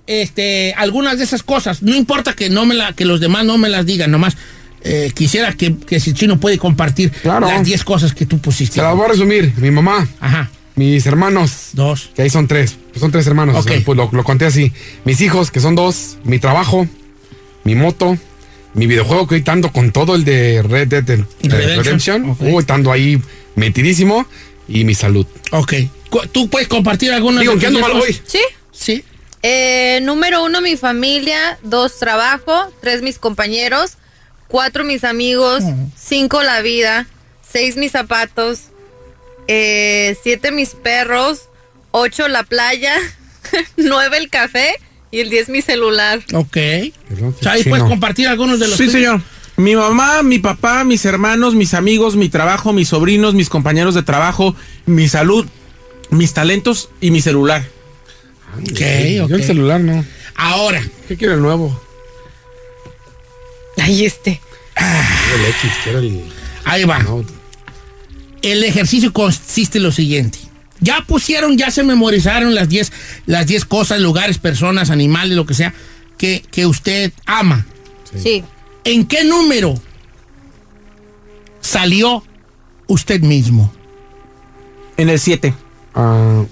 este, algunas de esas cosas. No importa que, no me la, que los demás no me las digan, nomás eh, quisiera que, que si el chino puede compartir
Claro.
las 10 cosas que tú pusiste.
Se las voy a resumir. Mi mamá,
Ajá,
mis hermanos,
dos.
que ahí son tres. Pues son tres hermanos. o
Ok.
sea, pues lo, lo conté así. Mis hijos, que son dos. Mi trabajo, mi moto, mi videojuego, que hoy ando con todo el de Red Dead eh,
Redemption,
Redemption.
ok.
Uy, estando ahí metidísimo. Y mi salud.
Ok. ¿Tú puedes compartir alguna
Digo, ¿qué ando mal hoy?
¿Sí?
Sí.
Eh, número uno, mi familia. Dos, trabajo. Tres, mis compañeros. Cuatro, mis amigos. Cinco, la vida. Seis, mis zapatos. Eh, siete, mis perros. Ocho, la playa. nueve el café y el 10 mi celular.
Ok. Chay, ¿puedes compartir algunos de los
Sí,
tuyos?
señor. Mi mamá, mi papá, mis hermanos, mis amigos, mi trabajo, mis sobrinos, mis compañeros de trabajo, mi salud, mis talentos y mi celular.
Ok,
Yo
ok.
el celular no.
Ahora.
¿Qué quiere el nuevo?
Ay, este.
El X, quiero el...
Ahí va. El ejercicio consiste en lo siguiente. Ya pusieron, ya se memorizaron las 10 las 10 cosas, lugares, personas, animales, lo que sea, que, que usted ama.
Sí.
¿En qué número salió usted mismo?
En el 7.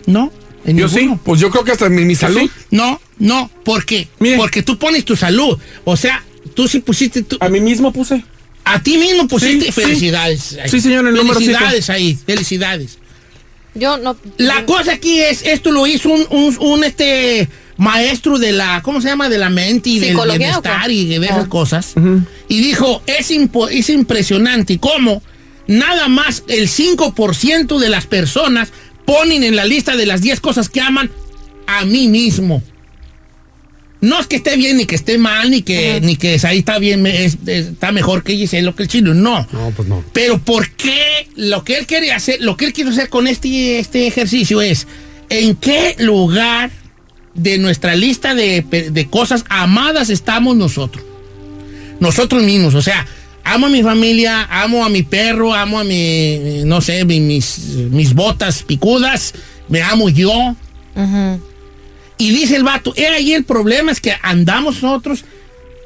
No. en
Yo sí. Pues yo creo que hasta en mi, mi salud.
No, no, ¿por qué? Porque tú pones tu salud. O sea, tú sí pusiste tu...
A mí mismo puse.
A ti mismo pusiste
Sí, sí.
felicidades. ahí.
Sí, señor, el número
Felicidades ahí, felicidades.
Yo no.
La cosa aquí es, esto lo hizo un, un- un, este maestro de la, ¿cómo se llama? De la mente y del
¿Psicología
bienestar y de esas
Ah.
cosas. Y dijo, es, impo- es impresionante cómo nada más el 5% de las personas ponen en la lista de las 10 cosas que aman a mí mismo. No es que esté bien, ni que esté mal, ni que, ni que ahí está bien, me- es- es- está mejor que Giselle o que el chino. No.
No, pues no.
Pero ¿por qué lo que él quería hacer, lo que él quiso hacer con este, este ejercicio es en qué lugar de nuestra lista de, de cosas amadas estamos nosotros? Nosotros mismos, o sea, amo a mi familia, amo a mi perro, amo a mi, no sé, mi- mis, mis botas picudas, me amo yo. Y dice el vato, he ahí el problema es que andamos nosotros,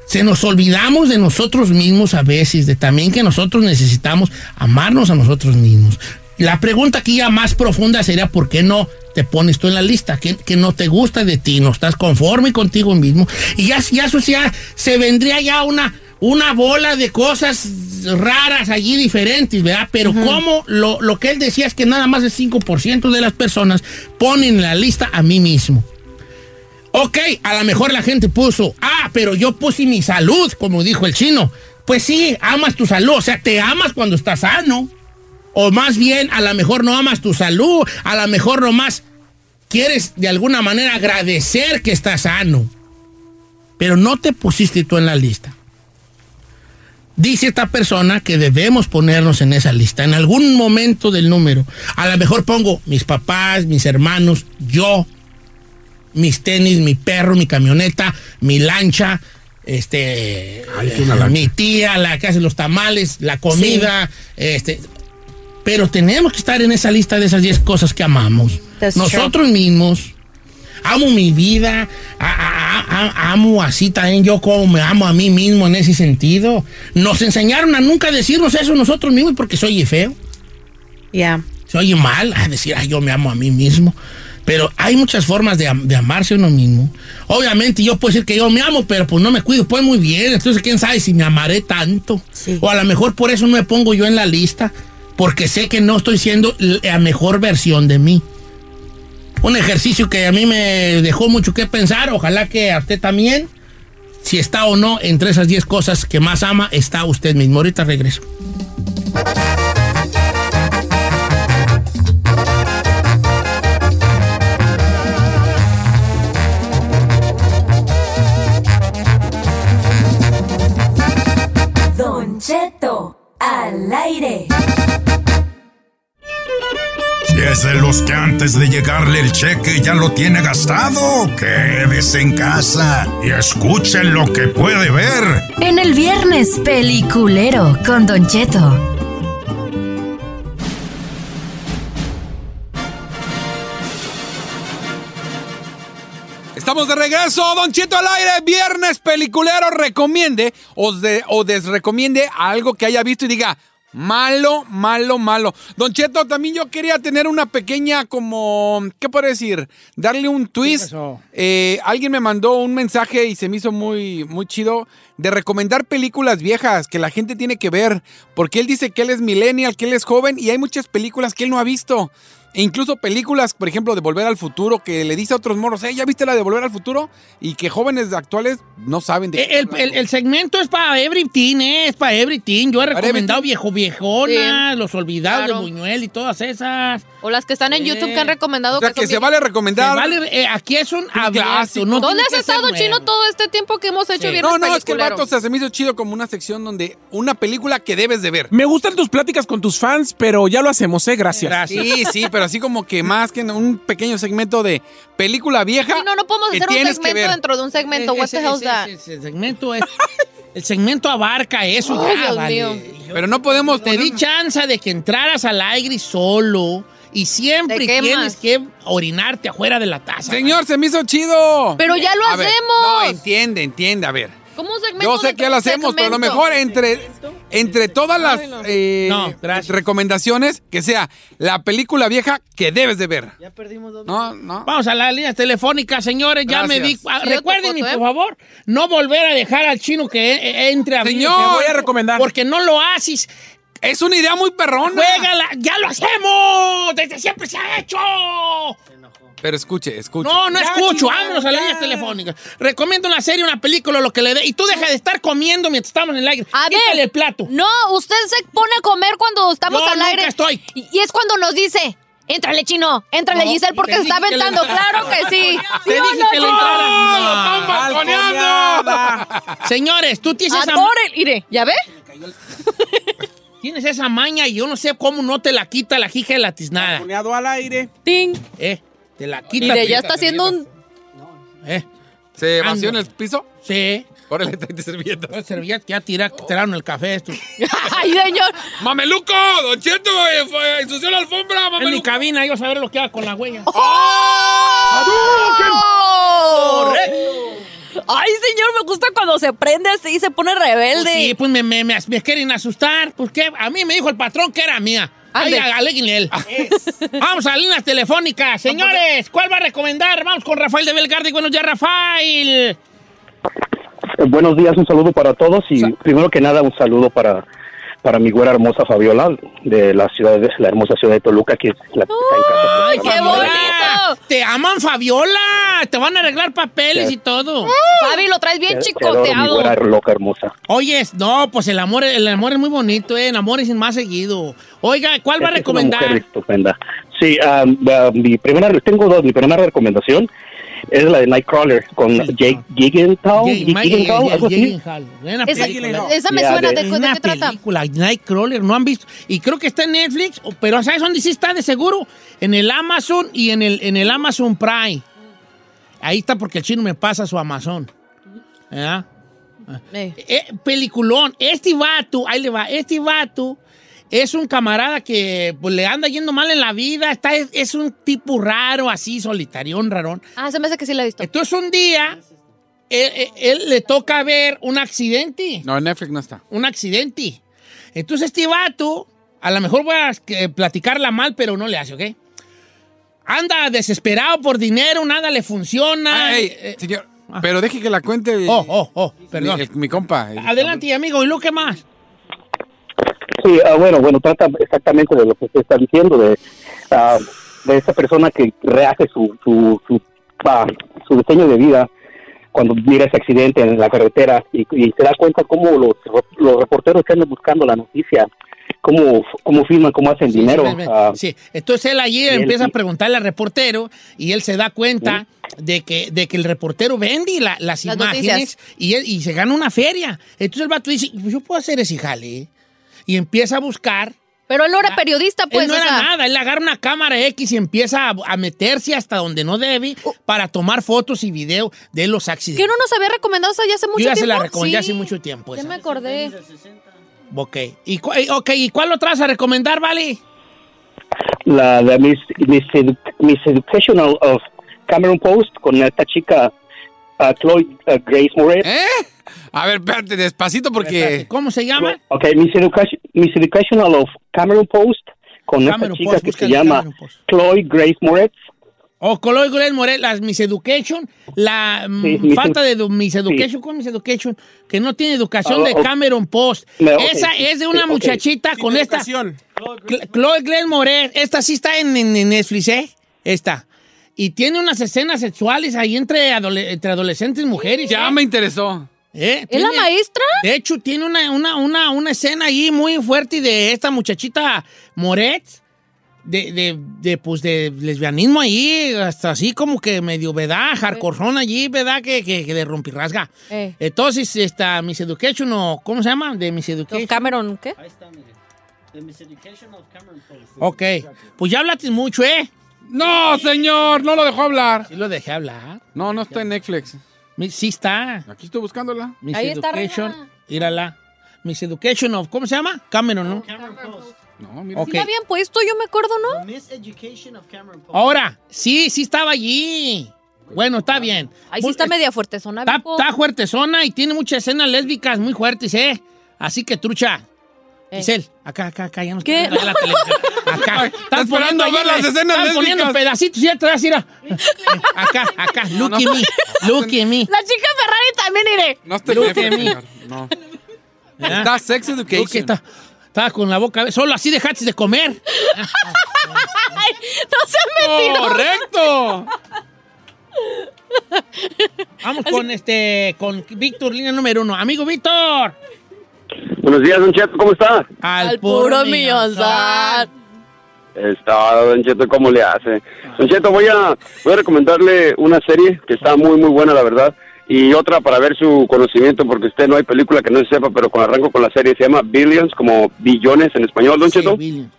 se nos olvidamos de nosotros mismos a veces, de también que nosotros necesitamos amarnos a nosotros mismos. La pregunta aquí ya más profunda sería, ¿por qué no te pones tú en la lista? ¿Qué, qué no te gusta de ti? ¿No estás conforme contigo mismo? Y ya, ya, eso ya se vendría ya una, una bola de cosas raras allí diferentes, ¿verdad? Pero como lo, lo que él decía es que nada más el 5% de las personas ponen en la lista a mí mismo. Ok, a lo mejor la gente puso, ah, pero yo puse mi salud, como dijo el chino. Pues sí, amas tu salud, o sea, te amas cuando estás sano. O más bien, a lo mejor no amas tu salud, a lo mejor nomás quieres de alguna manera agradecer que estás sano. Pero no te pusiste tú en la lista. Dice esta persona que debemos ponernos en esa lista, en algún momento del número. A lo mejor pongo mis papás, mis hermanos, yo, mis tenis, mi perro, mi camioneta, mi lancha, este,
lancha.
mi tía, la que hace los tamales, la comida, este. Pero tenemos que estar en esa lista de esas 10 cosas que amamos.
That's
Nosotros mismos. Amo mi vida, a- a- a- amo así también yo como me amo a mí mismo en ese sentido. Nos enseñaron a nunca decirnos eso nosotros mismos porque soy feo.
Ya.
Se oye mal a decir, ay, yo me amo a mí mismo. Pero hay muchas formas de, am- de amarse uno mismo. Obviamente yo puedo decir que yo me amo, pero pues no me cuido, pues muy bien. Entonces, ¿quién sabe si me amaré tanto? O a lo mejor por eso no me pongo yo en la lista, porque sé que no estoy siendo la mejor versión de mí. Un ejercicio que a mí me dejó mucho que pensar, ojalá que a usted también. Si está o no entre esas 10 cosas que más ama, está usted mismo. Ahorita regreso.
Antes de llegarle el cheque ya lo tiene gastado, quédese en casa y escuchen lo que puede ver.
En el viernes peliculero con Don Cheto.
Estamos de regreso, Don Chito al aire, viernes peliculero, recomiende o, de- o desrecomiende algo que haya visto y diga, malo, malo, malo. Don Cheto, también yo quería tener una pequeña como, ¿qué puedo decir? Darle un twist. Eh, alguien me mandó un mensaje y se me hizo muy, muy chido de recomendar películas viejas que la gente tiene que ver, porque él dice que él es millennial, que él es joven y hay muchas películas que él no ha visto. E incluso películas, por ejemplo, de Volver al Futuro, que le dice a otros morros, "Eh, ¿ya viste la de Volver al Futuro? Y que jóvenes actuales no saben de
El, el- el segmento es para everything, ¿eh? es para everything. Yo he recomendado Viejo Viejona, Los Olvidados
Claro.
de Buñuel y todas esas.
O las que están en YouTube que han recomendado
O sea,
que,
se
bien-
vale recomendar.
Se vale, eh, aquí es un abierto.
clásico.
No
¿Dónde has estado,
nuevo.
Chino, todo este tiempo que hemos hecho bien
No, no, es que el vato o sea, se me hizo chido como una sección donde una película que debes de ver.
Me gustan tus pláticas con tus fans, pero ya lo hacemos, ¿eh? Gracias.
Sí, sí, pero así como que más que un pequeño segmento de película vieja.
Sí, no, no podemos hacer un segmento dentro de un segmento. What the that?
ese- ese segmento es... El segmento abarca eso
Ay,
ya,
Dios
vale.
mío.
Pero no podemos
Te di chance de que entraras al aire solo y siempre
¿De qué
tienes
más?
que orinarte afuera de la taza.
Señor, se me hizo chido.
Pero ya lo
A ver,
hacemos.
no, entiende, entiende, a ver.
¿Cómo un segmento?
Yo sé que lo hacemos, pero a lo mejor entre, entre todas las eh,
No,
recomendaciones, que sea la película vieja que debes de ver.
Ya perdimos dos
No, no.
Vamos a la línea telefónica, señores. Ya me di. Ah, recuerden, por favor, no volver a dejar al chino que eh, eh, entre a
Señor,
Te
voy a recomendar.
Porque no lo haces.
Es una idea muy perrona.
Juégala. ¡Ya lo hacemos! ¡Desde siempre se ha hecho!
Pero escuche, escuche.
No, no
Ya,
escucho. Vámonos a las líneas telefónicas. Recomiendo una serie, una película, lo que le dé. Y tú deja de estar comiendo mientras estamos en el aire.
A ver.
Quítale el plato.
No, usted se pone a comer cuando estamos
No,
al
nunca
aire.
estoy.
Y, y es cuando nos dice, éntrale, chino, éntrale,
No,
Giselle, porque
te
se está
dije que le
aventando.
entrara.
Claro que sí.
Te
¿Sí o
dije
no,
que le entrara. No. Señores, tú tienes esa,
Mire, ¿ya ve?
tienes esa maña y yo no sé cómo no te la quita la jija de la tiznada.
Poneado al aire.
Ting.
Eh, te la quita.
Mire, ya está haciendo un...
Eh,
¿Se vació en el piso?
sí.
Órale, tráete servilletas.
Que ya tira, tiraron el café esto.
¡Ay, señor!
¡Mameluco! ¡Don Cheto! eh, fue- ¡Ensució la alfombra,
En mi
mameluco!
cabina, yo a saber lo que haga con la huella.
¡Oh! Ay, señor, me gusta cuando se prende así y se pone rebelde.
Pues sí, pues me, me, me, me quieren asustar. Pues que a mí me dijo el patrón que era mía. Ay, él. Vamos a líneas telefónicas. Señores, ¿cuál va a recomendar? Vamos con Rafael de Belgarde. Buenos días, Rafael.
Eh, buenos días, un saludo para todos y primero que nada un saludo para, para mi güera hermosa Fabiola de la ciudad de la hermosa ciudad de Toluca que es la que está en casa.
¡Ay,
¡Qué bonito!
Te aman, Fabiola. Te van a arreglar papeles y todo.
Fabi, lo traes bien
Te- te adoro, mi
chicoteado.
güera loca hermosa.
Oyes, no, pues el amor, el amor es muy bonito, eh. Enamórense más seguido. Oiga, ¿cuál va a
una
recomendar?
mujer estupenda. Sí, ah, mi primera, tengo dos. Mi primera recomendación es la de Nightcrawler con Jake Gyllenhaal.
Esa, me suena.
de-
¿De, de
Una
qué trata?
película, Nightcrawler, no han visto. Y creo que está en Netflix, pero ¿sabes dónde sí está de seguro? En el Amazon y en el, en el Amazon Prime. Ahí está porque el chino me pasa su Amazon. ¿Verdad?
Eh.
Eh, peliculón. Este vato, ahí le va, este vato es un camarada que pues, le anda yendo mal en la vida. Está, es, es un tipo raro, así, solitarión, rarón.
Ah, se me hace que sí la he visto.
Entonces un día, él, él- él le toca ver un accidente
No, en Netflix no está.
un accidente. Entonces este vato, a lo mejor voy a eh, platicarla mal, pero no le hace, ¿ok? Anda desesperado por dinero, nada le funciona.
Ah, ey,
Eh,
señor, pero deje que la cuente.
Oh, oh, oh, perdón.
Mi, el- mi compa. el-
Adelante, amigo, ¿y lo que más?
Sí, ah, bueno, bueno, trata exactamente de lo que usted está diciendo, de, ah, de esa persona que rehace su, su, su, ah, su diseño de vida cuando mira ese accidente en la carretera y, y se da cuenta cómo los, los reporteros que andan buscando la noticia, cómo, cómo filman, cómo hacen dinero.
Sí, sí, sí.
ah,
Sí, entonces él allí
él-
empieza a preguntarle al reportero y él se da cuenta de, que, de que el reportero vende la- las,
Las
imágenes y, él- y se gana una feria. Entonces el vato dice, yo puedo hacer ese jale. Y empieza a buscar
Pero él no era periodista, pues.
él no
o
era
sea,
nada, él agarra una cámara X y empieza a, a meterse hasta donde no debe para tomar fotos y video de los accidentes.
¿Qué no nos había recomendado esa ya hace mucho
Yo ya
tiempo?
se la recomendé
Sí.
hace mucho tiempo.
Ya
esa.
me acordé.
Ok. ¿Y, cu- eh, ok, ¿y cuál otra vas a recomendar, Vale?
la de Miss, Miss Educational of Cameron Post con esta chica Chloe ah, Grace Moretz.
¿Eh? A ver, espérate, despacito porque.
¿Cómo se llama?
Ok, Miss, Education, Miss Educational of Cameron Post con
Cameron
esta chica
Post,
que se llama. Chloe Grace Moretz.
O Color Grace Morel, las Miss Education, la mm,
Sí,
falta de Miss Education, ¿cómo Miss Education? Que no tiene educación
Ah,
de. Cameron Post. Esa
sí,
es de
sí,
una muchachita con esta. Chloe Glenn Moret. Esta sí está en, en- en Netflix, ¿eh? Esta. Y tiene unas escenas sexuales ahí entre, adole- entre adolescentes y mujeres.
Ya
¿eh?
me interesó.
¿Eh?
¿Es la maestra?
De hecho, tiene una, una, una, una escena ahí muy fuerte de esta muchachita Moret, de, de, de, pues, de lesbianismo ahí, hasta así como que medio, ¿verdad? Hardcore allí, ¿verdad? Que, que, que de rompirrasga.
Eh.
Entonces, esta Miss Education, o ¿cómo se llama? De Miss Education.
Cameron, ¿qué?
Ok, pues ya hablaste mucho, ¿eh?
No, señor, no lo dejó hablar.
Sí lo dejé hablar.
No, no está en Netflix.
Mi- Sí está.
Aquí estoy buscándola.
Miss
Ahí está,
Education, írala. Miss Education of, ¿cómo se llama? Cameron, ¿no?
No, mira.
Ok.
Sí la habían puesto, yo me acuerdo, ¿no?
Miss Education of Cameron Post.
Ahora, sí, sí estaba allí. Bueno, está bien.
Ahí sí está media fuertezona,
Está,
viejo.
está fuerte zona y tiene muchas escenas lésbicas muy fuertes, ¿eh? Así que, trucha.
Eh.
Giselle, acá, acá, acá, ya nos
¿Qué?
la televisión. Acá. Estás
esperando
poniendo ahí
ver las
la-
escenas
estás poniendo pedacitos y atrás, mira. Acá, acá, look at me, look at me.
La chica Ferrari también iré.
No está en
Look at me.
No. Está Sex
Look,
Education.
está, estaba con la boca, solo así dejaste de comer.
Ay, no se metió.
¡Correcto!
Vamos con este, con Víctor, línea número uno. Amigo Víctor.
Buenos días, Don Cheto, ¿cómo está?
Al puro millonzar.
Está, Don Cheto, ¿cómo le hace? Don Cheto, voy a, voy a recomendarle una serie que está muy, muy buena, la verdad, y otra para ver su conocimiento, porque usted no hay película que no se sepa, pero con arranco con la serie, se llama Billions, como billones en español, Don Cheto.
Billion.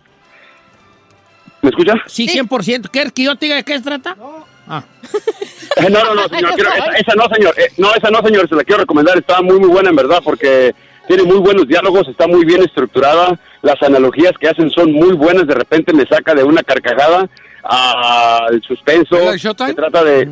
¿Me escucha?
Sí, 100%. ¿Quieres que yo te diga de qué se trata? Ah.
Eh, No, no, no, señor, quiero- esa, esa no, señor, eh, no, esa no, señor, se la quiero recomendar, está muy, muy buena, en verdad, porque tiene muy buenos diálogos, está muy bien estructurada, las analogías que hacen son muy buenas, de repente me saca de una carcajada al suspenso, se trata de...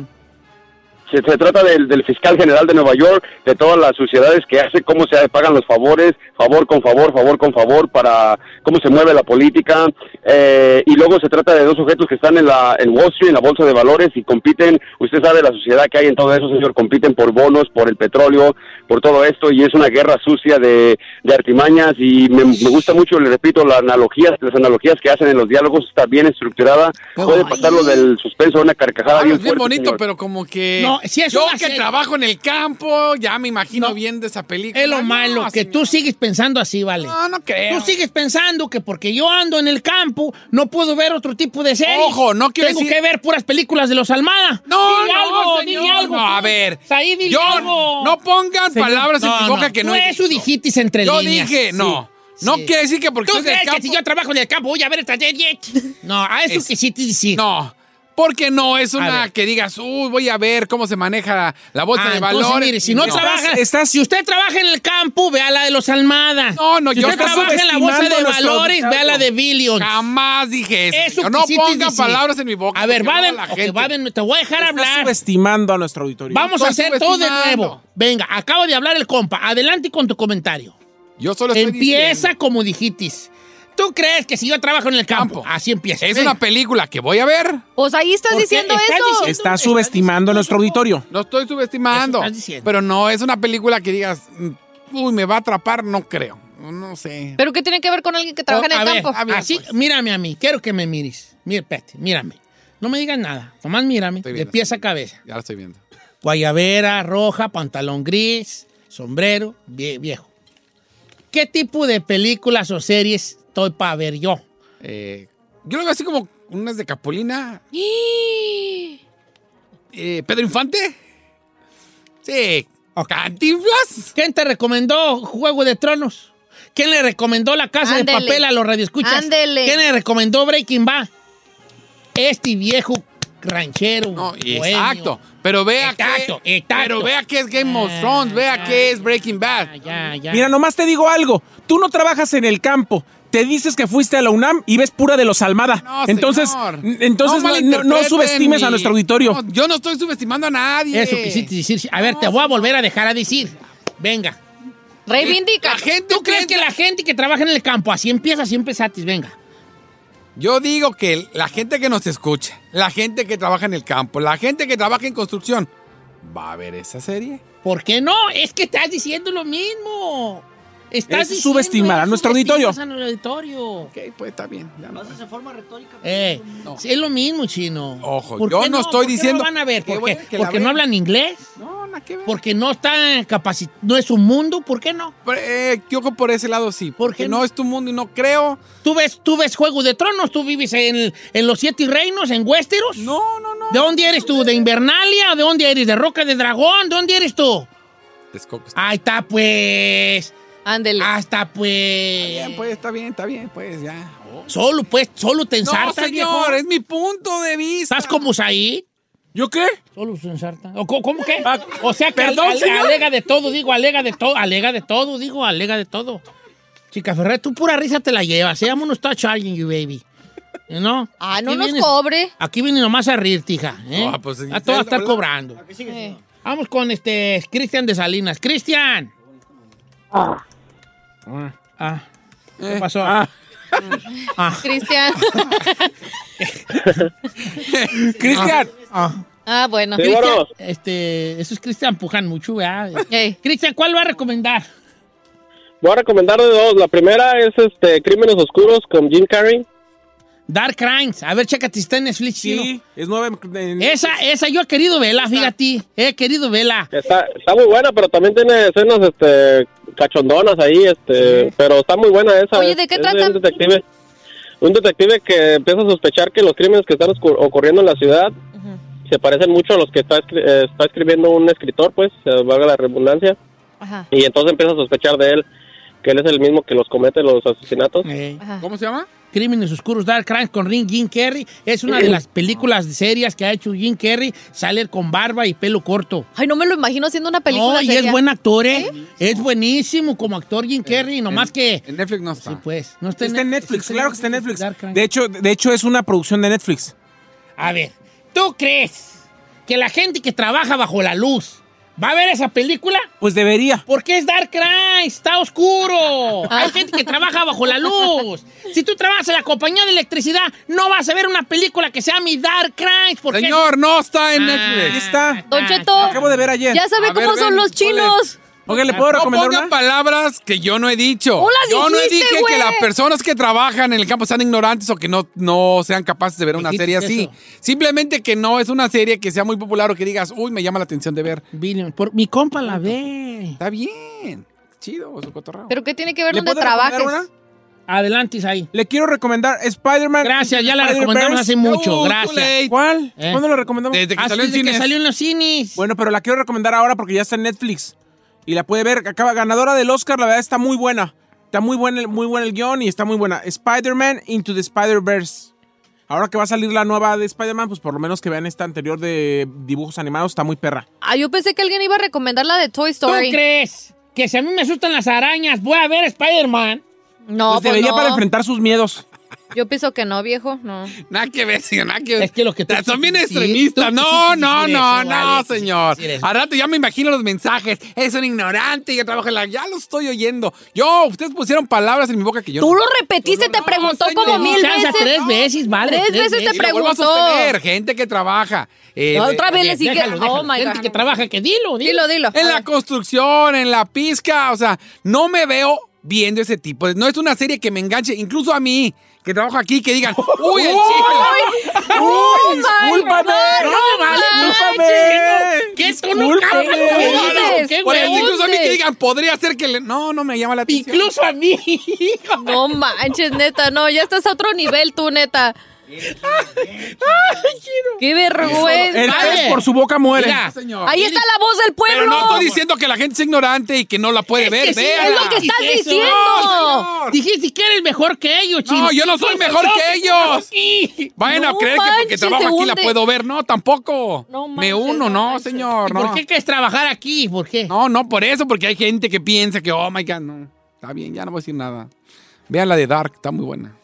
Se, se trata del, del fiscal general de Nueva York, de todas las sociedades que hace, cómo se pagan los favores, favor con favor, favor con favor, para cómo se mueve la política. eh, y luego se trata de dos sujetos que están en, la, en Wall Street, en la bolsa de valores, y compiten, usted sabe la sociedad que hay en todo eso, señor, compiten por bonos, por el petróleo, por todo esto, y es una guerra sucia de, de artimañas, y me, me gusta mucho, le repito, las analogías, las analogías que hacen en los diálogos, está bien estructurada, puede pasarlo del suspenso a una carcajada
Hablas
bien
bien
fuerte,
bonito,
señor.
pero como que.
No, sí es
Yo
una
que
serie.
trabajo en el campo, ya me imagino viendo esa película.
Es lo
No,
malo, que tú sigues pensando así, ¿vale?
No, no creo.
Tú sigues pensando que porque yo ando en el campo no puedo ver otro tipo de series.
Ojo, no quiero
Tengo
decir-
que ver puras películas de los Almada.
No,
dile
no,
algo,
señor.
dile algo.
No, a ver.
Ahí dile
Yo,
algo.
no pongan
Señor,
palabras en
no,
mi boca
no,
que no he
eso
dicho.
dijiste entre
Yo
líneas.
dije,
Sí,
no. No
sí.
quiere decir que porque
¿Tú
soy del
crees que
campo.
si yo trabajo en el campo voy a ver esta serie? No, a eso
Es-
quisiste decir.
No. Porque no es
A
una que digas, uy, voy a ver cómo se maneja la, bolsa
Ah,
de
entonces,
valores.
mire, si no, trabaja, si usted trabaja en el campo, vea la de los Almada.
No, no,
si
yo
usted trabaja en la bolsa de
a
valores, vea la de Billions.
Jamás dije eso.
Eso
no
decir.
palabras en mi boca.
A ver,
porque
va
luego
de,
la
ok,
gente-
va de- te voy a dejar
Estás
hablar.
subestimando a nuestro auditorio.
Vamos a hacer todo de nuevo. Venga, acaba de hablar el compa. Adelante con tu comentario.
Yo solo estoy
Empieza
diciendo.
como dijitis. ¿Tú crees que si yo trabajo en el campo, así empieza?
Es una película que voy a ver.
Pues ahí estás diciendo
Estás
eso.
diciendo-
Está subestimando a nuestro auditorio.
No estoy subestimando.
Estás.
Pero no es una película que digas, mm, uy, me va a atrapar, no creo. No sé.
¿Pero qué tiene que ver con alguien que trabaja en
a
el
ver,
campo?
Así,
pues.
mírame a mí. Quiero que me mires. Mira, espérate, mírame. No me digas nada. Nomás mírame.
Estoy
De pies a cabeza.
Ya lo estoy viendo.
Guayabera, roja, pantalón gris, sombrero, vie- viejo. ¿Qué tipo de películas o series estoy para ver yo?
Eh, yo lo veo así como unas de Capolina. Eh, ¿Pedro Infante? Sí. ¿Cantinflas?
¿Quién te recomendó Juego de Tronos? ¿Quién le recomendó La Casa
Ándele.
de Papel a los radioescuchas?
Ándele.
¿Quién le recomendó Breaking Bad? Este viejo ranchero.
No, exacto. Pero vea
Exacto,
que.
exacto.
Pero vea que es Game of Thrones, vea que es Breaking Bad.
Ya, ya.
Mira, nomás te digo algo. Tú no trabajas en el campo. Te dices que fuiste a la UNAM y ves pura de los Almada.
No,
entonces,
señor.
entonces no, no- no
malinterpreten
subestimes
mi-
a nuestro auditorio.
No, yo no estoy subestimando a nadie.
Eso quisiste decir. A ver, te voy a volver a dejar a decir. Venga.
Reivindica.
La gente
¿Tú crees que la gente que trabaja en el campo así empieza, así empezatis? Venga.
Yo digo que la gente que nos escucha, la gente que trabaja en el campo, la gente que trabaja en construcción, ¿va a ver esa serie?
¿Por qué no? Es que estás diciendo lo mismo. Estás
es
diciendo
subestimar a nuestro auditorio.
al auditorio.
Ok, pues está bien. ya no.
Haces en forma retórica.
Eh, sí, es lo mismo, chino.
Ojo,
¿Por
yo no estoy
¿Por qué
diciendo
No van a ver,
que
¿por
voy-
qué?
que la
Porque no hablan inglés.
No, nada que ver.
Porque no están capacitados. No es un mundo. ¿Por qué no?
Pero, eh, yo creo por ese lado sí. Porque
qué
no?
no?
es tu mundo y no creo.
¿Tú ves, ¿Tú ves Juego de Tronos? ¿Tú vives en, en los Siete Reinos, en Westeros?
No, no, no.
¿De dónde eres tú? ¿De Invernalia? ¿De dónde eres? ¿De Roca de Dragón? ¿De dónde eres tú? Ahí está, pues.
Ándele.
Hasta pues.
bien, pues está bien, está bien, pues ya.
Solo, pues, solo te
No,
ensartas,
señor,
viejo.
es mi punto de vista.
¿Estás como ahí?
¿Yo qué?
Solo se ensarta. ¿O ¿Cómo qué? O sea que
perdón,
ale-
señor.
alega de todo, digo, alega de todo, alega de todo, digo, alega de todo. Chica Ferrer, tú pura risa te la llevas. Se llama no está charging you, baby. ¿No?
Ah, no
Aquí
nos
vienes-
cobre.
Aquí viene nomás a rirte, hija. ¿eh?
Ah, pues,
a todo a estar cobrando.
Eh.
Vamos con este Cristian de Salinas. Cristian. Ah. ¿Qué pasó? Ah.
Cristian.
Cristian.
Ah.
Ah, bueno.
Sí,
Cristian,
bueno.
este, eso es Cristian Pujan mucho, ¿verdad?
Ey.
Cristian, ¿cuál va a recomendar?
Voy a recomendar de dos. La primera es este Crímenes Oscuros con Jim Carrey.
Dark Crimes. A ver, chécate si está en Netflix.
Sí,
chino.
es nueve. en-
Esa, esa yo he querido verla, fíjate. He querido verla.
Está, está muy buena, pero también tiene escenas este cachondonas ahí, este, pero está muy buena esa.
Oye, ¿de qué
Es
trata?
un detective, un detective que empieza a sospechar que los crímenes que están ocurriendo en la ciudad se parecen mucho a los que está, escri- eh, está escribiendo un escritor, pues, eh, valga la redundancia,
Ajá.
y entonces empieza a sospechar de él que él es el mismo que los comete los asesinatos.
Ajá.
¿Cómo se llama?
Crímenes Oscuros, Dark Crimes con Ring Jim Carrey. Es una de las películas serias que ha hecho Jim Carrey. Sale con barba y pelo corto.
Ay, no me lo imagino haciendo una película
No, y
seria.
es buen actor, ¿eh? Es buenísimo como actor Jim Carrey, nomás que...
En Netflix no está.
Sí, pues. No está,
Está en Netflix,
sí,
claro que está en Netflix.
Dark Crimes.
De hecho, de hecho, es una producción de Netflix.
A ver, ¿tú crees que la gente que trabaja bajo la luz va a ver esa película?
Pues debería.
Porque es Dark Crimes, está oscuro. Hay gente que trabaja bajo la luz. Si tú trabajas en la compañía de electricidad, no vas a ver una película que se llame Dark Crimes. Porque
Señor, no está en
Ah.
Netflix.
Ahí está.
Don Cheto,
Lo acabo de ver ayer.
ya sabe
A ver,
cómo son
ven,
los
¿cuál
chinos.
Oiga, ¿le puedo
No
recomendar
ponga
una?
palabras que yo no he dicho.
¡Oh, las
yo no dije que
güey!
las personas que trabajan en el campo sean ignorantes o que no, no sean capaces de ver una
Dijiste
serie así.
eso.
Simplemente que no es una serie que sea muy popular o que digas, uy, me llama la atención de ver.
Billion, por, mi compa la ve.
Está bien. Chido, su cotorreo.
¿Pero qué tiene que ver
¿Le
donde trabajes?
una?
Adelante, ahí.
Le quiero recomendar Spider-Man.
Gracias, ya la recomendamos hace mucho.
Uh,
Gracias.
¿Cuál?
¿Eh?
¿Cuándo lo recomendamos?
Desde que
Ah,
salió en
desde que salió en los cines.
Bueno, pero la quiero recomendar ahora porque ya está en Netflix. Y la puede ver. Acaba ganadora del Oscar, la verdad está muy buena. Está muy buena, el- muy buena el guion y está muy buena. Spider-Man Into the Spider-Verse. Ahora que va a salir la nueva de Spider-Man, pues por lo menos que vean esta anterior de dibujos animados, está muy perra.
Ah, yo pensé que alguien iba a recomendar la de Toy
¿Tú
Story.
crees que si a mí me asustan las arañas, voy a ver Spider-Man?
No,
pues
pues
debería
no.
para enfrentar sus miedos.
Yo pienso que no, viejo. No.
Nada que ver, señor, nada que ver.
Es que lo que tú
Son bien extremistas. No, no, no, no, señor. Al rato ya me imagino los mensajes. Es un ignorante que trabaja en la... Ya lo estoy oyendo. Yo, ustedes pusieron palabras en mi boca que yo...
Tú lo repetiste, te preguntó como mil veces.
tres veces, vale.
Tres
tres
veces te
Y lo vuelvo a
preguntó.
sostener. Gente que trabaja... eh,
No, otra vez le sigue.
Déjalo, déjalo.
Oh my
Gente
God.
que trabaja, que dilo,
Dilo,
dilo.
dilo.
En la construcción, en la pizca, o sea, no me veo viendo ese tipo. de- No es una serie que me enganche, incluso a mí, que trabajo aquí, que digan, uy, el chicle.
¡Oh, my
discúlpame.
No, vale,
Discúlpame.
¿Qué tú no
Discúlpame.
cabes?
¿Qué
Por incluso a mí que digan, podría ser que le... No, no me llama la atención.
Incluso a mí.
No manches, neta, no, ya estás a otro nivel tú, neta. ¡Qué vergüenza!
El pez por su boca muere.
Mira,
señor.
Ahí está la voz del pueblo.
Pero no estoy diciendo que la gente es ignorante y que no la puede ver.
que sí,
es lo que estás
Eso.
diciendo.
Dijiste que eres mejor que ellos, chino.
No, yo no soy mejor que ellos.
Sí.
Vayan a
No
creer que porque trabajo aquí la puedo ver. No, tampoco.
No
Me
manches,
uno,
no
señor.
¿Y
no.
por qué quieres trabajar aquí? ¿Por qué?
No, no por eso, porque hay gente que piensa que, oh my God, no. Está bien, ya no voy a decir nada. Vean la de Dark, está muy buena.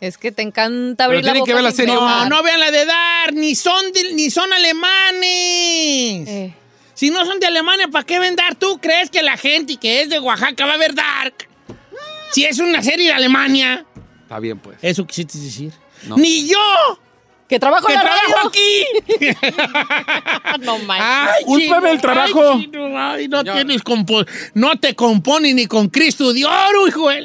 Es que te encanta abrir
Pero
la boca.
que ver la
sin
serie
No, no vean la de Dar, ni son, de- ni son alemanes.
Eh.
Si no son de Alemania, ¿para qué ven Dark? ¿Tú crees que la gente que es de Oaxaca va a ver Dark? Si es una serie de Alemania.
Está bien, pues.
Eso quisiste decir.
No.
Ni yo
Que trabajo
que
en la
trabajo
radio.
aquí.
no manches.
Chino,
el trabajo.
Ay, chino, ay, no tienes compo- no te compone ni con Cristo de oro, hijo. de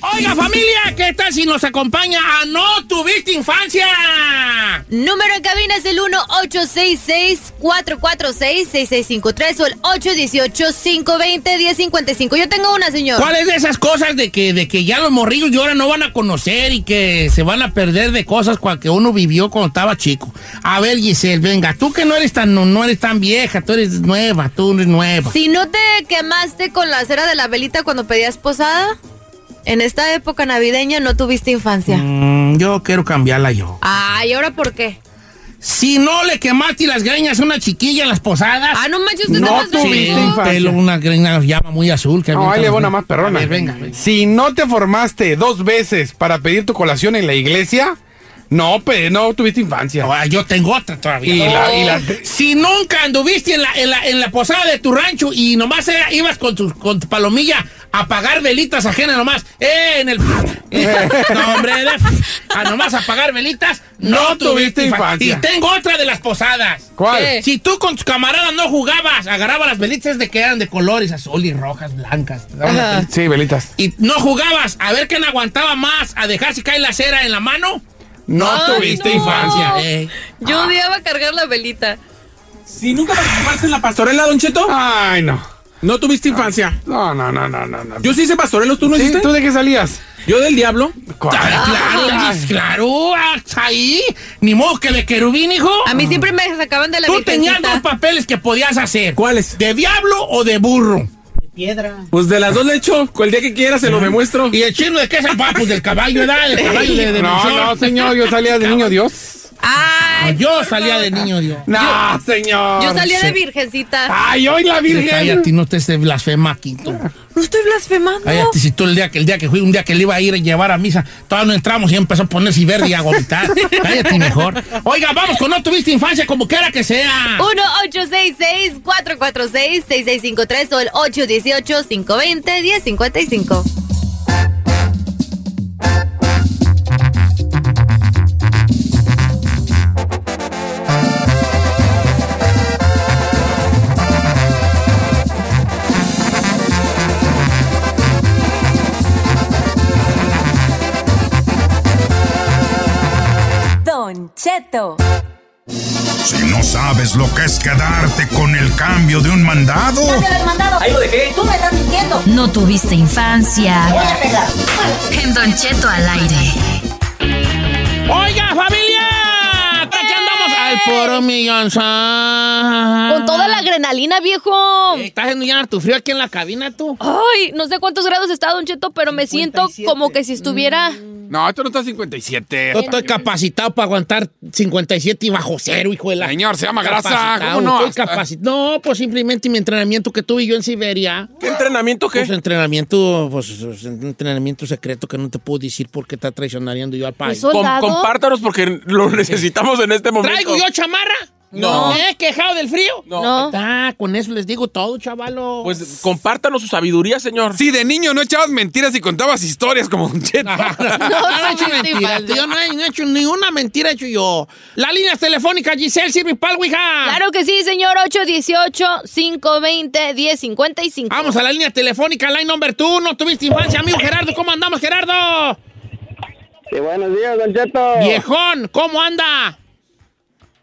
Oiga, familia, ¿qué tal si nos acompaña a No Tuviste Infancia?
Número en cabina es el 1-866-446-6653 o el 818-520-1055. Yo tengo una, señor.
¿Cuál es de esas cosas de que, de que ya los morrillos de ahora no van a conocer y que se van a perder de cosas cual que uno vivió cuando estaba chico? A ver, Giselle, venga, tú que no eres tan, no, no eres tan vieja, tú eres nueva, tú eres nueva.
Si no te quemaste con la cera de la velita cuando pedías posada, en esta época navideña no tuviste infancia.
Mm, yo quiero cambiarla yo.
Ay, ¿ahora por qué?
Si no le quemaste las greñas a una chiquilla en las posadas.
Ah, no manches, usted
No tuviste
pelo, una greña llama muy azul. Que
No, ahí le va una más perrona.
A ver, venga, venga.
Si no te formaste dos veces para pedir tu colación en la iglesia, no, pe- no tuviste infancia.
Ah, yo tengo otra todavía.
Y la- y la-
Si nunca anduviste en la, en la, en la posada de tu rancho y nomás era- ibas con tu, con tu palomilla a pagar velitas ajenas nomás, eh, en el... eh, no, hombre, de- a nomás a pagar velitas, no,
No
tuviste infancia. Y tengo otra de las posadas.
¿Cuál?
¿Qué? Si tú con tus camaradas no jugabas, agarrabas las velitas de que eran de colores azul y rojas, blancas.
Sí, velitas.
Y no jugabas, a ver quién aguantaba más a dejar si cae la cera en la mano.
No
Ay,
tuviste
no.
infancia.
Eh.
Yo odiaba cargar la velita.
Si nunca participaste en la pastorela, Don Cheto,
Ay, no.
No tuviste infancia.
No, no, no, no, no. no.
Yo sí hice pastorelos, ¿tú no
Sí,
hiciste?
¿Tú de qué salías?
Yo del diablo.
¿Cuál?
Ah, claro,
Ay.
claro, ahí. Ni modo que de querubín, hijo.
A mí siempre me sacaban de la
Tú tenías dos papeles que podías hacer.
¿Cuáles?
¿De diablo o de burro?
Pues de las dos le echo. El día que quiera se lo demuestro.
¿Y el chino de qué es el papo? Del caballo, ¿verdad? Del caballo de, de
No, no, señor, yo salía de niño Dios.
Ay,
Yo salía de niño, Dios.
No, señor.
yo salía de virgencita.
Ay, hoy la Virgen.
Cállate, no te estés blasfema, Quinto.
No estoy blasfemando.
Cállate, si tú el día que el día que fui, un día que le iba a ir a llevar a misa, todavía no entramos y empezó a ponerse verde y a vomitar. Cállate mejor. Oiga, vamos con no tuviste infancia, como quiera que sea.
1-866-446-6653 o el 818-520-1055.
Cheto.
Si no sabes lo que es quedarte con el cambio de un mandado,
Ahí lo dejé. Tú me estás mintiendo.
No tuviste infancia.
Voy a pegar.
En Don Cheto al aire.
Oiga, familia. ¿Para qué andamos? Al puro millón.
Adrenalina, viejo.
¿Estás haciendo ya tu frío aquí en la cabina, tú?
Ay, no sé cuántos grados está, Don Cheto, pero me siento como que si estuviera...
No, esto no está 57.
Yo estoy capacitado para aguantar 57 y bajo cero, hijo de la...
Señor, se llama grasa.
Capacitado,
¿Cómo no?
estoy capaci- No, pues simplemente mi entrenamiento que tuve yo en Siberia.
¿Qué entrenamiento qué?
Pues entrenamiento, pues es un entrenamiento secreto que no te puedo decir porque está traicionando yo al país.
Com- compártanos porque lo necesitamos en este momento.
¿Traigo yo chamarra?
No.
¿Me he quejado del frío?
No.
Ah, con eso les digo todo, chavalo.
Pues compártanos su sabiduría, señor.
Sí, de niño no echabas mentiras y contabas historias como un cheto.
no, no, he hecho mentiras. Yo no he, no he hecho ni una mentira he hecho yo. La línea telefónica, Giselle, sirve para.
Claro que sí, señor. 818-520-1055.
Vamos a la línea telefónica, line number two. No tuviste infancia, amigo Gerardo. ¿Cómo andamos, Gerardo?
Sí, buenos días, Don Cheto.
Viejón, ¿cómo anda?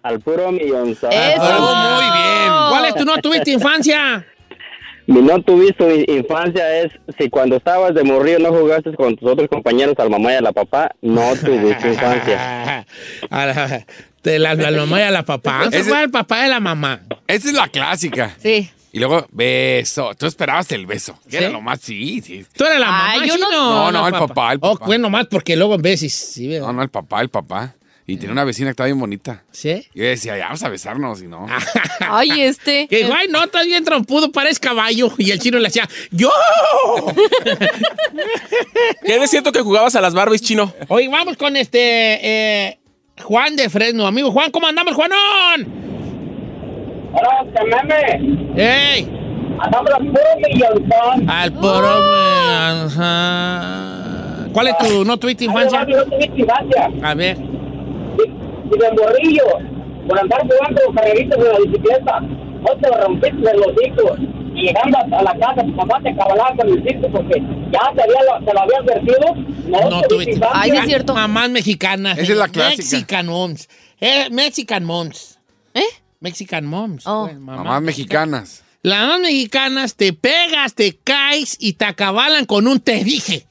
Al puro millonzón.
Eso.
Oh, muy bien.
¿Cuál es tu no tuviste infancia?
Mi no tuviste infancia es si cuando estabas de morrillo no jugaste con tus otros compañeros al mamá y a la papá, no tuviste infancia.
A la, de la, la mamá y a la papá. Ese fue el papá y la mamá.
Esa es la clásica.
Sí.
Y luego, beso. Tú esperabas el beso.
¿Sí?
era lo más, sí, sí.
¿Tú eres la mamá,
Ay, yo no-
chino?
No, no, el papá, el
Oh,
papá.
bueno, más porque luego en veces, sí, ¿verdad?
No, no, el papá, el papá. Y tenía una vecina que estaba bien bonita.
¿Sí?
Yo decía, ya vamos a besarnos, y no.
Ay, este.
Que, ay, no, estás bien trompudo, parece caballo. Y el chino le hacía, ¡yo!
¿Qué es cierto que jugabas a las Barbies, chino?
Oye, vamos con este eh, Juan de Fresno. Amigo Juan, ¿cómo andamos, Juanón?
Hola, meme.
¡Ey!
Andamos al puro millonzón.
Al poro. ajá. ¿Cuál es tu no tuviste infancia. A ver.
Y de morrillo, por andar jugando carreritas de la bicicleta, no te rompiste de los hijos. Y llegando a la casa, tu papá te cabalaba con el circo porque ya te, había, te lo había advertido. No,
No
tuviste
tuviste.
infancia.
Mamás mexicanas.
Esa es la clásica.
Mexican moms. Eh, Mexican moms.
¿Eh?
Mexican moms.
Oh.
pues, mamás
Mamás mexicanas.
Las mamás mexicanas te pegas, te caes y te acabalan con un te dije.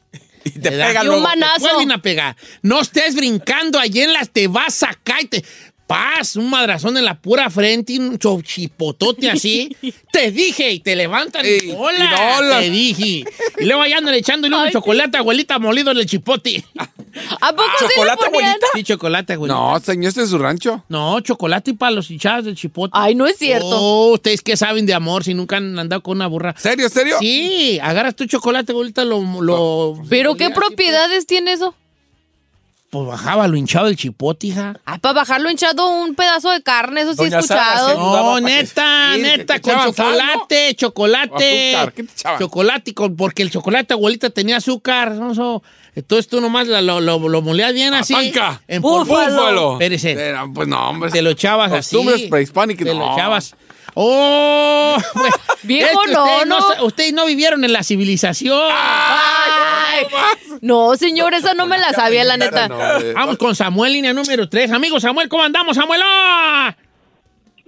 Y te pegan
Y un
luego.
manazo.
Te vuelven a pegar. No estés brincando allí en las, te vas a caer. Te, paz, un madrazón en la pura frente y un chochipotote así. te dije, y te levantan.
Ey,
hola,
y hola.
te dije. Y luego allá andan echándole un chocolate, abuelita, molido en el chipote.
¿A poco sí
¿Chocolate, abuelita?
Sí, chocolate, abuelita.
No, señor, este es su rancho.
No, chocolate para los hinchados del chipote.
Ay, no es cierto.
Oh, ustedes que saben de amor si nunca han andado con una burra.
¿Serio, serio?
Sí, agarras tu chocolate, abuelita, lo... lo
¿Pero qué
así,
propiedades tiene eso?
Pues bajaba lo hinchado del chipote, hija.
Ay, para bajarlo hinchado un pedazo de carne, eso sí he
Doña Sara,
escuchado.
No,
que-
neta, neta, con
sal,
chocolate, chocolate.
Azúcar, ¿qué te echaban?
Chocolate, con, porque el chocolate abuelita tenía azúcar. ¿no? Eso- entonces tú nomás la- lo, lo, lo molías bien así.
panca.
En
Búfalo.
Búfalo.
Espérese.
Era, pues no, hombre.
Te lo echabas así.
Costumbres prehispánicas,
Te lo
no.
echabas. ¡Oh! pues,
Viejo,
es que
no,
ustedes
no.
Ustedes no vivieron en la civilización.
Ay, no, señor, esa no me la sabía, la neta.
Vamos con Samuel, línea número 3. Amigo Samuel, ¿cómo andamos, Samuel? ¡Ah!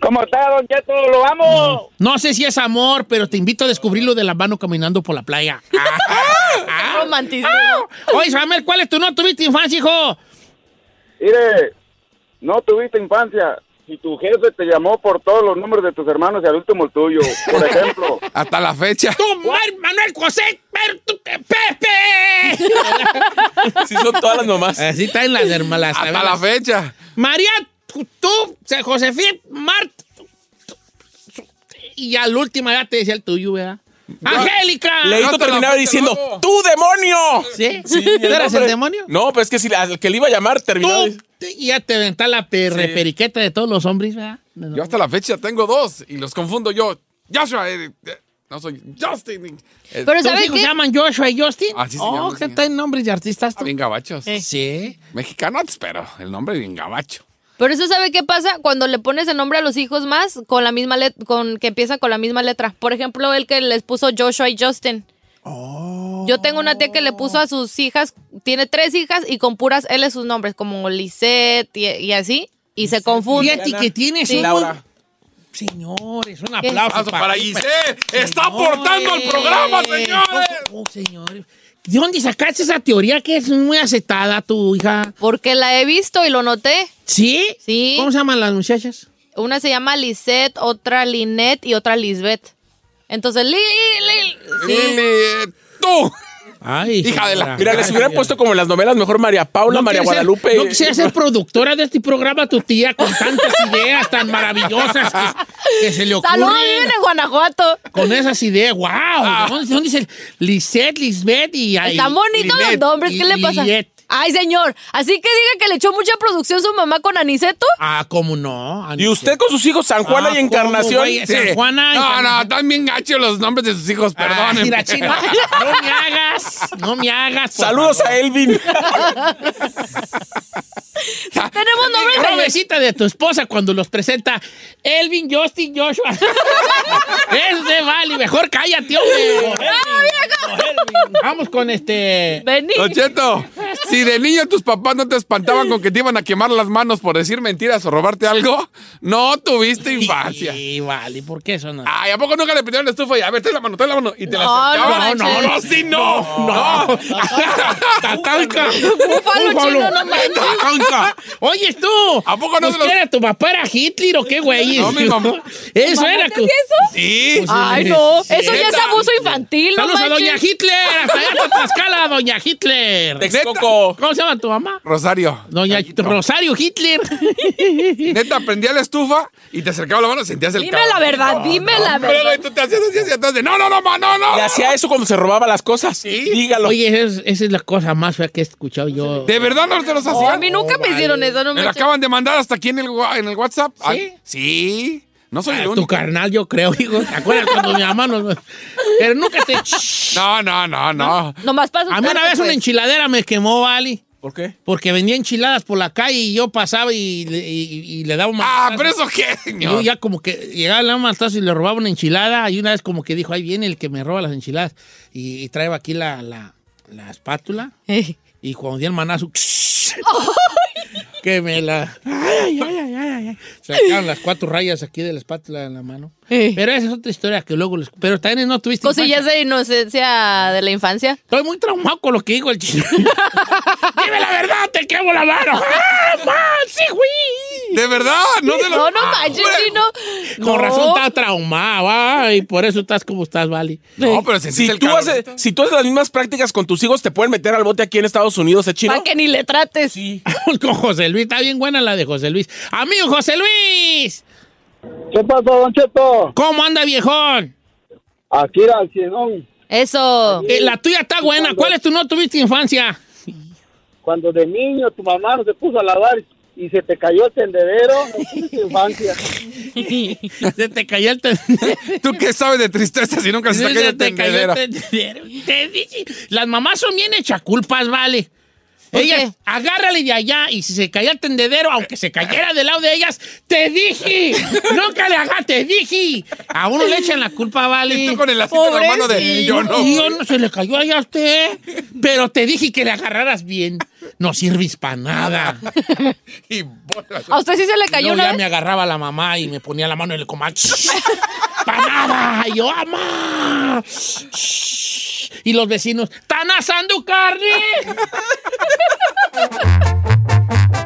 ¿Cómo está, don Cheto? ¡Lo amo!
No sé si es amor, pero te invito a descubrirlo de la mano caminando por la playa.
Romanticismo.
Oye, Samuel, ¿cuál es tu no tuviste infancia, hijo?
Mire, no tuviste infancia. Si tu jefe te llamó por todos los números de tus hermanos y al último el tuyo, por ejemplo.
Hasta la fecha.
¡Tú, Mar- Manuel José! pero tú- ¡Pepe!
Sí, son todas las mamás.
Así está en las hermanas.
Hasta la fecha.
María, tú, Josefín, Marta. Y al último ya te decía el tuyo, ¿verdad? ¡Angélica!
Leito
la
terminaba diciendo,
loco.
¡tú, demonio!
¿Sí?
Sí,
¿Tú eras el demonio?
No, pues es que si al que le iba a llamar terminaba.
Tú, y ya te ventá la perre,
Sí.
periqueta de todos los hombres, ¿verdad?
Yo hasta la fecha tengo dos y los confundo yo. Joshua, eh, eh, no soy Justin. Eh,
Pero
¿Tus
¿sabe
hijos
qué?
se llaman Joshua y Justin?
Así se
oh,
llaman,
que traen nombres de artistas.
ah, bien gabachos.
Sí.
Mexicanos, pero el nombre bien gabacho.
Pero eso sabe qué pasa cuando le pones el nombre a los hijos más con la misma letra, con que empieza con la misma letra. Por ejemplo, el que les puso Joshua y Justin. Yo tengo una tía que le puso a sus hijas, tiene tres hijas y con puras L sus nombres, como Lisette y, y así, y se confunde.
Fíjate que tienes
Sí.
Laura.
Señores, un aplauso
para Giselle. Está aportando al programa, señores.
Oh, señores. ¿De dónde sacaste esa teoría que es muy aceptada tu hija?
Porque la he visto y lo noté.
¿Sí?
Sí.
¿Cómo se llaman las muchachas?
Una se llama Lisette, otra Linette y otra Lisbeth. Entonces, li, li- sí.
Lili, tú.
Ay,
Hija de la-.
Mira, les hubieran puesto como en las novelas mejor María Paula, María
ser-
Guadalupe.
no quisiera ser productora de este programa, tu tía, con tantas ideas tan maravillosas que, que se le ocurren.
Saludos, viven en Guanajuato.
Con esas ideas, wow. ¿De dónde, de dónde dice Lisette, Lisbeth y ahí?
Están bonitos los nombres, ¿qué le pasa? Ay, señor, así que diga que le echó mucha producción su mamá con Aniceto.
Ah, ¿cómo no?
Y usted con sus hijos, San Juana
Ah,
y Encarnación.
¿cómo, güey? San Juana,
No, no,
Encarnación.
están bien gachos los nombres de sus hijos,
Ah,
perdónenme.
mira, chino, no me hagas, no me hagas.
Saludos
favor.
a Elvin.
Tenemos nombres de...
besita de tu esposa cuando los presenta Elvin, Justin, Joshua. es de vale, mejor cállate, hombre. Vamos con este.
Vení.
Don Cheto, si de niño tus papás no te espantaban con que te iban a quemar las manos por decir mentiras o robarte algo, no tuviste infancia.
Sí, vale, ¿por qué eso no?
Ay, ¿a poco nunca le prendieron la estufa y a ver, trae la mano, trae la mano? Y te la
No,
acercaban.
no
no, no,
manches.
sí, no.
No. Tatanca.
Búfalo, chino, no.
Tatanca. Oye, tú.
¿A poco no se los-
¿qué era? ¿Tu papá era Hitler o qué, güey?
No, mi mamá.
Eso
¿Mamá
era.
hacía eso?
Sí.
Pues,
Ay,
sí,
no,
sí.
eso ya es abuso infantil, no
Saludos a. Doña Hitler. Hasta allá Tlaxcala, Doña Hitler.
Texcoco.
¿Cómo se llama tu mamá?
Rosario.
Doña Rosario Hitler.
Neta, prendía la estufa y te acercaba la mano, sentías el
Dime la verdad, dime la
Pero,
verdad.
güey, tú te hacías así, así, entonces, no, no, no, ma, no, no.
Y hacía eso cuando se robaba las cosas. Dígalo.
Oye, esa es, esa es la cosa más fea que he escuchado yo.
¿De verdad no te los hacían?
a mí nunca me hicieron eso, no
Me
me
lo acaban de mandar hasta aquí en el, wa- en el WhatsApp.
¿Sí?
Ay, sí. No soy
Ah,
el
tu
único.
carnal, yo creo, hijo. ¿Te acuerdas cuando mi mamá nos... Pero nunca te...
No, no, no, no.
Nomás para
A mí una vez una enchiladera me quemó, Vali.
¿Por qué?
Porque vendía enchiladas por la calle y yo pasaba y, le- y- y le daba un
Ah,
manotazo.
pero eso qué,
Yo
señor.
ya como que llegaba le daba un manotazo y le robaba una enchilada y una vez como que dijo, ahí viene el que me roba las enchiladas y, y traeba aquí la, la, la espátula y cuando di el manazo que me la... Ay, ay, ay, ay, ay. Sacaron las cuatro rayas aquí de la espátula en la mano. Pero esa es otra historia que luego les... Pero también no tuviste
Cosillas
infancia.
de inocencia de la infancia.
Estoy muy traumado con lo que dijo el chino. Dime la verdad, te quemo la mano. ¡Ah, man! ¡Sí, güey!
¿De verdad? No de lo...
No, no manches, chino.
Con
No.
razón estás traumado, ay, por eso estás como estás, Vali.
No, pero
Si
el
tú, haces, si tú haces las mismas prácticas con tus hijos, te pueden meter al bote aquí en Estados Unidos, ¿eh, chino?
Para que ni le trates.
Sí.
con José Luis, está bien buena la de José Luis. Amigo José Luis,
¿Qué pasó, Don Cheto?
¿cómo anda, viejón?
Aquí era el cienón.
Eso.
Eh, la tuya está buena. ¿Cuál es tu no tuviste infancia?
Cuando de niño tu mamá no se puso a lavar y se te cayó el tendedero, infancia.
Se te cayó el tendero.
¿Tú qué sabes de tristeza si nunca se te cayó el
te cayó
tendedero?
el tendedero. Te dije, Las mamás son bien echaculpas, vale.
¿Por
Ellas, agárrale de allá y si se caía el tendedero, aunque se cayera del lado de ellas, te dije, nunca le hagas, te dije. A uno le echan la culpa, vale.
Y tú con el lacito en la mano de, yo no.
y yo no se le cayó allá a usted. Pero te dije que le agarraras bien. No sirves para nada.
Y bolas.
¿A usted sí se le cayó una
ya
vez?
me agarraba la mamá y me ponía la mano en el comal. ¡Para nada! Y yo, ¡ama! Y los vecinos, ¡están asando carne!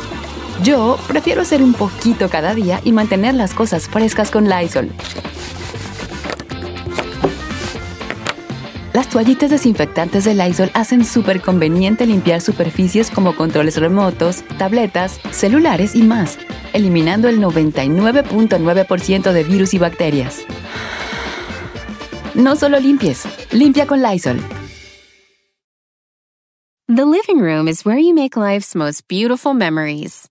Yo prefiero hacer un poquito cada día y mantener las cosas frescas con Lysol. Las toallitas desinfectantes de Lysol hacen súper conveniente limpiar superficies como controles remotos, tabletas, celulares y más, eliminando el 99.9% de virus y bacterias. No solo limpies, limpia con Lysol.
The living room is where you make life's most beautiful memories.